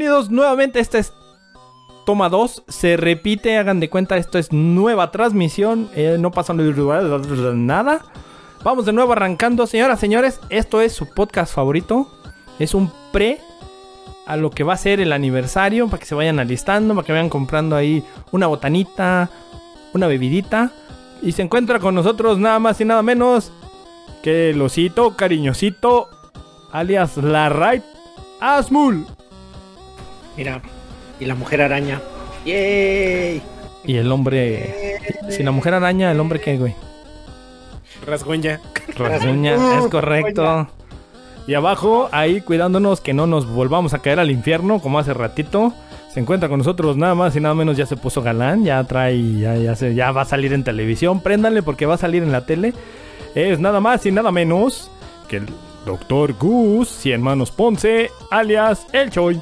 Bienvenidos nuevamente, esta es toma 2, se repite, hagan de cuenta, esto es nueva transmisión, eh, no pasa nada. Vamos de nuevo arrancando, señoras, señores, esto es su podcast favorito, es un pre a lo que va a ser el aniversario, para que se vayan alistando, para que vayan comprando ahí una botanita, una bebidita. Y se encuentra con nosotros nada más y nada menos que el osito cariñosito, alias la Right Asmul. Mira, y la mujer araña. ¡Yay! Y el hombre. Si la mujer araña, el hombre qué, güey. Rasguña. Rasguña, es correcto. Y abajo, ahí cuidándonos que no nos volvamos a caer al infierno, como hace ratito. Se encuentra con nosotros nada más y nada menos, ya se puso galán, ya trae, ya, ya, se, ya va a salir en televisión. Préndanle porque va a salir en la tele. Es nada más y nada menos que el Doctor Gus, Cien Manos Ponce, alias El Choy.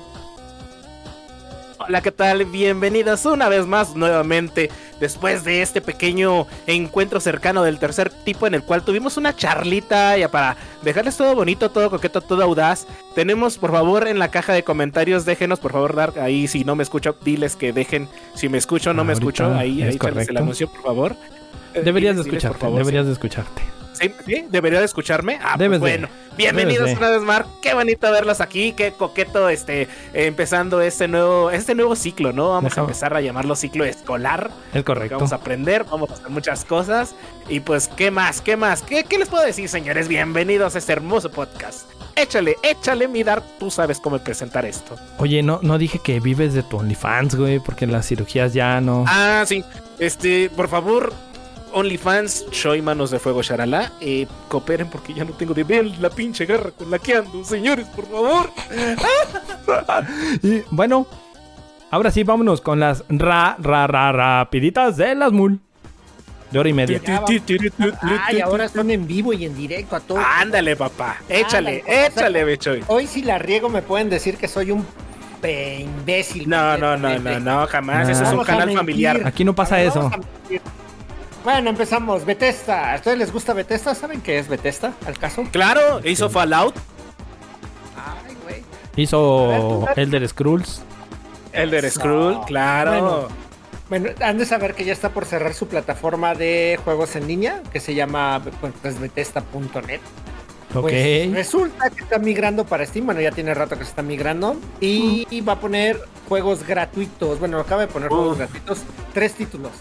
Hola, ¿qué tal? Bienvenidos una vez más nuevamente después de este pequeño encuentro cercano del tercer tipo en el cual tuvimos una charlita ya para dejarles todo bonito, todo coqueto, todo audaz. Tenemos por favor en la caja de comentarios, déjenos por favor dar ahí si no me escucho, diles que dejen si me escucho o no me escucho, ahí, es ahí el anuncio por favor. Eh, Deberías de diles, escucharte, por favor, deberías de escucharte. ¿Sí? ¿Sí? ¿Debería de escucharme? Ah, pues bueno. Bienvenidos Debes una vez más. Qué bonito verlos aquí. Qué coqueto este eh, empezando este nuevo este nuevo ciclo, ¿no? Vamos a empezar a llamarlo ciclo escolar. Es porque correcto. Vamos a aprender, vamos a hacer muchas cosas. Y pues, ¿qué más? ¿Qué más? ¿Qué, qué les puedo decir, señores? Bienvenidos a este hermoso podcast. Échale, échale, mi Dar. Tú sabes cómo presentar esto. Oye, no, no dije que vives de tu OnlyFans, güey, porque las cirugías ya no. Ah, sí. Este, por favor, OnlyFans, Shoy Manos de Fuego Sharala, eh, cooperen porque ya no tengo de ver la pinche guerra con la que ando, señores, por favor. Y bueno, ahora sí, vámonos con las ra, ra, ra, rapiditas de las mul. De hora y media. Ay, ahora están en vivo y en directo a todos. Ándale, papá. Échale, Ándale, échale, Bechoy. Hoy si la riego me pueden decir que soy un pe imbécil. No, no, no, no, no, jamás. No. Eso es un canal familiar. Aquí no pasa Vamos eso. Bueno, empezamos. Bethesda. ¿A ustedes les gusta Bethesda? ¿Saben qué es Bethesda? ¿Al caso? Claro, hizo Fallout, Ay, güey. Hizo Elder Scrolls. Elder No. Scroll, claro. Bueno. Bueno, han de saber que ya está por cerrar su plataforma de juegos en línea, que se llama pues, Bethesda.net. Ok. Pues, resulta que está migrando para Steam. Bueno, ya tiene rato que se está migrando. Y, y va a poner juegos gratuitos. Bueno, acaba de poner juegos gratuitos. Tres títulos.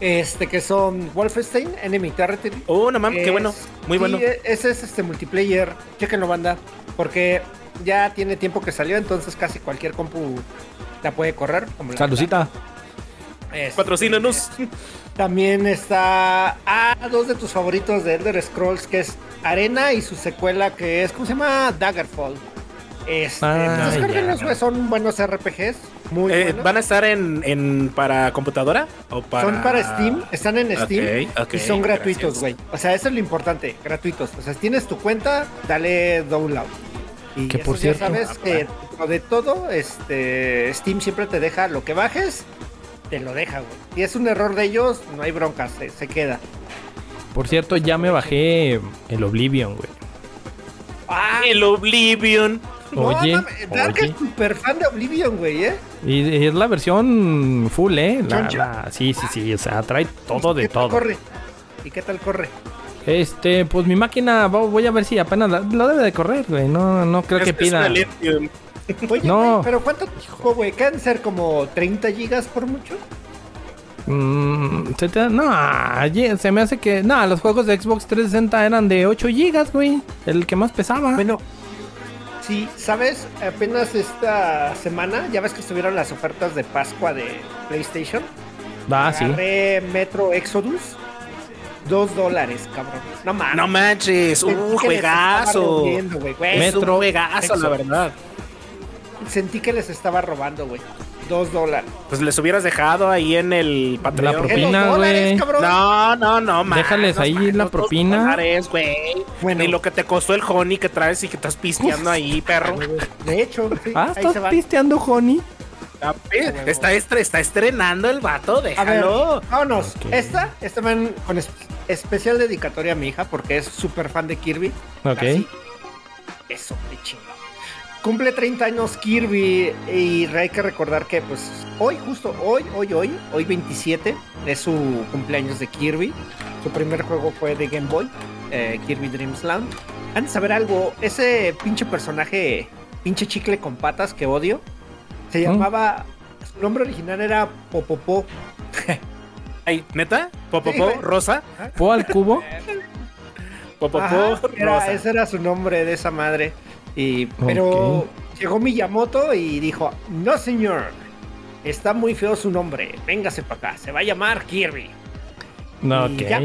Este que son Wolfenstein, Enemy Territory. Oh, no mames, qué bueno. Muy bueno. ese es este multiplayer. Chequenlo, banda. Porque ya tiene tiempo que salió, entonces casi cualquier compu la puede correr. Como la Salucita. Este, Patrocínanos. También está. Ah, dos de tus favoritos de Elder Scrolls, que es Arena y su secuela, que es. ¿Cómo se llama? Daggerfall. Este, Ah, pues, güey, son buenos RPGs. Muy Eh, buenos. ¿Van a estar en, en para computadora o para Son para Steam, están en Steam y son gratuitos, güey. O sea, eso es lo importante, gratuitos. O sea, si tienes tu cuenta, dale download. Y Que por eso ya cierto- sabes que lo de todo, este, Steam siempre te deja lo que bajes, te lo deja, güey. Si es un error de ellos, no hay bronca, se, se queda. Por cierto, ya me bajé el Oblivion, güey. Ah, El Oblivion. No, Oye, mames, Dark oye. es súper fan de Oblivion, güey, ¿eh? Y, y es la versión full, ¿eh? La- la- sí, sí, sí. O sea, trae todo de ¿Qué tal todo. corre? ¿Y qué tal corre? Este, pues mi máquina, voy a ver si apenas la- lo debe de correr, güey. No, no creo Es- que pida. Oye, No. güey, pero ¿cuánto güey? ¿Quedan ser como 30 gigas por mucho? Mm, se te- no, se me hace que. No, los juegos de Xbox 360 eran de 8 GB, güey. El que más pesaba. Bueno, sí, ¿sabes? Apenas esta semana, ya ves que estuvieron las ofertas de Pascua de PlayStation. ah, sí. Metro Exodus. Dos dólares, cabrón. No mames. No manches, estaba juegazo. Es un Metro juegazo, la verdad. Sentí que les estaba robando, güey. Dos dólares. Pues les hubieras dejado ahí en el Patreon. La ¿Qué, propina, güey. No, no, no, man. Déjales ahí la propina. Dólares, güey. Bueno. Ni lo que te costó el honey que traes y que estás pisteando ahí, perro. De hecho, sí, Ah, ahí se estás pisteando, honey. Está, estre- está estrenando el vato, A ver, déjalo. vámonos. Ok. Esta, esta van con es- especial dedicatoria a mi hija porque es súper fan de Kirby. Ok. Así. Eso, de. Cumple 30 años Kirby y hay que recordar que pues hoy, justo hoy, hoy, hoy, hoy 27 es su cumpleaños de Kirby. Su primer juego fue de Game Boy, eh, Kirby Dreams Land. Antes de saber algo, ese pinche personaje, pinche chicle con patas que odio, se ¿Mm? llamaba, su nombre original era Popopó. Ay, ¿neta? ¿Popopó rosa? ¿Po al cubo? ¿Popopó Ajá, era- rosa? ese era su nombre de esa madre. Y, pero llegó Miyamoto y dijo, no señor, está muy feo su nombre, véngase para acá, se va a llamar Kirby. No, Y ok. ya.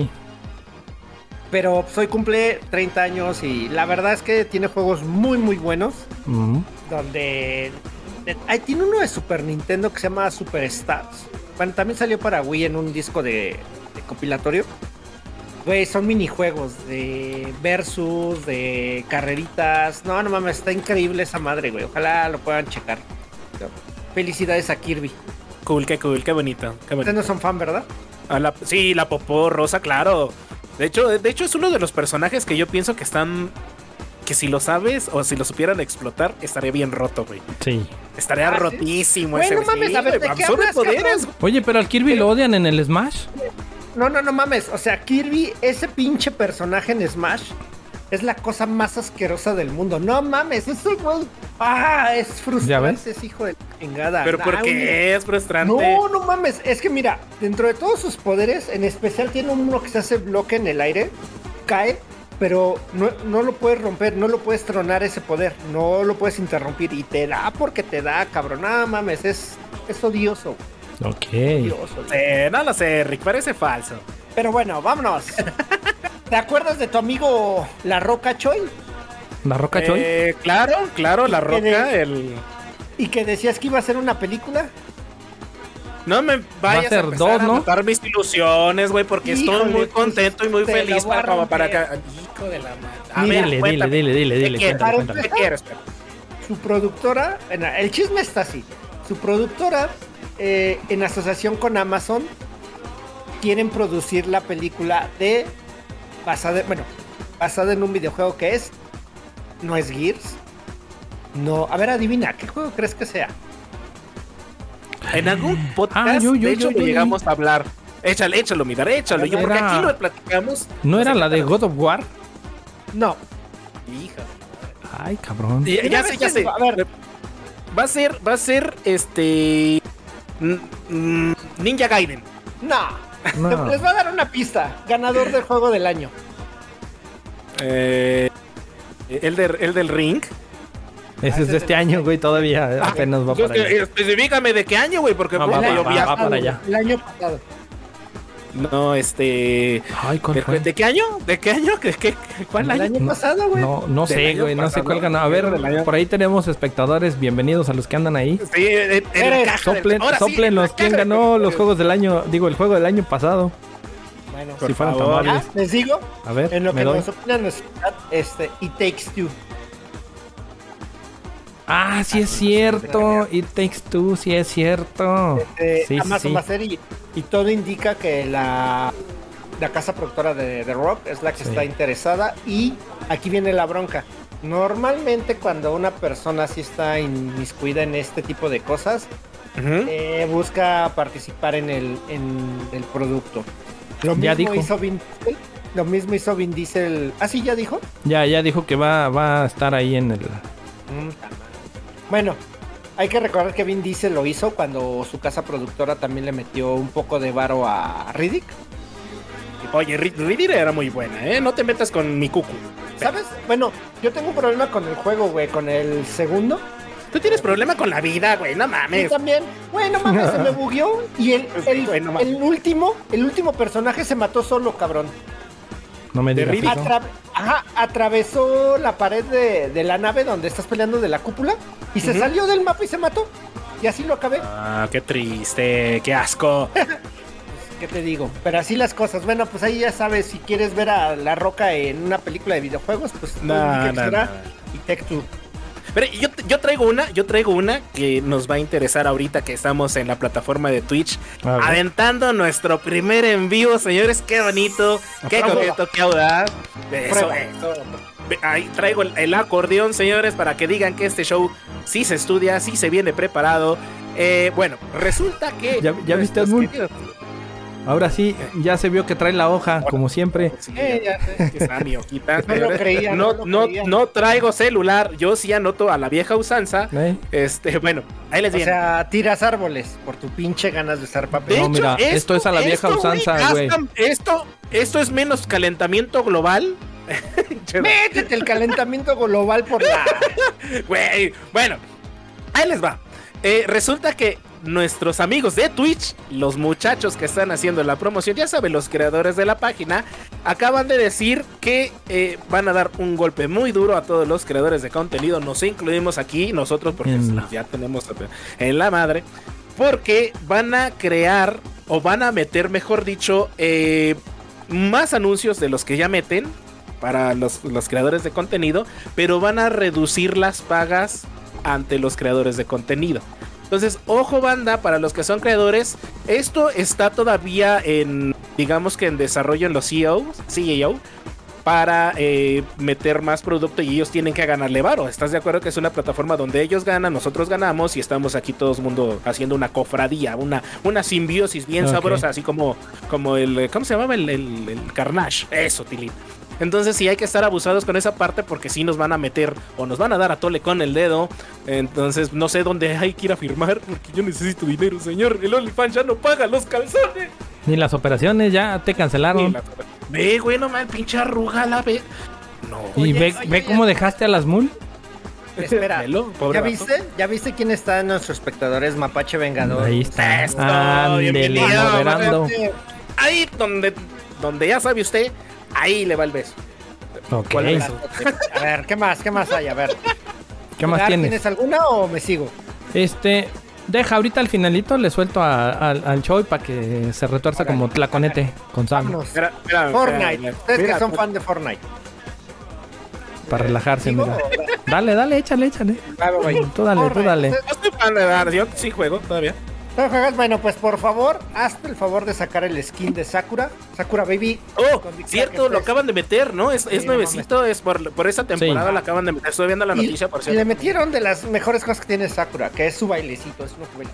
Pero hoy cumple 30 años y la verdad es que tiene juegos muy muy buenos. Mm. Donde... de- ahí tiene uno de Super Nintendo que se llama Super Stars. Bueno, también salió para Wii en un disco de, de compilatorio. Güey, son minijuegos de versus, de carreritas. No, no mames, está increíble esa madre, güey. Ojalá lo puedan checar. Felicidades a Kirby. Cool, qué cool, qué bonito. Qué bonito. Ustedes no son fan, ¿verdad? A la- sí, la popó rosa, claro. De hecho, de hecho, es uno de los personajes que yo pienso que están. Que si lo sabes o si lo supieran explotar, estaría bien roto, güey. Sí. Estaría Ah, ¿sí? rotísimo Güey, ese no güey. mames, Sí, a ver, ¿de qué hablas, poderes. Oye, pero al Kirby lo odian en el Smash. No, no, no mames. O sea, Kirby, ese pinche personaje en Smash, es la cosa más asquerosa del mundo. No mames, ese güey. Ah, es ¿Ya frustrante, ves? es hijo de chingada. Pero Ah, ¿por güey. qué es frustrante? No, no mames. Es que mira, dentro de todos sus poderes, en especial tiene uno que se hace bloque en el aire, cae, pero no, no lo puedes romper, no lo puedes tronar ese poder, no lo puedes interrumpir y te da porque te da, cabrón. No mames, es, es odioso, Ok. odioso. Eh, no lo sé, Rick, parece falso. Pero bueno, vámonos. ¿Te acuerdas de tu amigo La Roca Choi? ¿La Roca Choi? Eh, claro, claro, la ¿Qué roca, de- el. Y que decías que iba a ser una película. No me vayas a, ser empezar dos, a ¿no? matar mis ilusiones, güey, porque estoy Híjole, muy pues, contento y muy feliz voy a para, como para acá. Hijo de la madre. A Mira, ver, dile, dile, cuéntame. dile, dile, dile, cuéntame. ¿Qué quieres? Su productora, bueno, el chisme está así. Su productora, eh, en asociación con Amazon, quieren producir la película de basada, bueno, basada en un videojuego que es, no es Gears. No, a ver, adivina, ¿qué juego crees que sea? En algún podcast, Ah, yo, yo, de hecho, yo, llegamos a hablar. Échale, échalo, mirar, échalo. Yo, porque Era- aquí lo platicamos. ¿No era la de. God of War? No. Hija. Ay, cabrón. Ya, sé, ya sé. a ver. Va a ser, va a ser este. Mm, mm, Ninja Gaiden. No. No. Les va a dar una pista. Ganador del juego del año. Eh, el, del, el del Ring. Ese es de este año, güey, todavía eh, apenas va para allá. especifícame de qué año, güey, porque Ah, puta, va, yo va para allá. El año pasado. No, este. Ay, ¿cuál ¿De, fue? de qué año? ¿De qué año? ¿De qué? ¿Cuál El año? año pasado, güey. No, no sé, güey, no sé cuál ganó. A ver, por ahí tenemos espectadores. Bienvenidos a los que andan ahí. Sí, en, en Eres- la caja del- Soplen, sí, la ¿Quién ganó los juegos del año? Digo, el juego del año pasado. Bueno, Por si fueran favor. ya, les digo, A ver, en lo me que doy. nos opinan este, It Takes Two. Ah, sí es cierto. It Takes Two, sí es cierto. Eh, Sí, sí, Amazon sí. va a ser y, y todo indica que la, la casa productora de The Rock es la que Sí. está interesada y aquí viene la bronca. Normalmente cuando una persona sí está inmiscuida en este tipo de cosas, eh, busca participar en el, en el producto. Lo mismo dijo. hizo Vin Diesel. Lo mismo hizo Vin Diesel. Ah, sí, ya dijo. Ya, ya dijo que va, va a estar ahí en el. Mm. Bueno, hay que recordar que Vin Diesel lo hizo cuando su casa productora también le metió un poco de varo a Riddick. Oye, Ri- Riddir era muy buena, ¿eh? No te metas con mi cucu. ¿Sabes? Bueno, yo tengo un problema con el juego, güey, con el segundo. Tú tienes problema con la vida, güey, no mames. también, bueno, mames, se me bugueó. Y el, el, Güey, no mames. el último, el último personaje se mató solo, cabrón. No me digas. Atra- Ajá, atravesó la pared de, de la nave donde estás peleando de la cúpula y se salió del mapa y se mató. Y así lo acabé. Ah, qué triste, qué asco. ¿Qué te digo? Pero así las cosas. Bueno, pues ahí ya sabes, si quieres ver a La Roca en una película de videojuegos, pues No, no, y Tech Two. Pero yo, yo traigo una, yo traigo una que nos va a interesar ahorita que estamos en la plataforma de Twitch, aventando nuestro primer en vivo, señores, qué bonito, qué coqueto, qué audaz. Eso, eso. Ahí traigo el, el acordeón, señores, para que digan que este show sí se estudia, sí se viene preparado. Eh, bueno, resulta que... ¿Ya- ya viste, queridos- Ahora sí, ya se vio que trae la hoja, como siempre. Sí, Eh, ya sé. aquí está mi hojita, No lo creía, no, no lo no, creía. no traigo celular, yo sí anoto a la vieja usanza. ¿eh? Este, bueno, ahí les O viene. sea, tiras árboles por tu pinche ganas de usar papel. De No, hecho, mira, esto es a la vieja esto, usanza, güey. Esto, esto es menos calentamiento global. Métete el calentamiento global por la. Güey, bueno, ahí les va. Eh, resulta que nuestros amigos de Twitch, los muchachos que están haciendo la promoción, ya saben, los creadores de la página, acaban de decir que eh, van a dar un golpe muy duro a todos los creadores de contenido. Nos incluimos aquí, nosotros, porque la- ya tenemos en la madre. Porque van a crear, o van a meter, mejor dicho, eh, más anuncios de los que ya meten para los, los creadores de contenido, pero van a reducir las pagas ante los creadores de contenido. Entonces, ojo banda, para los que son creadores, esto está todavía en, digamos que en desarrollo en los CEOs, CEO, para eh, meter más producto y ellos tienen que ganarle varo. ¿Estás de acuerdo que es una plataforma donde ellos ganan, nosotros ganamos y estamos aquí todos mundo haciendo una cofradía, una, una simbiosis bien sabrosa, así como, como el, ¿cómo se llamaba? El, el, el Carnage. Eso, Tilín. Entonces sí hay que estar abusados con esa parte porque sí nos van a meter o nos van a dar a tole con el dedo. Entonces no sé dónde hay que ir a firmar porque yo necesito dinero, señor. El OnlyFans ya no paga los calzones. Ni las operaciones ya te Y cancelaron. la- Ve, güey, no mames, pinche arruga la ve. No. Y Oye, ve, oye, ve oye. cómo dejaste a las Moon. Espera, pobre ¿ya vato. viste? ¿Ya viste quién está en nuestros espectadores? Mapache Vengador. Ahí está. Moderando. Ahí donde, donde ya sabe usted, ahí le va el beso. Ok. ¿Cuál es? A ver, ¿qué más? ¿Qué más hay? A ver. ¿Qué más tienes? ¿Tienes alguna o me sigo? Este, deja ahorita al finalito, le suelto a- al- al show para que se retuerza como tlaconete con Sam. Fortnite. Ustedes mira, que son fan de Fortnite. Para relajarse, ¿Sigo mira. Dale, dale, échale, échale. Va. Tú dale, tú Fortnite. dale. ¿Ustedes No estoy fan de dar, yo sí juego todavía. No juegas? Bueno, pues por favor, hazte el favor de sacar el skin de Sakura. Sakura Baby. Oh, cierto, lo acaban de meter, ¿no? Es, Sí, es no nuevecito, es por, por esa temporada Sí. lo acaban de meter. Estoy viendo la Y- noticia, por y cierto. le metieron de las mejores cosas que tiene Sakura, que es su bailecito, es lo que baila.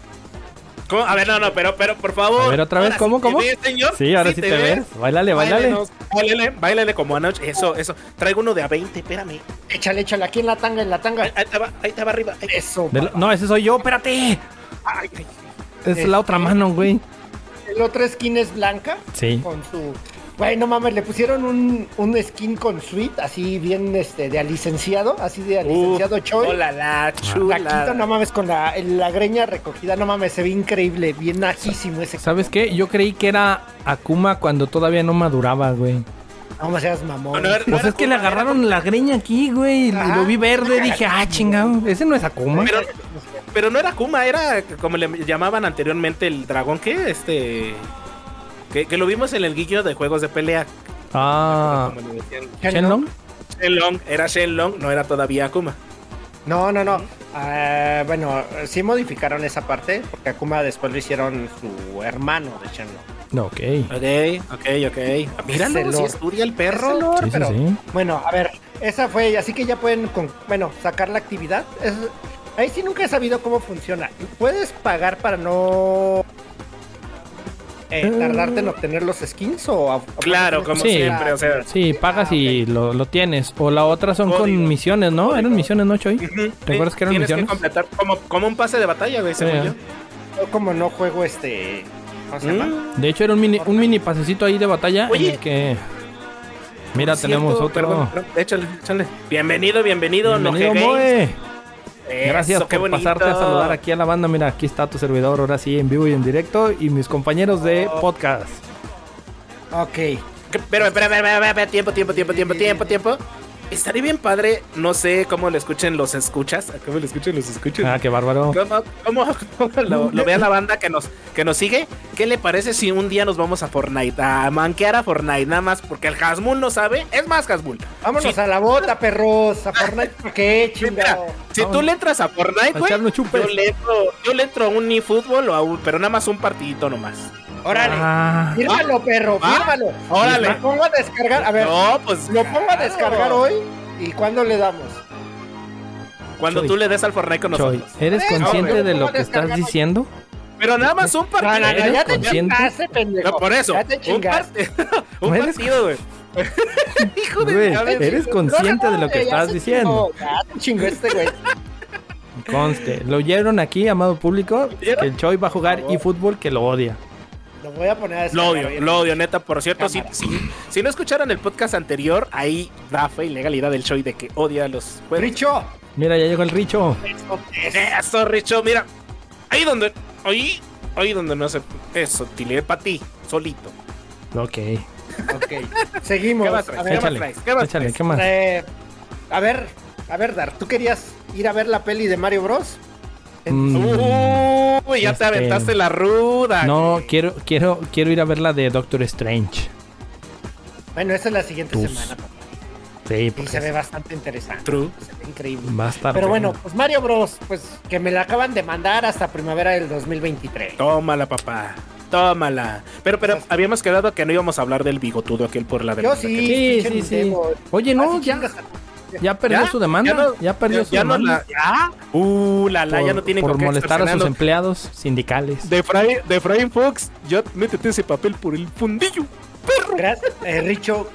¿Cómo? A ver, no, no, pero, pero por favor. A ver, otra vez, ¿cómo, sí te cómo? ves, señor. Sí, ahora sí te ves. Báilale, báilale. Báilenos, Báilele, báilele como anoche. Eso, eso. Traigo uno de a 20, espérame. Échale, échale aquí en la tanga, en la tanga. Ahí, ahí te va, ahí te va arriba. Ahí. Eso. Lo- no, ese soy yo, espérate. Ay, ay. Es la otra mano, güey. El otro skin es blanca. Sí. Con su. Güey, no mames, le pusieron un, un skin con suite, así bien este, de licenciado, así de licenciado Choi. Hola, la chula. Flaquito, no mames, con la, la greña recogida, no mames, se ve increíble, bien ajísimo ese. ¿Sabes qué? Yo creí que era Akuma cuando todavía no maduraba, güey. No me seas mamón. Pues es que le agarraron la greña aquí, güey. Y lo vi verde. Dije, ah, chingado. Ese no es Akuma. Pero, pero no era Kuma, era como le llamaban anteriormente el dragón que este. Que, que lo vimos en el guillo de juegos de pelea. Ah, Como le decían. Shenlong. Shenlong, era Shenlong, no era todavía Akuma. No, no, no. Ah, bueno, sí modificaron esa parte, porque Akuma después lo hicieron su hermano de Shenlong. No, ok. Ok, ok, ok. Míralo, Ese si estudia el perro. lord, Sí, sí, pero- sí. Bueno, a ver, esa fue, así que ya pueden, con, bueno, sacar la actividad. Es- ahí sí nunca he sabido cómo funciona. ¿Puedes pagar para no eh, tardarte en obtener los skins o o Claro, como Sí. siempre, o sea. Sí, pagas y lo, lo tienes. O la otra son Código. con misiones, ¿no? Eran misiones, ¿no, Choy? ujú, ¿Te acuerdas que eran tienes misiones? que completar como, como un pase de batalla, güey, según Sí. yo. Yo como no juego este. ¿Cómo se llama? Mm. De hecho, era un mini, un mini pasecito ahí de batalla Oye. en el que... Mira, Cierto, tenemos otro... perdón, perdón, échale, échale. Bienvenido, bienvenido, Bienvenido. Games. Gracias Eso, por bonito. pasarte a saludar aquí a la banda. Mira, aquí está tu servidor, ahora sí, en vivo y en directo. Y mis compañeros de Oh. podcast. Ok. Pero, espera, espera, espera, espera, tiempo, tiempo, tiempo, tiempo, tiempo, tiempo. Estaría bien padre, no sé cómo lo escuchen los escuchas. ¿Cómo lo escuchen los escuchas? Ah, qué bárbaro. ¿Cómo, cómo- cómo lo, lo vea la banda que nos, que nos sigue? ¿Qué le parece si un día nos vamos a Fortnite? A manquear a Fortnite, nada más porque el Hasmul no sabe. Es más, Hasmul. Vámonos Sí. a la bota, perros. A Fortnite, ¿por qué, mira, chingado? si tú le entras a Fortnite, güey, yo le entro, yo le entro a un eFootball o a un, pero nada más un partidito nomás. Órale. Ah, Fírmalo, perro, Ah. fírmalo. Órale. Lo pongo a descargar. A ver, No, pues lo pongo a descargar claro. hoy. ¿Y cuándo le damos? Cuando Choy. tú le des al Fortnite con Choy, nosotros. ¿eres Eh, consciente no, de lo que estás diciendo? Pero nada más un partido. no, no, ¿Eres ya te chingaste, pendejo. No, por eso. Ya te un chingaste. un partido, güey. Hijo de Güey, eres consciente de lo que estás diciendo. chingó, Ya te chingó este güey. Conste. Lo oyeron aquí, amado público, que el Choy va a jugar eFootball, que lo odia. Lo voy a poner a Lo odio, lo odio, neta. Por cierto, si, si, si no escucharon el podcast anterior, ahí da fe y legalidad del show de que odia los juegos. Richo. Mira, ya llegó el Richo. Eso, Richo, mira. Ahí donde. Ahí. Ahí donde no se. Eso, tiré para ti, solito. Ok. Ok. Seguimos. ¿Qué más A traes? ver, ¿Qué más Échale, traes? ¿Qué más échale, traes? ¿qué más? eh, a ver, a ver, Dar, ¿tú querías ir a ver la peli de Mario Bros? Mm, Uy, ya te Este- aventaste la ruda. no, quiero, quiero, quiero ir a ver la de Doctor Strange. Bueno, esa es la siguiente Tus. semana. papá. Sí, Y se ve bastante interesante. True. Se ve increíble. estar. Pero bueno, pues Mario Bros, pues que me la acaban de mandar hasta primavera del 2023. Tómala, papá. Tómala. Pero, pero Pues- habíamos quedado que no íbamos a hablar del bigotudo aquel por la Yo demanda sí, Sí, sí, sí. Oye, Ah, no, sí, ya, chingas. Ya perdió ¿Ya? su demanda. Ya Ya, no- perdió su ya no demanda. la- ¿Ya? Uh, la la, ya no tiene por molestar a sus empleados sindicales. De Fray, de Fox, ya métete ese papel por el fundillo. Gracias, eh, Richo,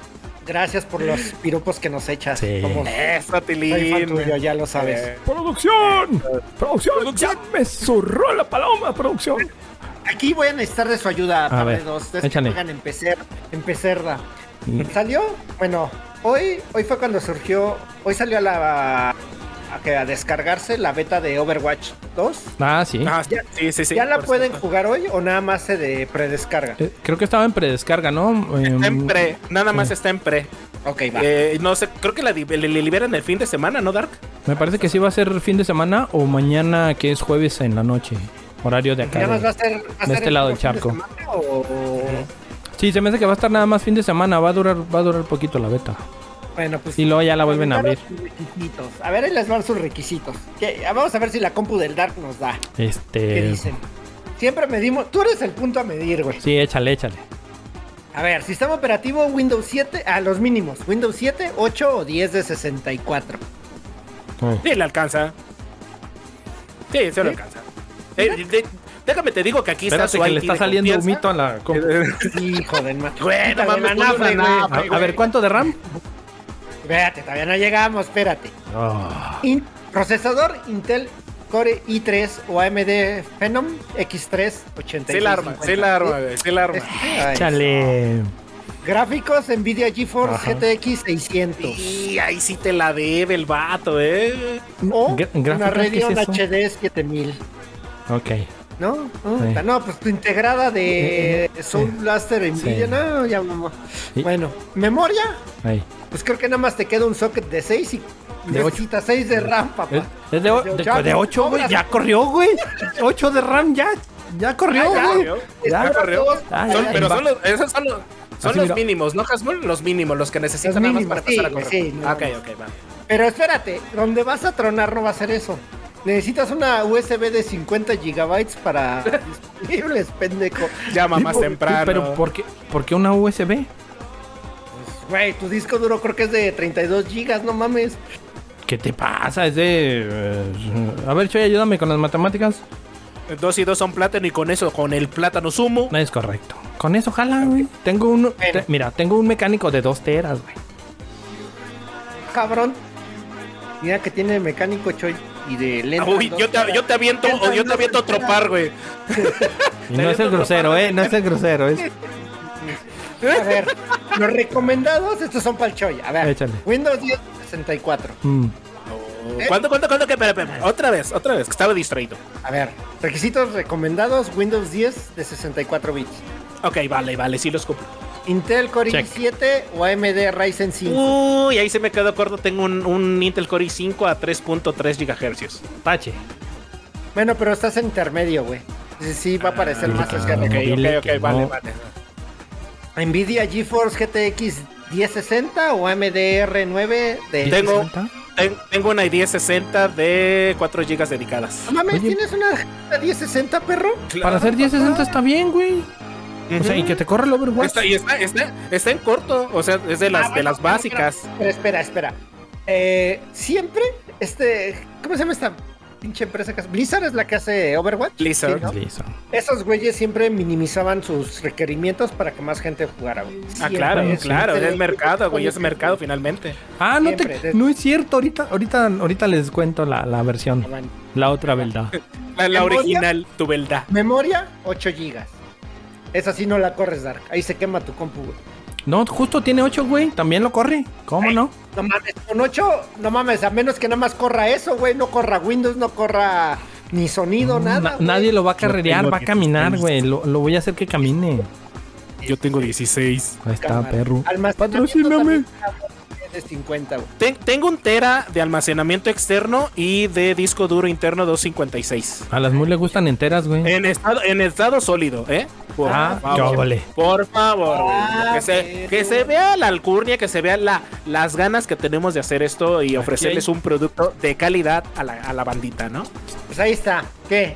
gracias por los piropos que nos echas. Sí. Como Eso, Tilín. tuyo, ya lo sabes. Eh, ¡Producción! ¡Producción! ¡Ya me zurró la paloma, producción! Aquí voy a necesitar de su ayuda, de ver, dos. Ustedes que juegan en PC, en Pecerda. ¿Salió? Bueno, hoy, hoy fue cuando surgió. Hoy salió a la. A, que a descargarse la beta de Overwatch 2. Ah, sí. ah, sí, sí, sí. ¿Ya la pueden supuesto. jugar hoy o nada más se de predescarga? Eh, creo que estaba en predescarga, ¿no? Em, Está en pre, nada más sí. está en pre. Ok, va. Eh, no sé, creo que la le, le liberan el fin de semana, ¿no, Dark? Me parece que sí va a ser fin de semana o mañana, que es jueves en la noche. Horario de acá. ¿Ya de- va a ser, va a de ser este lado del fin de charco. semana o- o- Sí, se me hace que va a estar nada más fin de semana. Va a durar, va a durar poquito la beta. Bueno, pues. Y luego ya la vuelven a abrir. requisitos. A ver, ahí les van sus requisitos. Que- Vamos a ver si la compu del Dark nos da. ¿Qué Este. dicen? Siempre medimos. Tú eres el punto a medir, güey. Sí, échale, échale. A ver, sistema operativo Windows 7, a los mínimos. Windows 7, 8 o 10 de 64. Oh. Sí, le alcanza. Sí, se lo ¿Sí? alcanza. Eh, de- déjame te digo que aquí está Espérate su que le está de saliendo confianza. humito a la. Hijo del macho. Güey, no mames, una A, ver, ¿cuánto de RAM? Espérate, todavía no llegamos, espérate. Ah, In- procesador Intel Core i3 o AMD Phenom X3 86. Sí la arma, sí la arma, güey, sí la arma. Ay, échale. Gráficos Nvidia GeForce Ajá. GTX 600. Y ahí sí te la debe el vato, eh. O una ¿gráficos qué es Radeon eso? HD 7000. Ok. ¿No? ¿No? Sí. No, pues tu integrada de Soul Blaster Nvidia, Sí. no, ya mamá. Sí. Bueno, memoria, Ahí. pues creo que nada más te queda un socket de 6 y De ocho. necesitas 6 de RAM, papá. Es, es de, o- De de, ocho. de 8, güey. Ya corrió, güey. 8 de RAM, ya. Ya corrió, Ah, ya, güey. Ya. Ya corrió. Ah, Son- ya, pero son los, esos son los, son Así, los mínimos, ¿no, Hasmul? Los mínimos, los que necesitan Los nada más para empezar a correr. sí, no, ok, ok, va. Pero espérate, donde vas a tronar no va a ser eso. Necesitas una USB de 50 gigabytes para disponibles, pendejo. Llama más Sí, temprano. Pero ¿por qué, por qué una USB? Pues Güey, tu disco duro creo que es de 32 gigas, no mames. ¿Qué te pasa? Es de. eh, a ver, Choy, ayúdame con las matemáticas. Dos y dos son plátano y con eso, con el plátano sumo. No es correcto. Con eso jala, güey. Tengo un. te- mira, tengo un mecánico de dos teras, güey. Cabrón. Mira que tiene mecánico Choy y de lento. Uy, yo te, yo te aviento, o yo te aviento otro par, güey. Y no es el grosero, ¿eh? No es el grosero, es. A ver, los recomendados, estos son para el Choy. A ver, Échale. Windows 10 64. Mm. ¿Cuánto, cuánto, cuánto? Que, espera, espera. Otra vez, otra vez, que estaba distraído. A ver, requisitos recomendados: Windows 10 de 64 bits. Ok, vale, vale, sí los compro. Intel Core Check. i7 o AMD Ryzen 5. Uy, ahí se me quedó corto. Tengo un, un Intel Core i5 a 3.3 GHz. Tache. Bueno, pero estás en intermedio, güey. Sí, sí, va a parecer más ah, Ok, arriba. Dile ok, que ok, vale, no. vale. Nvidia GeForce GTX 1060 o AMD R9 de. Tengo- 60. Ten- tengo una 1060 de 4 GB dedicadas. No mames. ¿tienes una 1060, perro? Para hacer 1060 está bien, güey. O sea, y que te corre el Overwatch. Está, y está, está, está en corto, o sea, es de las, Ah, de las básicas. Pero espera, espera. Eh, siempre, este. ¿Cómo se llama esta pinche empresa que hace? Blizzard es la que hace Overwatch. Blizzard. Sí, ¿no? Listo. Esos güeyes siempre minimizaban sus requerimientos para que más gente jugara, güey. Ah, Siempre, claro, es- claro, es mercado, güey, es mercado finalmente. Ah, no, Siempre, te, no es cierto. Ahorita, ahorita, ahorita les cuento la, la versión. La otra verdad. La, la original, tu verdad. Memoria, 8 gigas. Esa sí no la corres, Dark. Ahí se quema tu compu, güey. No, justo tiene 8, güey. También lo corre. ¿Cómo no? No mames, con 8, no mames, a menos que nada más corra eso, güey. No corra Windows, no corra ni sonido, nada. Na- güey. nadie lo va a carrerear, va a caminar, 16. güey. Lo, lo voy a hacer que camine. Yo tengo 16. Ahí está, Cámara. perro. Almacenamiento Patrocíname. de 50, güey. Ten- tengo un tera de almacenamiento externo y de disco duro interno 256. A las muy le gustan enteras, güey. En estado, en estado sólido, ¿eh? Por Ah, favor. qué óvole. Por favor, güey. Ah, que, se, que se vea la alcurnia, que se vea la, las ganas que tenemos de hacer esto y ofrecerles un producto de calidad a la, a la bandita, ¿no? Pues ahí está. ¿Qué?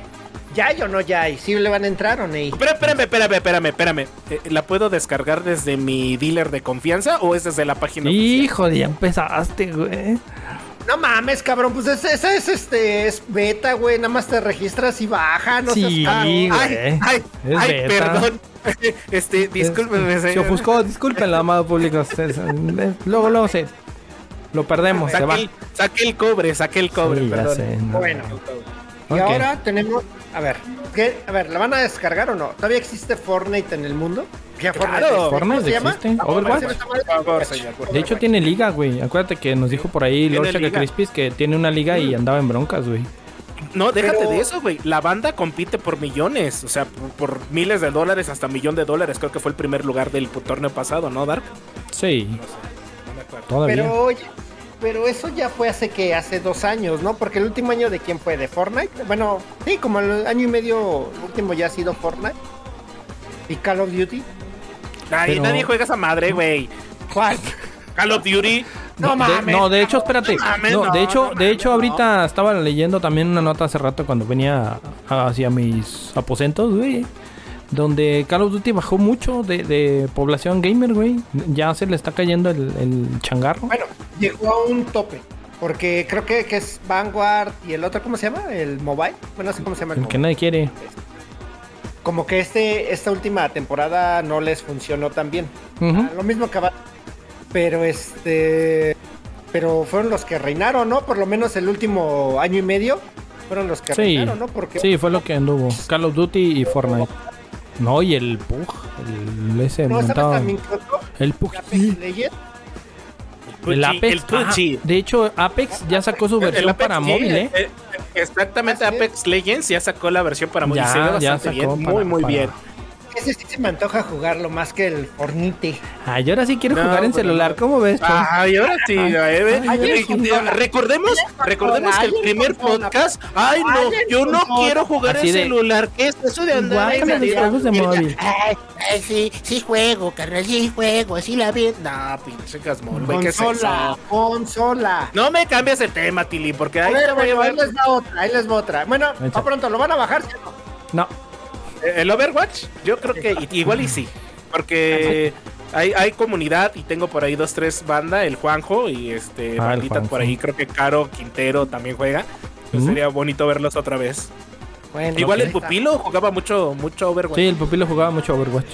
¿Ya hay o no ya hay? ¿Sí le van a entrar o no? Pero espérame, espérame, espérame, espérame. Eh, ¿La puedo descargar desde mi dealer de confianza o es desde la página oficial? Hijo, ya empezaste, güey. No mames, cabrón, pues ese, ese es este, es beta, güey. Nada más te registras y baja, no Sí, seas caro. güey. Ay, ay, Es ay, beta. perdón. Este, discúlpeme, Se señor. ofuscó, disculpen, amado público. Se- se- Luego, luego se. Lo perdemos, se va. Saqué el, saqué el cobre, saqué el cobre, Sí, ya perdón. sé, no. Bueno, y ahora tenemos, a ver, ¿qué? A ver, ¿la van a descargar o no? ¿Todavía existe Fortnite en el mundo? ¿Ya Claro. existe? Fortnite ¿Cómo se llama? existe. ¿Cómo Overwatch. se llama esta madre? Por favor, señor, por De hecho, tiene liga, güey. Acuérdate que nos dijo por ahí Lord Chaka. Crispis que tiene una liga y andaba en broncas, güey. No, déjate Pero- de eso, güey. La banda compite por millones, o sea, por, por miles de dólares hasta millón de dólares. Creo que fue el primer lugar del torneo pasado, ¿no, Dark? Sí, No me acuerdo. todavía. Pero oye, pero eso ya fue hace que hace dos años, ¿no? Porque el último año de quién fue, de Fortnite. Bueno, sí, como el año y medio último ya ha sido Fortnite. Y Call of Duty. Nadie, Pero- nadie juega esa madre, güey. ¿Cuál? Call of Duty. No de, mames, no, de hecho, espérate. no mames, No, no, de hecho, no de hecho, ahorita estaba leyendo también una nota hace rato cuando venía hacia mis aposentos, güey. Donde Call of Duty bajó mucho de, de población gamer, güey. Ya se le está cayendo el, el changarro. Bueno, llegó a un tope. Porque creo que, que es Vanguard y el otro, ¿cómo se llama? El mobile. Bueno, no sé cómo se llama. El El que nadie quiere. Como que este, esta última temporada no les funcionó tan bien. Ah, Lo mismo que va. Pero este. Pero fueron los que reinaron, ¿no? Por lo menos el último año y medio fueron los que Sí, reinaron, ¿no? Porque sí, fue lo que anduvo. Call of Duty y Fortnite. No, y el Pug. El ese no, ¿sabes montado. El Pug. Apex Legends. El Apex. El Pucci. ajá. de hecho, Apex ya sacó su versión Apex, para sí, móvil, ¿eh? eh, Exactamente, Ah. Apex Legends ya sacó la versión para móvil. Ya, se ve ya sacó bien. para- muy, muy para- bien. Ese sí se me antoja jugarlo más que el Fornite. Ay, ahora sí quiero No, jugar en bueno, celular. no. ¿Cómo ves? Ay, ahora sí, Ay, eh, ay, eh, recordemos, recordemos que el primer podcast, ay no, yo no quiero jugar Así en de- celular, ¿qué es eso de andar los juegos de móvil. Ay, ay, sí, sí juego, carnal, sí juego, sí la vi. No, pinche casmol, güey, ¿qué es Consola, consola. No me cambies el tema, Tili, porque A ahí ver, te voy a ahí les va otra, ahí les va otra. Bueno, a pronto lo van a bajar, ¿sí o no? No. el Overwatch. Yo creo que igual y sí, porque hay, hay comunidad y tengo por ahí dos, tres bandas, el Juanjo y este Ah, por ahí, creo que Caro Quintero también juega. Pues Mm. Sería bonito verlos otra vez. Bueno, Igual pues el está. pupilo jugaba mucho, mucho Overwatch. Sí, el pupilo jugaba mucho Overwatch.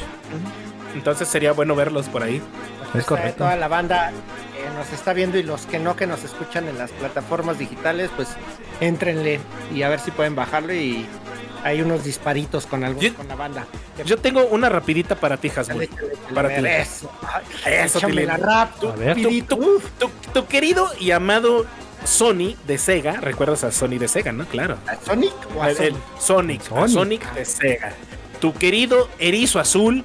Entonces sería bueno verlos por ahí. Es Está correcto. Toda la banda que nos está viendo y los que no, que nos escuchan en las plataformas digitales, pues éntrenle y a ver si pueden bajarlo y hay unos disparitos con algo, Yo- con la banda. Yo tengo una rapidita para ti, échale, Para a ti. Eso. Eso, la rap. A ver. Tu, tu- tu- tu querido y amado Sony de Sega, ¿recuerdas a Sony de Sega, no? Claro. ¿a Sonic o a El- el Sonic? Sonic, a Sonic. Sonic de Sega. Tu querido erizo azul.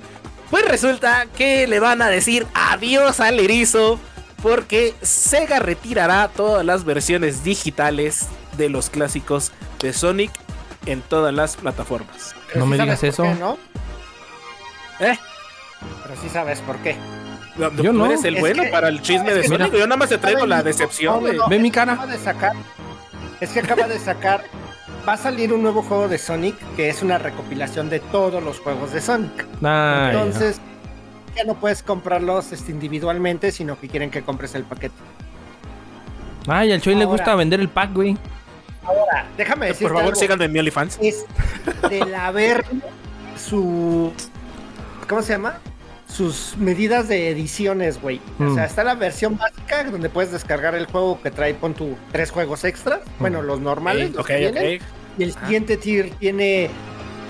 Pues resulta que le van a decir adiós al erizo. Porque Sega retirará todas las versiones digitales de los clásicos de Sonic en todas las plataformas. Pero No sí me digas eso. qué, ¿no? ¿Eh? Pero sí sabes por qué. No, Yo ¿Tú no. eres el Es bueno que- para el chisme de Sonic? mira. Yo nada más te traigo la decepción, no, güey. no, Ve mi cara. acaba de sacar. Es que acaba de sacar. Va a salir un nuevo juego de Sonic que es una recopilación de todos los juegos de Sonic. Ay, Entonces, ya no puedes comprarlos este, individualmente, sino que quieren que compres el paquete. Ay, al Choy le gusta vender el pack, güey. Ahora, déjame decir. Por favor, síganme en mi OnlyFans. Es del haber su. ¿Cómo se llama? Sus medidas de ediciones, güey. O Mm. sea, está la versión básica donde puedes descargar el juego que trae, pon tu tres juegos extras. Bueno, los normales. los Ok, que ok. vienen. Y el siguiente tier tiene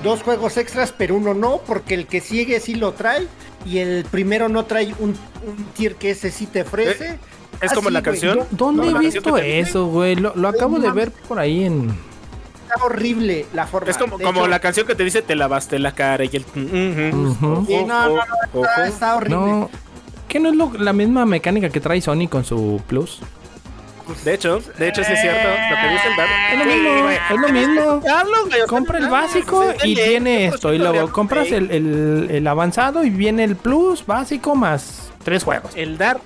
dos juegos extras, pero uno no, porque el que sigue sí lo trae. Y el primero no trae un, un tier que ese sí te ofrece. Es Ah, como sí, la güey. canción. ¿Dónde No, he visto eso, güey? Lo, lo acabo de ver por ahí en... Está horrible la forma. Es como, De como hecho, la canción que te dice te lavaste la cara y el. Sí, no, no, no, está, está horrible. No. ¿Qué no es lo- la misma mecánica que trae Sony con su Plus? De hecho, de hecho sí es cierto. Lo que dice el Dar. Es lo mismo, es lo mismo. Compra el básico y viene esto. Y luego compras el, el- el avanzado y viene el Plus básico más tres juegos. El Dark.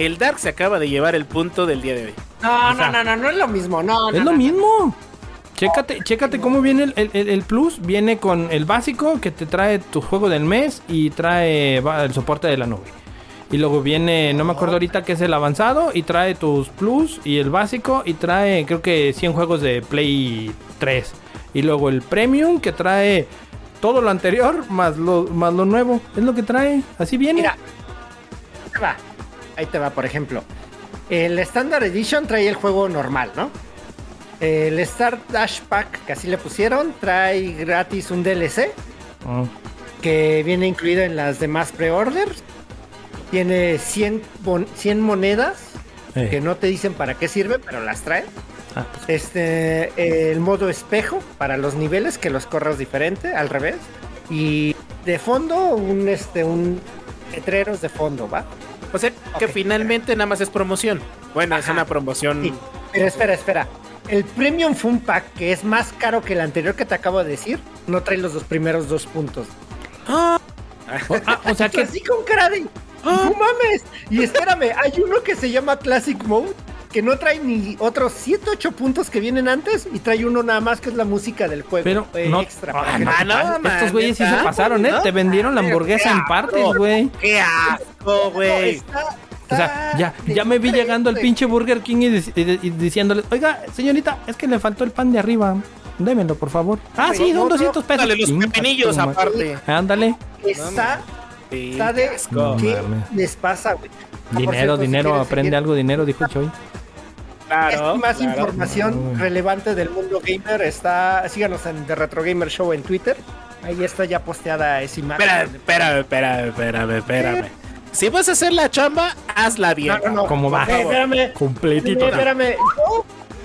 El Dark se acaba de llevar el punto del día de hoy. No, O sea, no, no, no, no es lo mismo. No, no, Es lo no, mismo. Chécate, chécate cómo viene el, el- el- Plus. Viene con el básico que te trae tu juego del mes y trae va, el soporte de la nube. Y luego viene, no me acuerdo ahorita que es el avanzado y trae tus Plus y el básico y trae creo que 100 juegos de Play 3. Y luego el Premium que trae todo lo anterior más lo, más lo nuevo. Es lo que trae. Así viene. Mira, va. Ahí te va, por ejemplo. El Standard Edition trae el juego normal, ¿no? El Star Dash Pack, que así le pusieron, trae gratis un DLC Ah, que viene incluido en las demás pre-orders. Tiene 100, bon- 100 monedas eh. que no te dicen para qué sirven, pero las trae. Ah, pues, Este, el modo espejo para los niveles, que los corras diferente, al revés. Y de fondo, un, este, un letreros de fondo, ¿va? O sea, que finalmente nada más es promoción. Bueno, es una promoción. Sí. Pero espera, espera. El Premium Fun Pack, que es más caro que el anterior que te acabo de decir, no trae los dos primeros dos puntos. o, ah, o sea que así con cara de. ¡No mames! Y espérame, hay uno que se llama Classic Mode, que no trae ni otros 7, 8 puntos que vienen antes, y trae uno nada más que es la música del juego. Pero eh, no, extra. ah, no, Ah, no, Estos güeyes sí se pasaron, ¿eh? ¿No? Te vendieron la hamburguesa en partes, güey. ¡Qué asco, güey! O sea, ya, ya me vi llegando al pinche Burger King y, dic- y- y diciéndole, oiga, señorita, es que le faltó el pan de arriba. Démelo, por favor. Ah, sí, son no, 200 pesos. Dale los pepinillos aparte. Ándale. Está, está de. qué asco. ¿Qué mames. les pasa, güey? Ah, Dinero, cierto, dinero, aprende seguir algo, dinero, dijo Choy. Claro, más claro. información relevante del mundo gamer está. Síganos en The Retro Gamer Show en Twitter. Ahí está ya posteada esa imagen. Espérame, espérame, espérame, espérame, espérame. Si vas a hacer la chamba, hazla bien. No, no, no. ¿Cómo va? Espérame. Completito. Espérame.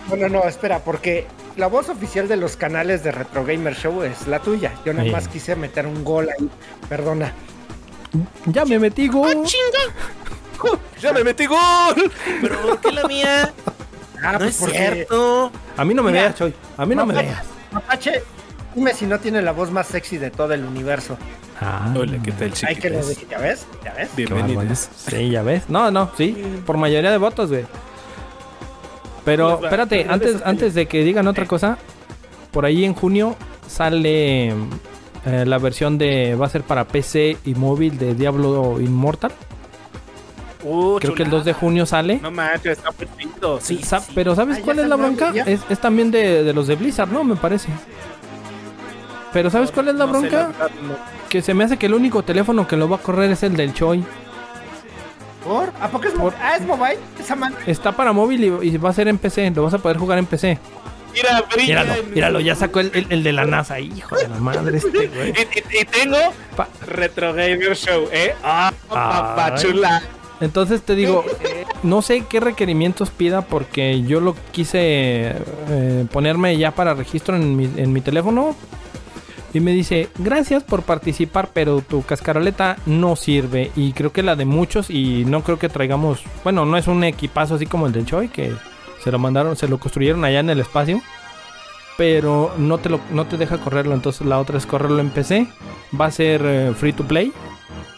No, no, no, espera, porque la voz oficial de los canales de Retro Gamer Show es la tuya. Yo nada más quise meter un gol ahí. Perdona. Ya me metí, go. ¡Ya me metí gol! ¿Pero por qué la mía? Ah, No pues es porque- cierto. A mí no me Mira. veas, Choy. A mí no me veas. Mapache, dime si no tiene la voz más sexy de todo el universo. Ah, Hola, ¿qué tal, Hay que decir, ¿ya ves? ¿Ya ves? Bienvenidos. Sí, ya ves. No, no, sí. Por mayoría de votos, güey. Pero, espérate, antes, antes de que digan otra cosa, por ahí en junio sale eh, la versión de va a ser para PC y móvil de Diablo Immortal. Uh, Creo que el 2 de junio sale. No manches, está muy lindo. Sí, Sa- sí. Pero ¿sabes Ah, cuál es la bronca? Es, es también de, de los de Blizzard, ¿no? Me parece. Pero ¿sabes cuál es la No sé, bronca? verdad, no. Que se me hace que el único teléfono que lo va a correr es el del Choi. ¿Por? ¿A poco es, mo- Por- ah, es mobile? Está para móvil y, y va a ser en PC. Lo vas a poder jugar en PC. Mira, brilla Míralo, míralo, ya sacó el, el- el de la NASA. Hijo de la madre este, güey. Y, y- y tengo Pa- Retro Gamer Show, ¿eh? Ah, papá chula. Entonces te digo, no sé qué requerimientos pida porque yo lo quise eh, ponerme ya para registro en mi, en mi teléfono. Y me dice, gracias por participar, pero tu cascaroleta no sirve. Y creo que la de muchos, y no creo que traigamos, bueno, no es un equipazo así como el del Choi, que se lo mandaron, se lo construyeron allá en el espacio. Pero no te, lo, no te deja correrlo, entonces la otra es correrlo en PC. Va a ser eh, free to play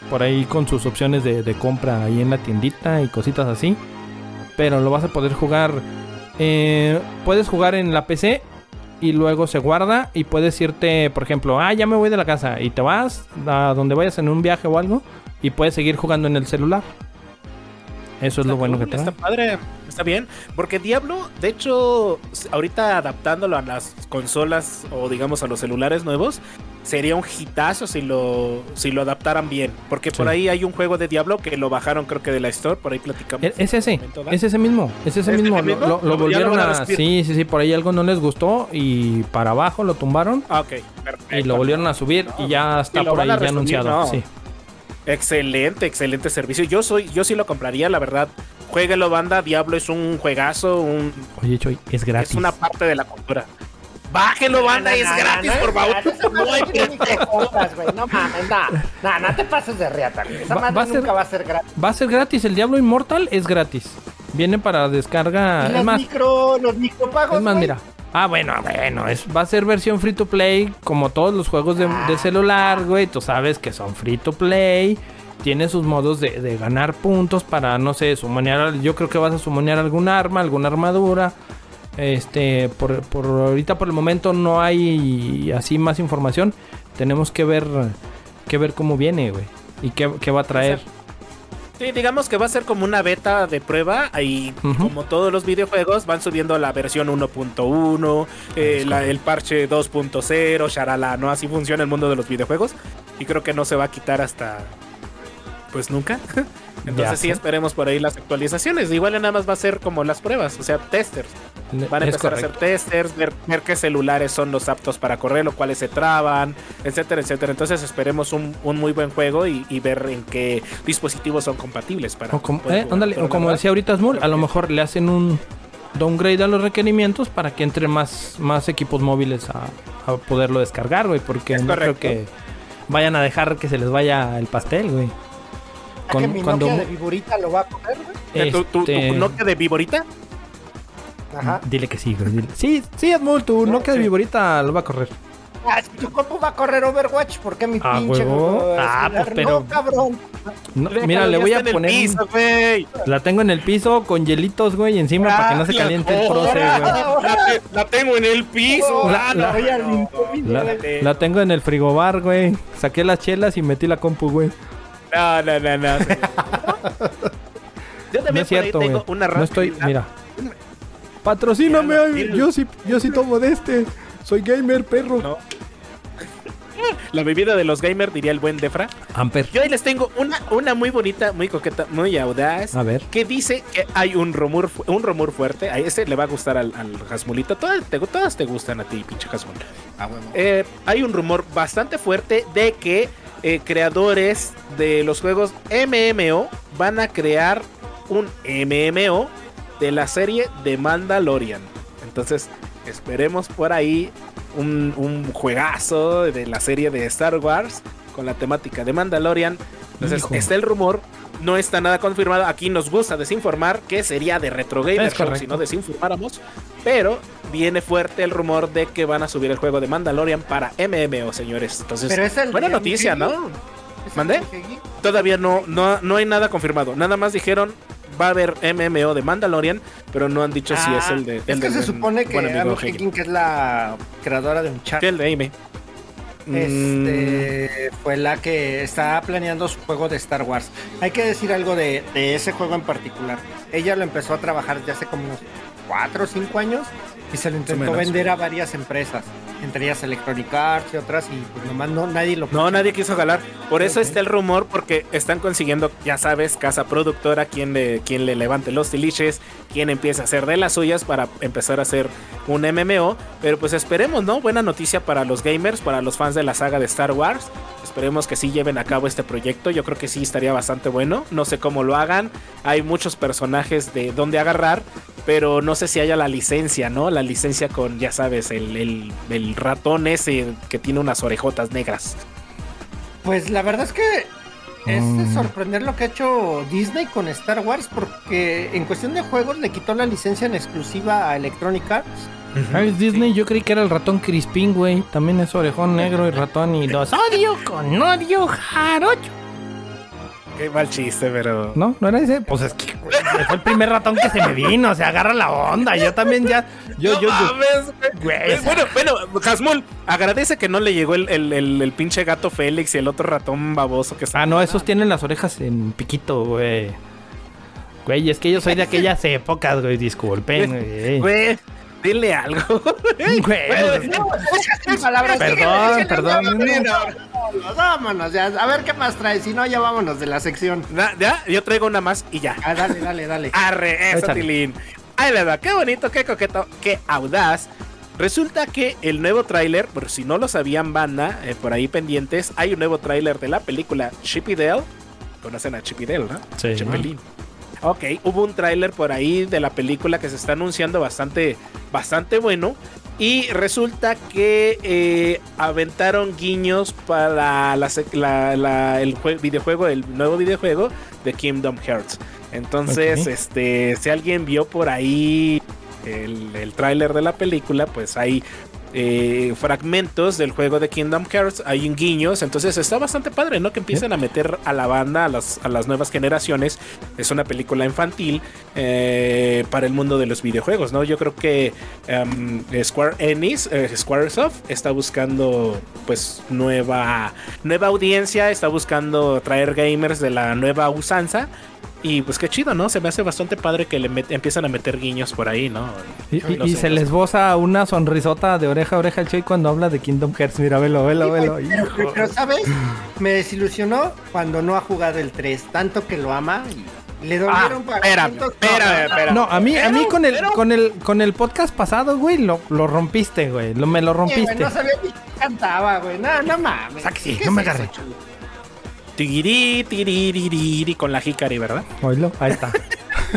por ahí con sus opciones de, de compra ahí en la tiendita y cositas así. Pero lo vas a poder jugar. eh, puedes jugar en la PC y luego se guarda y puedes irte, por ejemplo, ah, ya me voy de la casa y te vas a donde vayas en un viaje o algo y puedes seguir jugando en el celular. Eso es lo bueno que te Está padre, está bien. Porque Diablo, de hecho, ahorita adaptándolo a las consolas o digamos a los celulares nuevos, sería un hitazo si lo, si lo adaptaran bien. Porque por ahí hay un juego de Diablo que lo bajaron, creo que de la Store, por ahí platicamos. E- Es ese, es ese mismo, es ese ¿Es mismo. Lo, mismo? lo- lo ¿Ya lo volvieron a? Sí, sí, sí, por ahí algo no les gustó y para abajo lo tumbaron Ah, ok, perfecto. y lo volvieron a subir y ya está por ahí ya anunciado. no. Sí. Excelente, excelente servicio. Yo soy, yo sí lo compraría, la verdad. Jueguelo, banda. Diablo es un juegazo, un, Oye, Choy, es gratis. es una parte de la cultura. Bájelo, banda, es gratis, por favor. No hay güey. No mames, no. No, no te pases de reata, güey. Esa Va- madre va a ser- nunca va a ser gratis. Va a ser gratis, el Diablo Inmortal es gratis. Viene para descarga. Y Es los más, micro, los micropagos, es más, mira. Ah, bueno, bueno, es, va a ser versión free to play, como todos los juegos de, de celular, güey. Tú sabes que son free to play. Tiene sus modos de, de ganar puntos para, no sé, sumonear. Yo creo que vas a sumonear algún arma, alguna armadura. Este, por, por ahorita por el momento no hay así más información. Tenemos que ver, que ver cómo viene, güey. Y qué, qué va a traer. Sí, digamos que va a ser como una beta de prueba. Y Ujú. como todos los videojuegos, van subiendo la versión 1.1, eh, el parche 2.0, sharala, ¿no? Así funciona el mundo de los videojuegos. Y creo que no se va a quitar hasta. Pues nunca. Entonces sí esperemos por ahí las actualizaciones. Igual nada más va a ser como las pruebas, o sea, testers. Van a Es empezar a hacer testers, ver, ver qué celulares son los aptos para correr, lo cuales se traban, etcétera, etcétera. Entonces esperemos un, un muy buen juego y, y ver en qué dispositivos son compatibles para. O eh, ándale, o como decía ahorita Smul, a lo mejor le hacen un downgrade a los requerimientos para que entre más, más equipos móviles a, a poderlo descargar, güey, porque Es no creo que vayan a dejar que se les vaya el pastel, güey. ¿A Con- que mi cuando Nokia de viborita lo va a comer, güey? ¿Tu, tu, tu este, Nokia de Viborita? Ajá. Dile que sí, güey. dile. Sí, sí, Smul, tu No, Nokia de sí. Viborita lo va a correr. Ah, si tu compu va a correr Overwatch, ¿por qué mi Ah, pinche huevo. Ah, pues, pero- No, cabrón. No, Déjalo, mira, le voy a en el poner. piso, güey. La tengo en el piso con hielitos, güey, encima para que no se caliente el proce, güey. La, te- la tengo en el piso. La- la- no, no, tengo en el frigobar, güey. Saqué las chelas y metí la compu, güey. No, no, no, no. Yo No también es cierto, ahí güey. tengo una No estoy, mira. Patrocíname, yo sí, yo sí tomo de este. Soy gamer, perro. No. La bebida de los gamers, diría el buen Defra. Amper. Yo ahí les tengo una, una muy bonita, muy coqueta, muy audaz. A ver. Que dice que hay un rumor, un rumor fuerte. A ese le va a gustar al, al. Todas te, todas te gustan a ti, pinche Hasmul. Eh, hay un rumor bastante fuerte de que eh, creadores de los juegos MMO van a crear un MMO de la serie de Mandalorian. Entonces, esperemos por ahí un, un juegazo de la serie de Star Wars con la temática de Mandalorian. Entonces, Hijo. está el rumor. No está nada confirmado. Aquí nos gusta desinformar que sería de Retro Gamer Show si no desinformáramos. Pero viene fuerte el rumor de que van a subir el juego de Mandalorian para MMO, señores. Entonces, Pero es el buena noticia. ¿no? ¿Mande? Todavía no, no, no hay nada confirmado. Nada más dijeron va a haber MMO de Mandalorian, pero no han dicho si es el de. Ah, Es el que de se buen- supone que Amy es la creadora de un chat. El de Amy. este, fue la que estaba planeando su juego de Star Wars. Hay que decir algo de, de ese juego en particular. Ella lo empezó a trabajar ya hace como unos 4 o 5 años y se lo intentó menos. vender a varias empresas, entre ellas Electronic Arts y otras, y pues nomás no, nadie lo No, nadie quiso jalar. Por eso está el rumor, porque están consiguiendo, ya sabes, casa productora, quien le, quien le levante los tiliches, quien empieza a hacer de las suyas para empezar a hacer un MMO. Pero pues esperemos, ¿no? Buena noticia para los gamers, para los fans de la saga de Star Wars. Esperemos que sí lleven a cabo este proyecto. Yo creo que sí estaría bastante bueno. No sé cómo lo hagan. Hay muchos personajes de donde agarrar. Pero no sé si haya la licencia, ¿no? La licencia con, ya sabes, el, el- el ratón ese que tiene unas orejotas negras. Pues la verdad es que es de Mm. sorprender lo que ha hecho Disney con Star Wars, porque en cuestión de juegos le quitó la licencia en exclusiva a Electronic Arts. Ah, es Disney, yo creí que era el ratón Crispin, güey. También es orejón negro y ratón y dos. Odio con odio jarocho. Qué mal chiste, pero. ¿No? ¿No era ese? Pues es que güey, fue el primer ratón que se me vino. Se agarra la onda. Yo también ya. Yo, No yo, mames, güey. Güey, Bueno, bueno, Hasmul, agradece que no le llegó el, el, el- el pinche gato Félix y el otro ratón baboso que está. Ah, no, esos tienen las orejas en piquito, güey. Güey, es que yo soy de aquellas épocas, güey. Disculpen, güey. Güey, dile algo. Güey, Sin palabras. Perdón, perdón. Vámonos, vámonos, ya. A ver qué más traes, si no, ya vámonos de la sección. Ya, yo traigo una más y ya. Ah, dale, dale, dale. Arre, eso. Tilín. Ahí le da, qué bonito, qué coqueto, qué audaz. Resulta que el nuevo tráiler, por si no lo sabían banda, eh, por ahí pendientes, hay un nuevo tráiler de la película Chip y Dale. Conocen a Chip y Dale, ¿no? Sí. Chipelín. Ok, hubo un tráiler por ahí de la película que se está anunciando bastante, bastante bueno. Y resulta que eh, aventaron guiños para la sec- la- la- el jue- videojuego, el nuevo videojuego de Kingdom Hearts. Entonces, este, si alguien vio por ahí el, el tráiler de la película, pues hay eh, fragmentos del juego de Kingdom Hearts, hay guiños, entonces está bastante padre, ¿no? Que empiecen a meter a la banda, a las, a las nuevas generaciones. Es una película infantil eh, para el mundo de los videojuegos, ¿no? Yo creo que em, Square Enix, eh, Squaresoft está buscando pues nueva, nueva audiencia, está buscando traer gamers de la nueva usanza. Y pues qué chido, ¿no? Se me hace bastante padre que le met- empiezan a meter guiños por ahí, ¿no? Y, se les boza una sonrisota de oreja a oreja al Choy cuando habla de Kingdom Hearts. Mira, velo, velo, velo. Pero, ¿sabes? Me desilusionó cuando no ha jugado el 3, tanto que lo ama y le Ah, dolieron para espérame, espérame, espérame. No, a mí, a mí con el, pero- con el, con el podcast pasado, güey, lo, lo rompiste, güey. Lo, me lo Sí, güey, rompiste. no sabía ni qué cantaba, güey. No, no mames. Sí, ¿Qué no me eso, Tiguirí, tiriririri, con la Hikari, ¿verdad? Oílo, ahí está.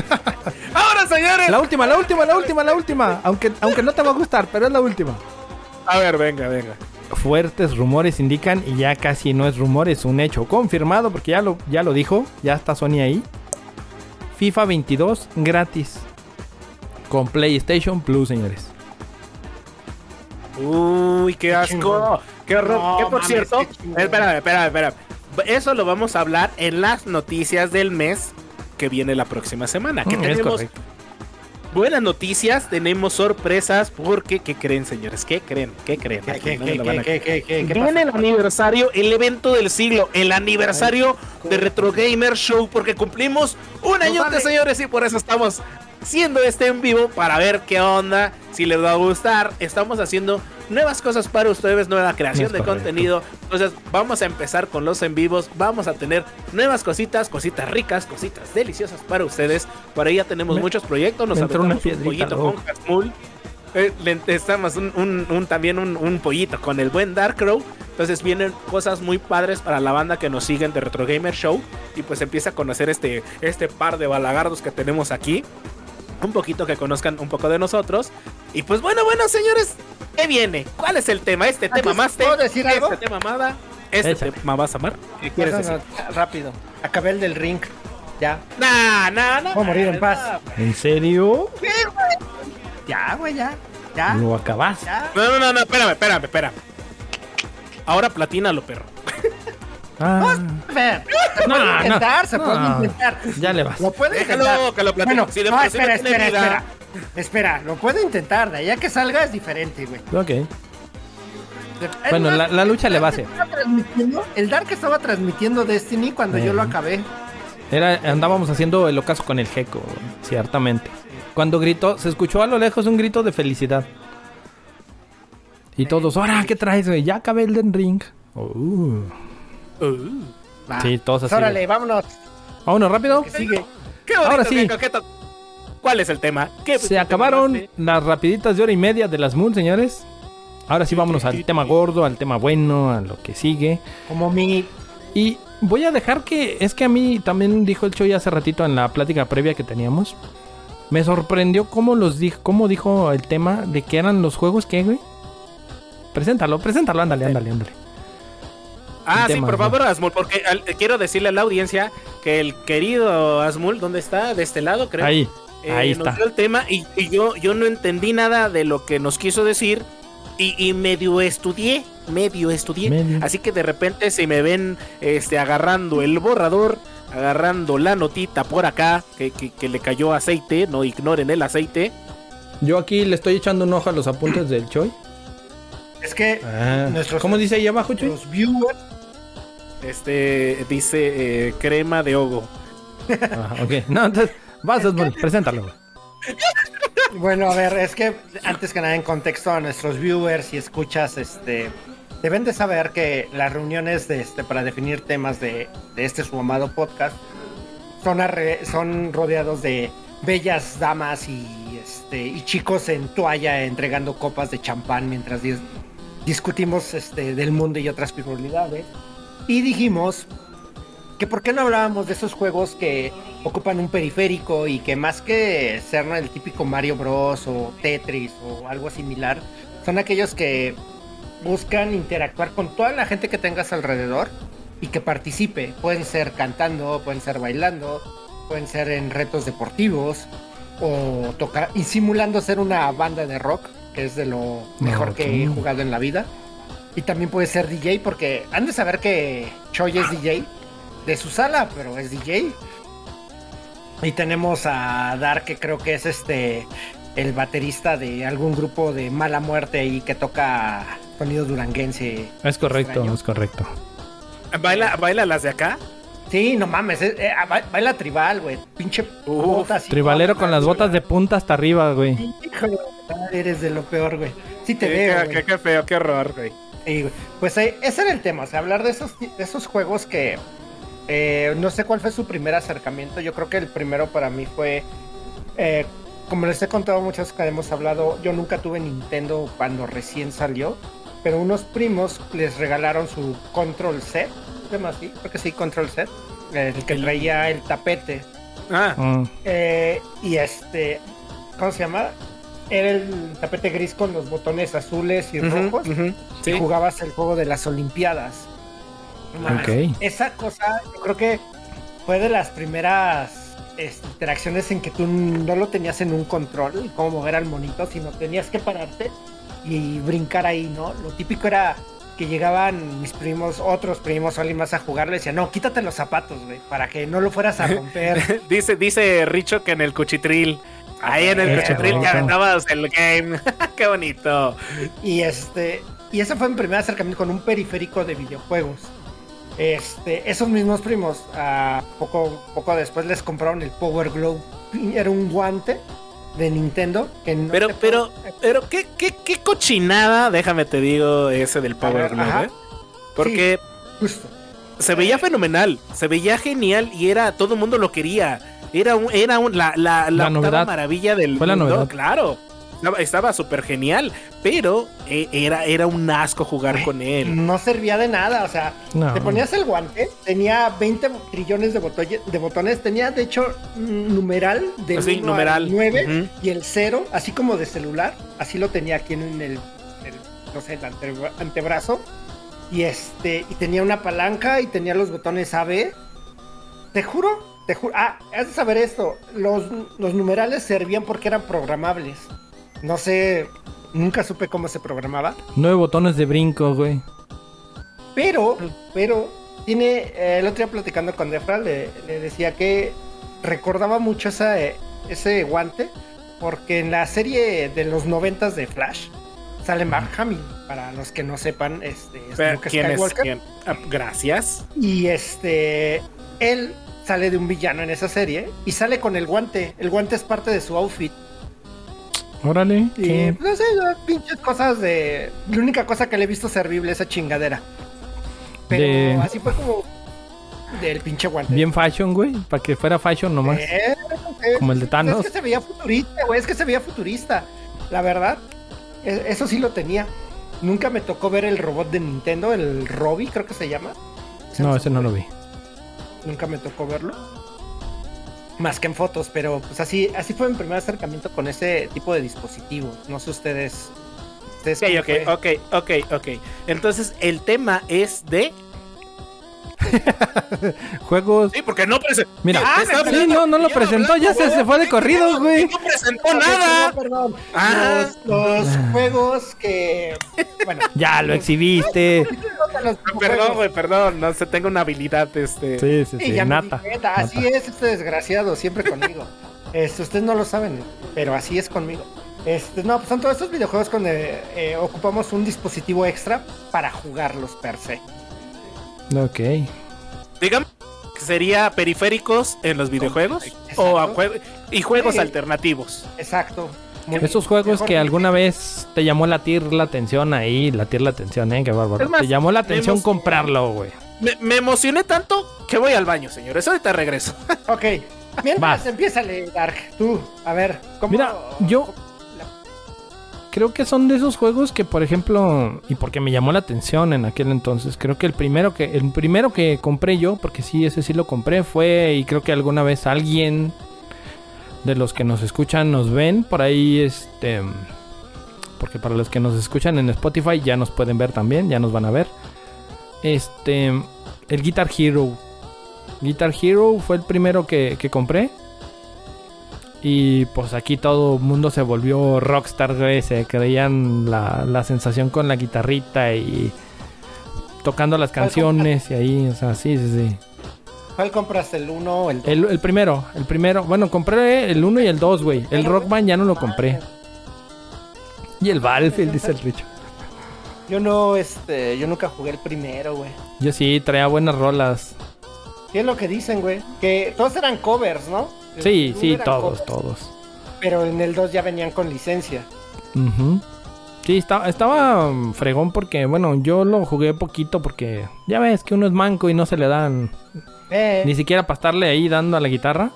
Ahora, señores. La última, la última, la última, la última. Aunque, aunque no te va a gustar, pero es la última. A ver, venga, venga. Fuertes rumores indican, y ya casi no es rumor, es un hecho confirmado, porque ya lo, ya lo dijo, ya está Sony ahí. FIFA 22 gratis. Con PlayStation Plus, señores. Uy, qué asco. Qué horror. No, que por mames, cierto, espérame, espérame, espérame. Eso lo vamos a hablar en las noticias del mes que viene la próxima semana. Que Mm, tenemos correcto. buenas noticias, tenemos sorpresas, porque ¿qué creen, señores? ¿Qué creen? ¿Qué creen? ¿Qué, qué, No me qué, lo van qué, a qué, qué, qué, qué Viene el aniversario, el evento del siglo, el aniversario de Retro Gamer Show, porque cumplimos un vale. señores, y por eso estamos haciendo este en vivo para ver qué onda, si les va a gustar. Estamos haciendo nuevas cosas para ustedes, nueva creación de contenido. Entonces, vamos a empezar con los en vivos. Vamos a tener nuevas cositas, cositas ricas, cositas deliciosas para ustedes. Por ahí ya tenemos Me- muchos proyectos. Nos aventamos un pollito con Hasmul. Eh, estamos un, un- un- también un, un pollito con el buen Dark Crow. Entonces vienen cosas muy padres para la banda que nos siguen de Retro Gamer Show. Y pues empieza a conocer este, este par de balagardos que tenemos aquí. Un poquito que conozcan un poco de nosotros. Y pues bueno, bueno, señores, ¿qué viene? ¿Cuál es el tema? Este tema más ¿puedo decir algo? Este tema amada. Este Échale. tema vas a amar. ¿Qué quieres No, decir? rápido. Acabé el del ring. Ya. Nah, nah, nah. Voy a morir en nah, paz. ¿En serio? Ya, güey, ya. Ya. Lo acabas. Ya. No, no, no, no, espérame, espérame, espérame. Ahora platínalo, perro. Ah, se No, puede no, intentar, se no. puede intentar. ya le vas. Lo puede Déjalo, intentar. que lo platine. Bueno, Si no, no espera, espera, espera. Espera, lo puede intentar. De allá que salga es diferente, güey. Ok. Bueno, la, la lucha le va a hacer. El Dark estaba transmitiendo Destiny cuando yo lo acabé. Era, andábamos haciendo el ocaso con el Gecko, ciertamente. Cuando gritó, se escuchó a lo lejos un grito de felicidad. Y todos, ahora, ¿qué traes, güey? Ya acabé el Den Ring. Oh. Uh. Sí, todos así. Órale, vámonos. Vámonos rápido. Sigue. Qué bonito, Ahora sí. qué coqueto. ¿Cuál es el tema? ¿Qué Se acabaron las rapiditas de hora y media de las Moon, señores. Ahora sí vámonos al tema gordo, al tema bueno, a lo que sigue. Como mi. Y voy a dejar que, es que a mí también dijo el Choy hace ratito en la plática previa que teníamos. Me sorprendió cómo los dijo, cómo dijo el tema de que eran los juegos que, güey. Preséntalo, preséntalo, ándale, ándale, ándale. Ah, sí, tema, por ¿no? favor, Asmul, porque al- quiero decirle a la audiencia que el querido Asmul, ¿dónde está? De este lado, creo. Ahí, Eh, ahí nos está. dio el tema y, y yo, yo no entendí nada de lo que nos quiso decir y, y medio estudié, medio estudié. Medio. Así que de repente si me ven este, agarrando el borrador, agarrando la notita por acá, que, que- que le cayó aceite, no ignoren el aceite. Yo aquí le estoy echando un ojo a los apuntes del Choy. Es que Nuestros- ¿Cómo dice ahí abajo, Choy? los viewers. Este dice eh, crema de hogo. Ah, ok. No, entonces, vas, Osmond, preséntalo. Bueno, a ver, es que antes que nada en contexto a nuestros viewers y escuchas, este, deben de saber que las reuniones de este para definir temas de, de este su amado podcast son, arre- son rodeados de bellas damas y este y chicos en toalla entregando copas de champán mientras dis- discutimos este del mundo y otras prioridades. Y dijimos que por qué no hablábamos de esos juegos que ocupan un periférico y que más que ser el típico Mario Bros o Tetris o algo similar, son aquellos que buscan interactuar con toda la gente que tengas alrededor y que participe. Pueden ser cantando, pueden ser bailando, pueden ser en retos deportivos o tocar y simulando ser una banda de rock, que es de lo mejor que he jugado en la vida. Y también puede ser DJ porque han de saber que Choi es DJ de su sala, pero es DJ. Y tenemos a Dark, que creo que es este el baterista de algún grupo de mala muerte ahí que toca sonido duranguense. Es correcto, Extraño. es correcto. ¿Baila, baila las de acá? Sí, no mames, eh, eh, ba- baila tribal, güey. Pinche Uf, botas y Tribalero con las botas de punta hasta arriba, güey. Hijo eres de lo peor, güey. Sí te veo, qué- qué feo, qué horror, güey. Sí, pues eh, ese era el tema, o sea, hablar de esos, de esos juegos que eh, no sé cuál fue su primer acercamiento. Yo creo que el primero para mí fue, eh, como les he contado muchas que hemos hablado, yo nunca tuve Nintendo cuando recién salió, pero unos primos les regalaron su Control Set, ¿se llama así? Creo que sí, Control Set, el que traía el tapete. Ah, Mm, Eh, y este, ¿cómo se llama? Era el tapete gris con los botones azules y rojos. sí. Y jugabas el juego de las Olimpiadas. No mames, Ok. Esa cosa, yo creo que fue de las primeras este, interacciones en que tú no lo tenías en un control, cómo mover al monito, sino tenías que pararte y brincar ahí, ¿no? Lo típico era que llegaban mis primos, otros primos o alguien más a jugar, le decían, no, quítate los zapatos, güey, para que no lo fueras a romper. Dice, dice Richo que en el cuchitril. Ahí en el bonito. ya aventabas el game. qué bonito. Y este, y ese fue mi primer acercamiento con un periférico de videojuegos. Este, esos mismos primos, ah, poco, poco después les compraron el Power Glove. Era un guante de Nintendo que no Pero, pero, puedo- pero, ¿qué, qué, qué cochinada, déjame te digo, ese del Power ver, Glove, eh? Porque justo. Se veía fenomenal, se veía genial y era, todo el mundo lo quería. Era un, era un, la, la, la, La octava novedad. maravilla del Fue la mundo, novedad. claro. Estaba- súper genial, pero eh, era, era un asco jugar con él. No servía de nada, o sea, No. te ponías el guante, tenía 20 trillones de, botoye- de botones, tenía de hecho un numeral de Sí, numeral. 9 Ujú. y el 0, así como de celular, así lo tenía aquí en el, el- no sé, el ante- antebrazo. Y este, y tenía una palanca y tenía los botones AB. Te juro, te juro. Ah, has de saber esto. Los, los numerales servían porque eran programables. No sé, nunca supe cómo se programaba. Nueve botones de brinco, güey. Pero, pero, tiene. eh, el otro día platicando con Defra, le, le decía que recordaba mucho esa, ese guante, porque en la serie de los noventas de Flash sale Mark Hamill. Para los que no sepan, este es Pero, Luke ¿Quién es? Quién? Ah, Gracias. Y este, él sale de un villano en esa serie y sale con el guante. El guante es parte de su outfit. Órale. Y qué- no sé, pinches cosas de. La única cosa que le he visto servible esa chingadera. Pero De- así fue como del pinche guante. Bien fashion, güey. Para que fuera fashion nomás. Eh, Como el de Thanos. Es que se veía futurista, güey. Es que se veía futurista. La verdad, e- eso sí lo tenía. Nunca me tocó ver el robot de Nintendo, el Robbie, creo que se llama. No, ese no lo vi. Nunca me tocó verlo. Más que en fotos, pero pues así, así fue mi primer acercamiento con ese tipo de dispositivos. No sé ustedes. ustedes Ok, ok, fue. ok, ok, ok. Entonces, el tema es de. Juegos. Sí, porque no presentó. Mira, Ah, sí, no, no lo presentó, ya se, se fue de corrido, güey. No presentó Ok, nada. Perdón. Ah. Los, los juegos que. Bueno. Ya lo exhibiste. Perdón, güey, perdón. No sé, tengo una habilidad, este. Sí, sí, sí. Nata. Así es este desgraciado, siempre conmigo. Este, ustedes no lo saben, pero así es conmigo. Este, no, pues son todos estos videojuegos donde eh, ocupamos un dispositivo extra para jugarlos per se. Ok. Digamos que sería periféricos en los videojuegos o a jue- y juegos Sí. alternativos. Exacto. Muy- Esos juegos que alguna vez te llamó la tir la atención ahí, latir la atención, eh, qué bárbaro. Más, te llamó la atención comprarlo, güey. Me, me emocioné tanto que voy al baño, señores. Ahorita regreso. Ok. Mientras empieza Dark, tú, a ver, ¿cómo? Mira, yo- Creo que son de esos juegos que, por ejemplo, y porque me llamó la atención en aquel entonces, creo que el primero que el primero que compré yo, porque sí ese sí lo compré fue y creo que alguna vez alguien de los que nos escuchan nos ven por ahí este porque para los que nos escuchan en Spotify ya nos pueden ver también, ya nos van a ver. Este el Guitar Hero Guitar Hero fue el primero que, que compré. Y pues aquí todo el mundo se volvió rockstar, güey. Se creían la, la sensación con la guitarrita y tocando las canciones y ahí, o sea, sí, sí, sí. ¿Cuál compraste? ¿El 1 o el 2? El, el primero, el primero. Bueno, compré el 1 y el 2, güey. El Rock Band ya no lo compré. Y el Battlefield, dice el Richo. Yo no, este, yo nunca jugué el primero, güey. Yo sí, traía buenas rolas. ¿Qué es lo que dicen, güey? Que todos eran covers, ¿no? El Sí, sí, todos, todos. Pero en el 2 ya venían con licencia. Sí, estaba, estaba mm, fregón porque, bueno, yo lo jugué poquito porque ya ves que uno es manco y no se le dan Eh, ni siquiera para estarle ahí dando a la guitarra.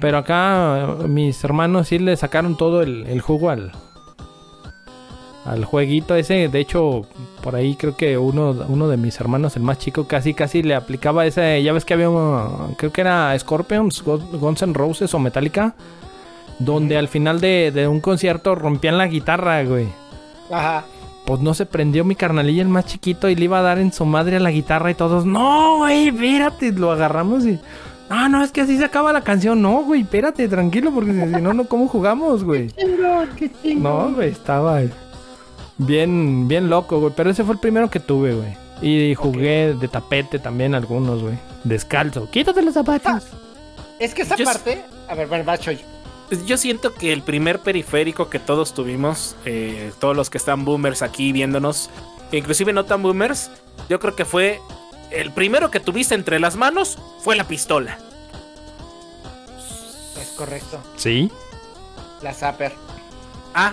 Pero acá eh, mis hermanos sí le sacaron todo el, el jugo al, al jueguito ese. De hecho, por ahí creo que uno, uno de mis hermanos, el más chico, casi casi le aplicaba ese. Ya ves que había, uh, creo que era Scorpions, Gu- Guns N' Roses o Metallica. Donde al final de, de un concierto rompían la guitarra, güey. Ajá. Pues no se prendió mi carnalilla el más chiquito y le iba a dar en su madre a la guitarra y todos, no, güey, espérate, lo agarramos y... Ah, no, es que así se acaba la canción. No, güey, espérate, tranquilo, porque si si no, no, ¿cómo jugamos, güey? No, güey, estaba bien, bien loco, güey. Pero ese fue el primero que tuve, güey. Y jugué de tapete también algunos, güey. Descalzo. Quítate los zapatos. Es que esa Yo- parte. A ver, bueno, va, Choy. Pues Yo siento que el primer periférico que todos tuvimos, eh, todos los que están boomers aquí viéndonos, inclusive no tan boomers, yo creo que fue el primero que tuviste entre las manos fue la pistola. Es correcto. Sí. La Zapper. Ah,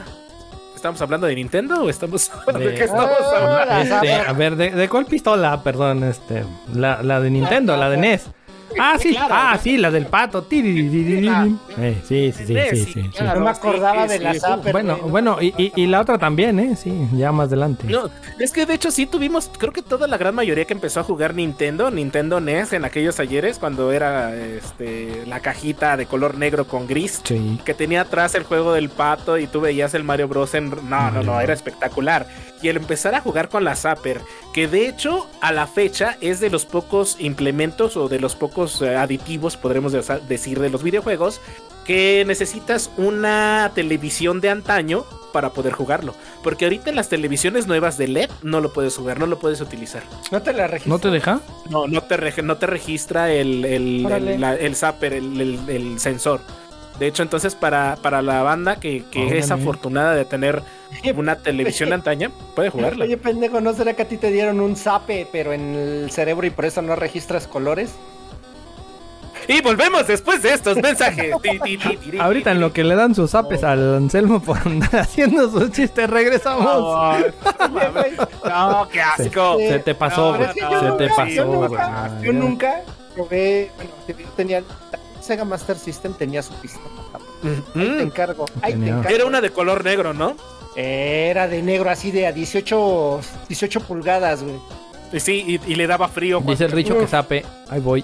¿estamos hablando de Nintendo o estamos De- de qué estamos Ah, hablando? la Este, a ver, ¿de, de cuál pistola? Perdón, este. La, la de Nintendo, la de NES. Ah, sí, claro. ah, sí, la del pato. Eh, sí, sí, sí, sí, sí, sí. claro. no me acordaba sí, de la sí. Zapper. Bueno, no bueno, y, y- y la otra también, ¿eh? Sí, ya más adelante. No, es que de hecho sí tuvimos, creo que toda la gran mayoría que empezó a jugar Nintendo, Nintendo NES en aquellos ayeres cuando era este la cajita de color negro con gris. Sí. que tenía atrás el juego del pato y tú veías el Mario Bros. en... No, no, no, era espectacular. Y el empezar a jugar con la Zapper, que de hecho a la fecha es de los pocos implementos o de los pocos eh, aditivos, podremos decir, de los videojuegos, que necesitas una televisión de antaño para poder jugarlo. Porque ahorita en las televisiones nuevas de LED no lo puedes jugar, no lo puedes utilizar. No te la registré. ¿No te deja? No, no te, reg- no te registra el, el, Órale. el, la- el zapper, el, el- el sensor. De hecho, entonces para, para la banda que, que es afortunada de tener una televisión antaña, puede jugarla. Oye, pendejo, ¿no será que a ti te dieron un zape, pero en el cerebro y por eso no registras colores? Y volvemos después de estos mensajes. Ahorita en lo que le dan sus zapes al Anselmo por andar haciendo sus chistes, regresamos. Oh, no, qué asco. Se te pasó, No, güey. no, Se te pasó, yo güey. nunca, yo nunca probé, bueno, yo tenía, Sega Master System tenía su pistola. Ahí te Mm, encargo, ahí te encargo. Era una de color negro, ¿no? Era de negro, así de a 18, 18 pulgadas, güey. Y sí, y, y le daba frío. Dice el Richo que sape. Ahí voy.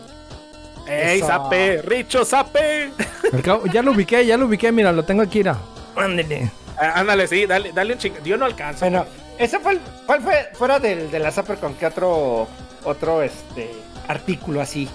¡Ey, Eso. Zape! ¡Richo, cabo- ya lo ubiqué, ya lo ubiqué. Mira, lo tengo aquí. Mira. Ándele. Ah, ándale, sí, dale, dale un ching... Yo no alcanzo. Bueno, ese fue el, ¿cuál fue, fuera del, de la Zapper con qué otro, otro, este, artículo así?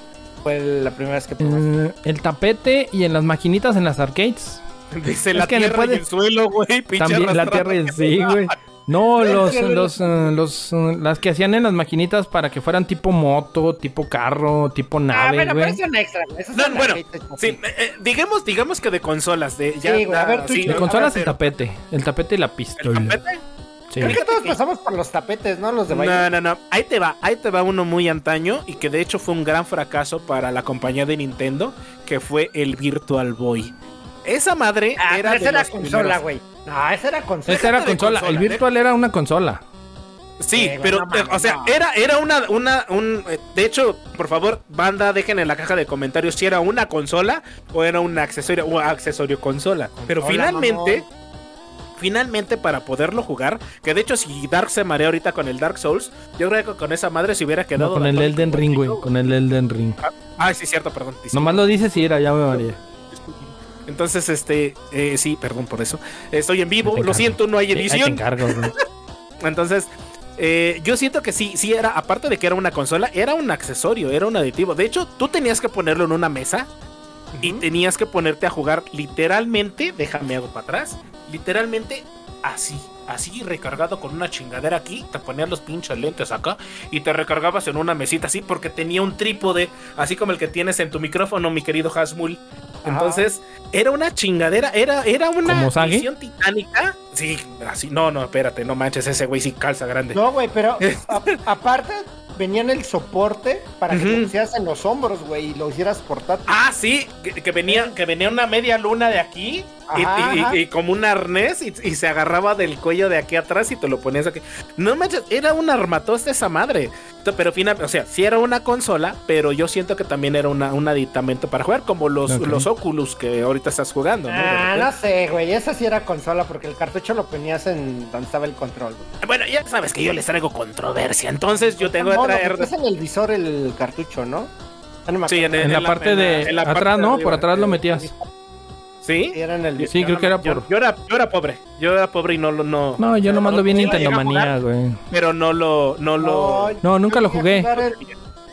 Fue la primera vez que probaste. Eh, el tapete y en las maquinitas en las arcades. Dice es la que le tierra puede- y el suelo, güey. También la tierra y sí, güey. No, los, los, eh, los, eh, las que hacían en las maquinitas para que fueran tipo moto, tipo carro, tipo Ah, nave, bueno, pero extra, No, bueno, Sí, así. eh, eh, digamos, digamos que de consolas, de ya. Sí, güey, a ver, tú- sí, De a consolas el tapete. El tapete y la ¿El pistola. tapete? Sí. Creo que todos pasamos por los tapetes, ¿no? Los de baile. No, no, no. Ahí te va, ahí te va uno muy antaño y que de hecho fue un gran fracaso para la compañía de Nintendo, que fue el Virtual Boy. Esa madre Ah, era de esa era los consola, güey. No, esa era consola. Esa era consola. consola, El ¿eh? virtual era una consola. Sí, Eh, pero, o sea, no. era, era una, una, un, eh, de hecho, por favor, banda, dejen en la caja de comentarios si era una consola o era un accesorio, o accesorio consola. Pero finalmente, finalmente para poderlo jugar, que de hecho si Dark se marea ahorita con el Dark Souls, yo creo que con esa madre se hubiera No, quedado... con el Elden Ring, güey. Con el Elden Ring. Ah, sí, cierto, perdón. disculpa. Nomás lo dices y era, ya me mareé. Entonces, este, eh, sí, perdón por eso. Estoy en vivo, lo siento, no hay Sí, ahí te edición. encargo. Entonces, eh, yo siento que sí, sí era, aparte de que era una consola, era un accesorio, era un aditivo. De hecho, tú tenías que ponerlo en una mesa y tenías que ponerte a jugar literalmente, déjame hago para atrás, literalmente así, así recargado con una chingadera aquí, te ponías los pinches lentes acá y te recargabas en una mesita así porque tenía un trípode, así como el que tienes en tu micrófono, mi querido Hasmul. Entonces, era una chingadera, era, era una misión titánica. Sí, así, no, no, espérate, no manches, ese güey sí calza grande. No, güey, pero a- aparte venían el soporte para que Ujú. lo pusieras en los hombros, güey, y lo hicieras portátil. Ah, sí, que, que venía, que venía una media luna de aquí y, Ajá, y- y- ajá. y como un arnés y, y se agarraba del cuello de aquí atrás y te lo ponías aquí. No manches, era un armatoste esa madre. Pero final, o sea, sí era una consola, pero yo siento que también era una, un aditamento para jugar, como los, los Oculus que ahorita estás jugando, ¿no? Ah, no sé, güey, esa sí era consola porque el cartucho lo ponías en donde estaba el control. güey. Bueno, ya sabes que yo les traigo controversia, entonces yo tengo que No, no, traer. es en el visor el cartucho, ¿no? No Sí, acuerdo. en En la la- parte en la- de en la parte atrás, de ¿no? arriba. Por atrás lo metías. ¿Sí? Sí, era en el Sí, creo que era Yo, por. yo era, yo era pobre, yo era pobre y no lo. No, No, yo nomás lo vi en no lo llegué a Nintendo Manía, güey. Pero no lo. No lo. No, nunca lo yo jugué. El,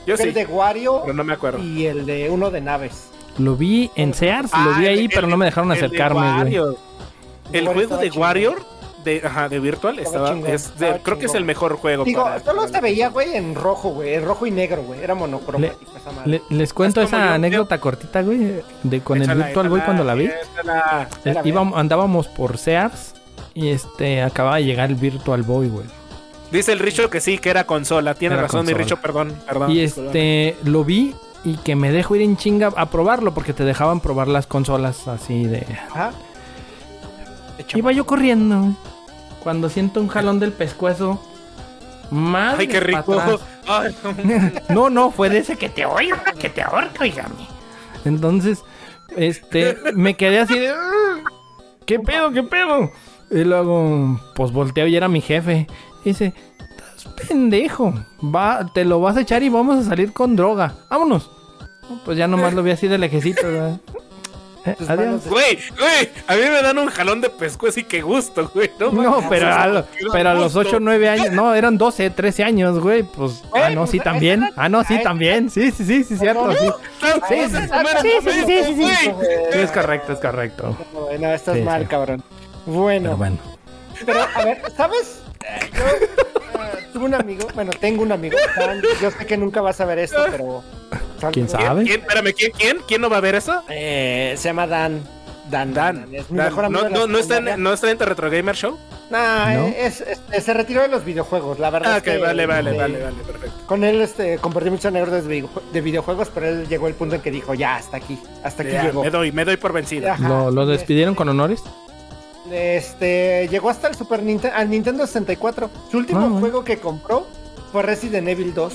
Yo el sí, de Wario pero no me acuerdo. y el de uno de naves. Lo vi en Sears, lo Ah, vi el- ahí, el- pero no me dejaron de acercarme, güey. El juego de. Warrior de, ajá, de Virtual Estaba estaba, chingón, es de- estaba creo que es el mejor juego. Digo, para- solo se veía, güey, en rojo, güey, en rojo y negro, güey. Era monocromático esa madre. Le- les cuento Es esa yo- anécdota cortita, güey, de con el Virtual Boy cuando la vi. échala. Eh, íbamos- andábamos por Sears y este acababa de llegar el Virtual Boy, güey. Dice el Richo que sí, que era consola. Tiene Era razón, mi. Richo, perdón. perdón Y este lo vi y que me dejo ir en chinga a probarlo porque te dejaban probar las consolas así de. Ajá. Hecho, Iba yo corriendo cuando siento un jalón del pescuezo. Más Ay, qué rico. Ay, No, no, fue de ese que te oiga, que te ahorca, oígame. Entonces, este, me quedé así de. "Ah, ¿Qué pedo, qué pedo? Y luego, pues volteo y era mi jefe. Y dice, estás pendejo. Va, te lo vas a echar y vamos a salir con droga. Vámonos. No, Pues ya nomás lo vi así de lejecito, ¿verdad? Eh, Tus adiós. Güey, güey, a mí me dan un jalón de pescuezo y qué gusto, güey. No, No, pero a, lo- pero a los gusto. 8 o 9 años, no, eran 12, 13 años, güey. Pues, ah, Güey, no, pues, sí, también. era- Ah, no, sí, Ay, también. Sí, sí, sí, sí, cierto. Sí, Sí, sí, sí, sí, sí, es correcto, es correcto. Bueno, estás Sí, mal, sí. cabrón. Pero Bueno, bueno. pero a ver, ¿sabes? Eh, Yo tuve un amigo, bueno, tengo un amigo, yo sé que nunca vas a ver esto, pero... ¿Quién ¿Quién, sabe? quién? Espérame, ¿quién, quién? ¿Quién no va a ver eso? Eh, se llama Dan. Dan, Dan. es mi Dan, mejor amigo no, no, no está en, no está en The Retro Gamer Show. Nah, ¿No? es, es- se retiró de los videojuegos, la verdad. Ah, es ok, que, vale, vale, eh, vale, vale, perfecto. Con él este, compartí muchas anécdotas de, videojue- de videojuegos, pero él llegó al punto en que dijo, ya, hasta aquí, hasta aquí Ya, llegó. me doy, me doy por vencido. Ajá. ¿Lo, lo despidieron con honores? Este, llegó hasta el Super Nintendo, al Nintendo 64. Su último Ah, bueno. juego que compró fue Resident Evil 2.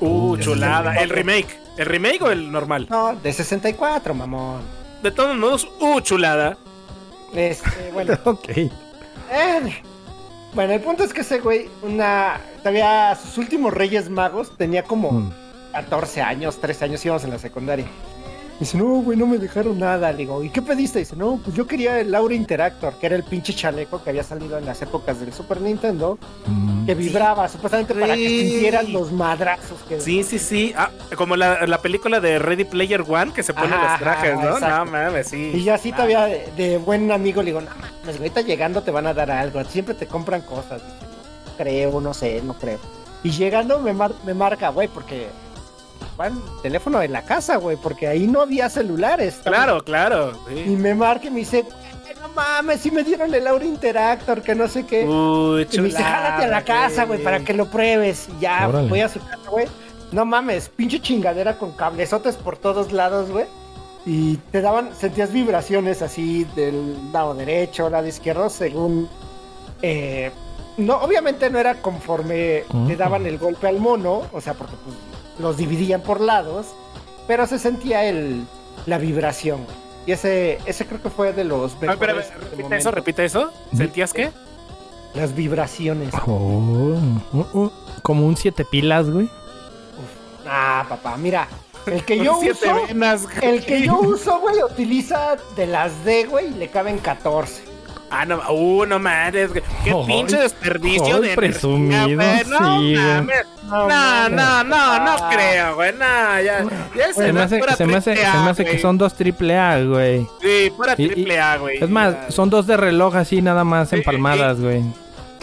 Uh, chulada. 64. ¿El remake? ¿El remake o el normal? No, de 64, mamón. De todos modos, uh, chulada. Este, bueno. ok. eh, bueno, el punto es que ese güey, una. Todavía sus últimos Reyes Magos tenía como Mm. 14 años, 13 años, íbamos en la secundaria. Dice, no, güey, no me dejaron nada. Le digo, ¿y qué pediste? Dice, no, pues yo quería el Aura Interactor, que era el pinche chaleco que había salido en las épocas del Super Nintendo, Mm. que vibraba supuestamente para que sintieran los madrazos que. Sí, sí, sí. Ah, como la, la película de Ready Player One que se pone Ajá, los trajes, ¿no? exacto. No mames, sí. Y yo así todavía de, de buen amigo le digo, no mames, ahorita llegando te van a dar algo, siempre te compran cosas. Dice, "No creo, no sé, no creo. Y llegando me, mar- me marca, güey, porque teléfono de la casa, güey, porque ahí no había celulares. Claro, claro. Y me marca y me dice, "Güey, no mames, si me dieron el Aura Interactor, que no sé qué. Uy, y me dice, jálate a la casa, güey, para que lo pruebes. Y ya Órale. voy a su casa, güey. No mames, pinche chingadera con cablezotes por todos lados, güey. Y te daban, sentías vibraciones así del lado derecho, lado izquierdo, según. eh, no, obviamente no era conforme le daban el golpe al mono, o sea, porque pues, los dividían por lados, pero se sentía el, la vibración. Y ese, ese creo que fue de los Ah, mejores de repite momento. eso, repite eso. ¿Sentías qué? Las vibraciones. Oh, uh, uh, como un siete pilas, güey. Ah, papá, mira. El que yo Siete uso, venas, el que yo uso, güey, utiliza de las D, güey, y le caben 14. Ah, no, uh, no mames. güey. Qué Ay, pinche desperdicio ay, de energía, presumido, güey. No sí, mames. No, no, no, no Ah. creo, güey. No, ya. ya Se me hace, se me hace, se me hace que son dos triple A, güey. Sí, pura Y- y- triple A, güey. Es más, son dos de reloj así nada más empalmadas, güey.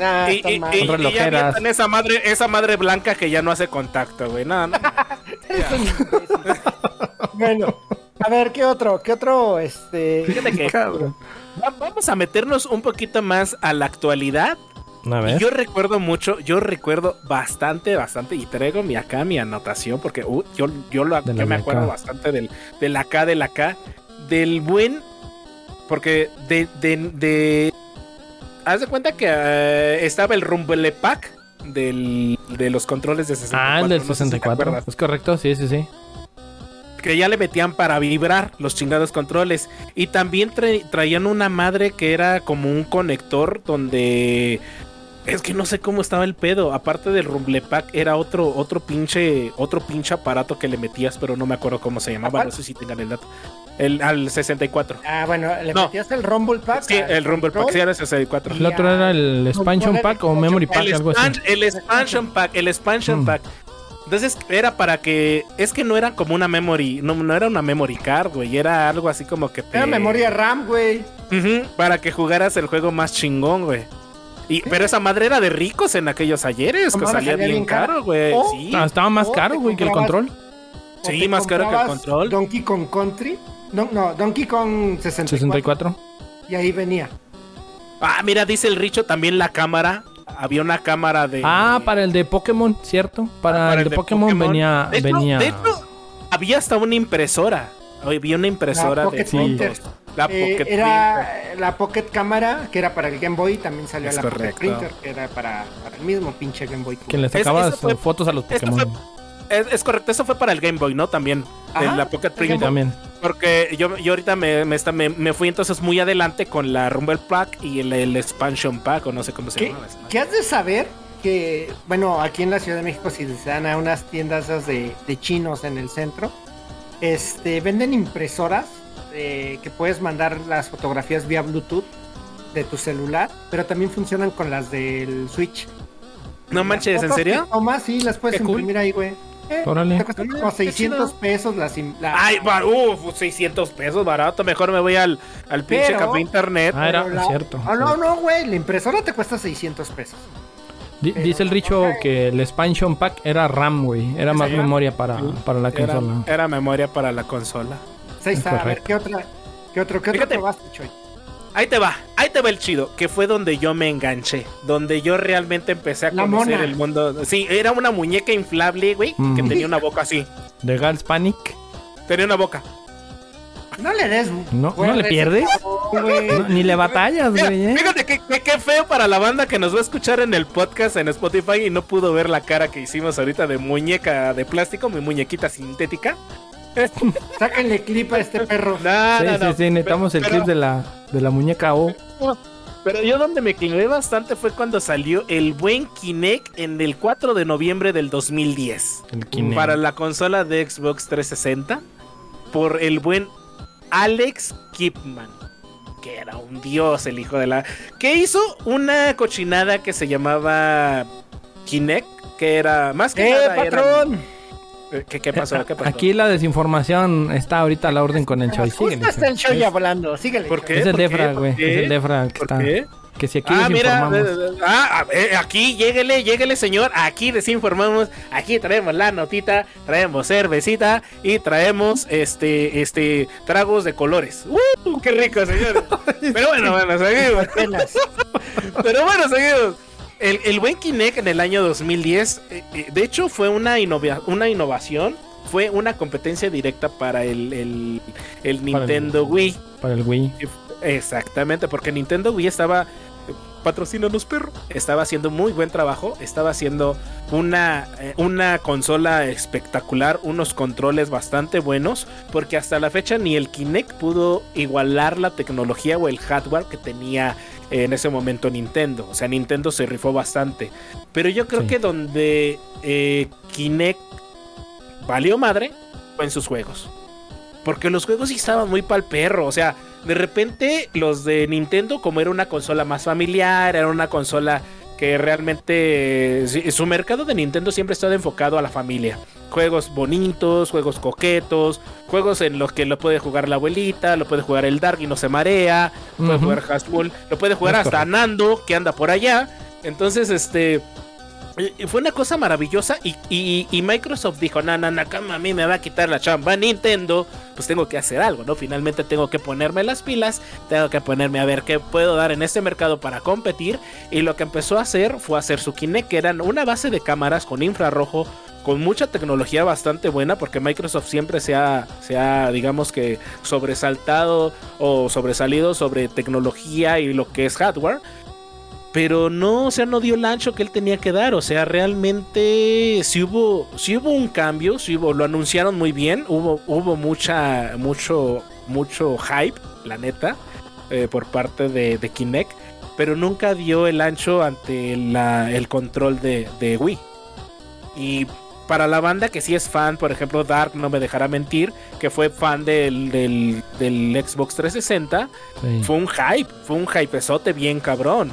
Ah, Y, está y, mal. y- y ya esa madre, esa madre blanca que ya no hace contacto, güey. No, no. Bueno, a ver, ¿qué otro? ¿Qué otro? Este. Fíjate que Cabrón. Va- vamos a meternos un poquito más a la actualidad. A Y ver. yo recuerdo mucho, yo recuerdo bastante, bastante, y traigo mi acá mi anotación, porque uh, yo, yo, lo, yo me acuerdo acá. bastante del, del acá, del acá, del buen, porque de, de, de haz de cuenta que eh, estaba el Rumble Pack del, de los controles de 64. Ah, el del no sé si te 64. acuerdas, es correcto, sí, sí, sí. Que ya le metían para vibrar los chingados controles. Y también tra- traían una madre que era como un conector donde... Es que no sé cómo estaba el pedo. Aparte del Rumble Pack, era otro, otro pinche, otro pinche aparato que le metías, pero no me acuerdo cómo se llamaba. No sé si tengan el dato. El, al 64. Ah, bueno, le No. metías el Rumble Pack. Sí, el Rumble Pack sí era el 64. El otro era el expansion pack o memory pack, El, algo así. el expansion pack, el expansion Mm. pack. Entonces era para que. Es que no era como una memory. No, no era una memory card, güey. Era algo así como que te. Era memoria RAM, güey. Para que jugaras el juego más chingón, güey. Y, pero esa madre era de ricos en aquellos ayeres, que salía bien caro, güey. Sí. Ah, estaba más caro, güey, que el control. Sí, más caro que el control. Donkey Kong Country. No, no, Donkey Kong 64. 64. Y ahí venía. Ah, mira, dice el Richo también la cámara. Había una cámara de. Ah, para el de Pokémon, ¿cierto? Para, para el de, Pokémon, venía. De hecho- venía... de hecho, había hasta una impresora. Había una impresora La de Pocket fotos. Printer. La Eh, Pocket Printer. era la Pocket Cámara, que era para el Game Boy, también salió Es la correcto. Pocket Printer, que era para, para el mismo pinche Game Boy. Que le sacabas fotos a los Pokémon. Es, es correcto, eso fue para el Game Boy, ¿no? También. Ajá, en la Pocket Sí, Printer. también. Porque yo, yo ahorita me, me, está- me- me fui entonces muy adelante con la Rumble Pack y el, el Expansion Pack, o no sé cómo se ¿Qué, llama. qué has de saber? Que, bueno, aquí en la Ciudad de México, si se dan a unas tiendas de, de chinos en el centro, este, venden impresoras eh, que puedes mandar las fotografías vía Bluetooth de tu celular, pero también funcionan con las del Switch. No manches, ¿en serio? tomas, sí, las puedes Qué cool. imprimir ahí, güey. Eh, Órale. Te cuestan Ah, como qué 600 chido. pesos la- Ay, va- uf, 600 pesos barato. Mejor me voy al, al pinche Pero- café internet. Ah, era la- cierto. Ah, no, no, güey, la impresora te cuesta 600 pesos. Pero- Dice el Richo que el expansion pack era RAM, güey. Era más memoria para, para la consola. era memoria para la consola. Ahí está, a ver, correcto. ¿qué otra? ¿Qué otro? ¿Qué otro Fíjate. probaste, Choy? Ahí te va, ahí te va el chido, que fue donde yo me enganché, donde yo realmente empecé a La conocer mona. el mundo. Sí, era una muñeca inflable, güey, que tenía una boca así. De Gals Panic. Tenía una boca. No le des. No, güey, ¿no le pierdes? No, ni le batallas, Mira, güey. ¿eh? Fíjate que, que- qué feo para la banda que nos va a escuchar en el podcast en Spotify y no pudo ver la cara que hicimos ahorita de muñeca de plástico, mi muñequita sintética. Sáquenle clip a este perro. No, Sí, no, sí, no, sí, necesitamos el pero- clip de la, de la muñeca O. Pero yo donde me clavé bastante fue cuando salió el buen Kinect en el 4 de noviembre del 2010. El Kinect. Para la consola de Xbox 360. Por el buen Alex Kipman. Que era un dios el hijo de la... Que hizo una cochinada que se llamaba Kinect. Que era más que ¡Eh, nada... era- patrón! Eh, ¿Qué, qué pasó? ¿Qué pasó? Aquí la desinformación está ahorita a la orden con el Choy. Justo Síguele, está el Choy. show ya volando. Síguele. ¿Por qué? Es el. Defra, ¿Por güey. Es el Defra que ¿Por está. qué? Que si aquí Ah, mira, desinformamos. eh, ah, aquí, lléguele, lléguele, señor. Aquí desinformamos. Aquí traemos la notita, traemos cervecita y traemos este, este, tragos de colores. ¡Uh! ¡Qué rico, señor! Pero bueno, bueno, seguimos. Pero bueno, seguimos. El, el buen Kinect en el año 2010, eh, eh, de hecho, fue una, innova- una innovación. Fue una competencia directa para el, el, el Para el- Nintendo Wii. Para el Wii. Exactamente, porque Nintendo Wii estaba patrocínanos perro. Estaba haciendo muy buen trabajo, estaba haciendo una, eh, una consola espectacular, unos controles bastante buenos, porque hasta la fecha ni el Kinect pudo igualar la tecnología o el hardware que tenía eh, en ese momento Nintendo. O sea, Nintendo se rifó bastante. Pero yo creo Sí. que donde eh, Kinect valió madre fue en sus juegos. Porque los juegos sí estaban muy pal perro. O sea, de repente los de Nintendo, como era una consola más familiar, era una consola que realmente su mercado de Nintendo siempre ha estado enfocado a la familia. Juegos bonitos, juegos coquetos, juegos en los que lo puede jugar la abuelita, lo puede jugar el Dark y no se marea, puede Ujú. jugar Hasbull, lo puede jugar hasta. Nando, que anda por allá. Entonces, este. Fue una cosa maravillosa y, Microsoft dijo, no, no, no, a mí me va a quitar la chamba Nintendo, pues tengo que hacer algo, ¿no? Finalmente tengo que ponerme las pilas, tengo que ponerme a ver qué puedo dar en este mercado para competir. Y lo que empezó a hacer fue hacer su Kinect, que eran una base de cámaras con infrarrojo, con mucha tecnología bastante buena, porque Microsoft siempre se ha, se ha, digamos que, sobresaltado o sobresalido sobre tecnología y lo que es hardware. Pero no, o sea, no dio el ancho que él tenía que dar. O sea, realmente sí hubo, sí hubo un cambio, sí hubo, lo anunciaron muy bien. Hubo, hubo mucha, mucho, mucho hype, la neta, eh, por parte de, de Kinect. Pero nunca dio el ancho ante la- el control de, de Wii. Y para la banda que sí es fan, por ejemplo, Dark no me dejará mentir, que fue fan del, del, del Xbox 360, Sí. fue un hype, fue un hypezote bien cabrón.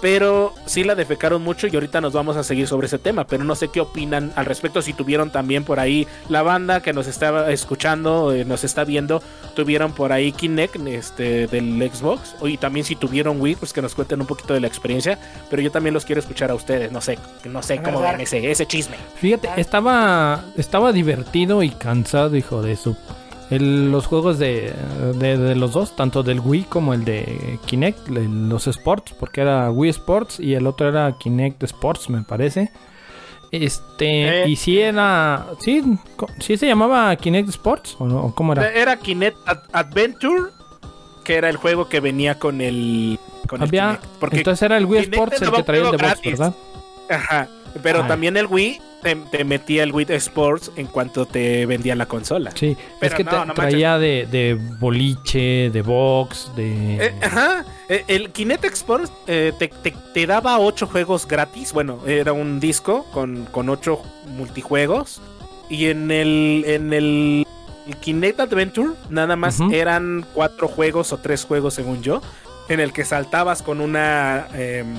Pero sí la defecaron mucho y ahorita nos vamos a seguir sobre ese tema. Pero no sé qué opinan al respecto. Si tuvieron también por ahí la banda que nos está escuchando, eh, nos está viendo, tuvieron por ahí Kinect este, del Xbox. Y también si tuvieron Wii, pues que nos cuenten un poquito de la experiencia. Pero yo también los quiero escuchar a ustedes. No sé, no sé cómo ver, ven ese, ese chisme. Fíjate, estaba, estaba divertido y cansado, hijo de su. El- los juegos de, de, de los dos, tanto del Wii como el de Kinect, los Sports, porque era Wii Sports y el otro era Kinect Sports, me parece. Este, Eh. y si era. Sí, sí se llamaba Kinect Sports, ¿o, no? ¿O cómo era? Era Kinect Ad- Adventure, que era el juego que venía con el, con el. Kinect. Porque Entonces era el Wii Sports el que traía el de box. ¿verdad? Ajá. Pero también el Wii te, te metía el Wii Sports en cuanto te vendía la consola. Sí, es Pero que no, te- no traía de, de boliche, de box, de. Eh, ajá. Eh, El Kinect Sports eh, te, te- te daba ocho juegos gratis. Bueno, era un disco con, con ocho multijuegos. Y en el, en el, Kinect Adventure nada más eran cuatro juegos o tres juegos según yo. En el que saltabas con una... em,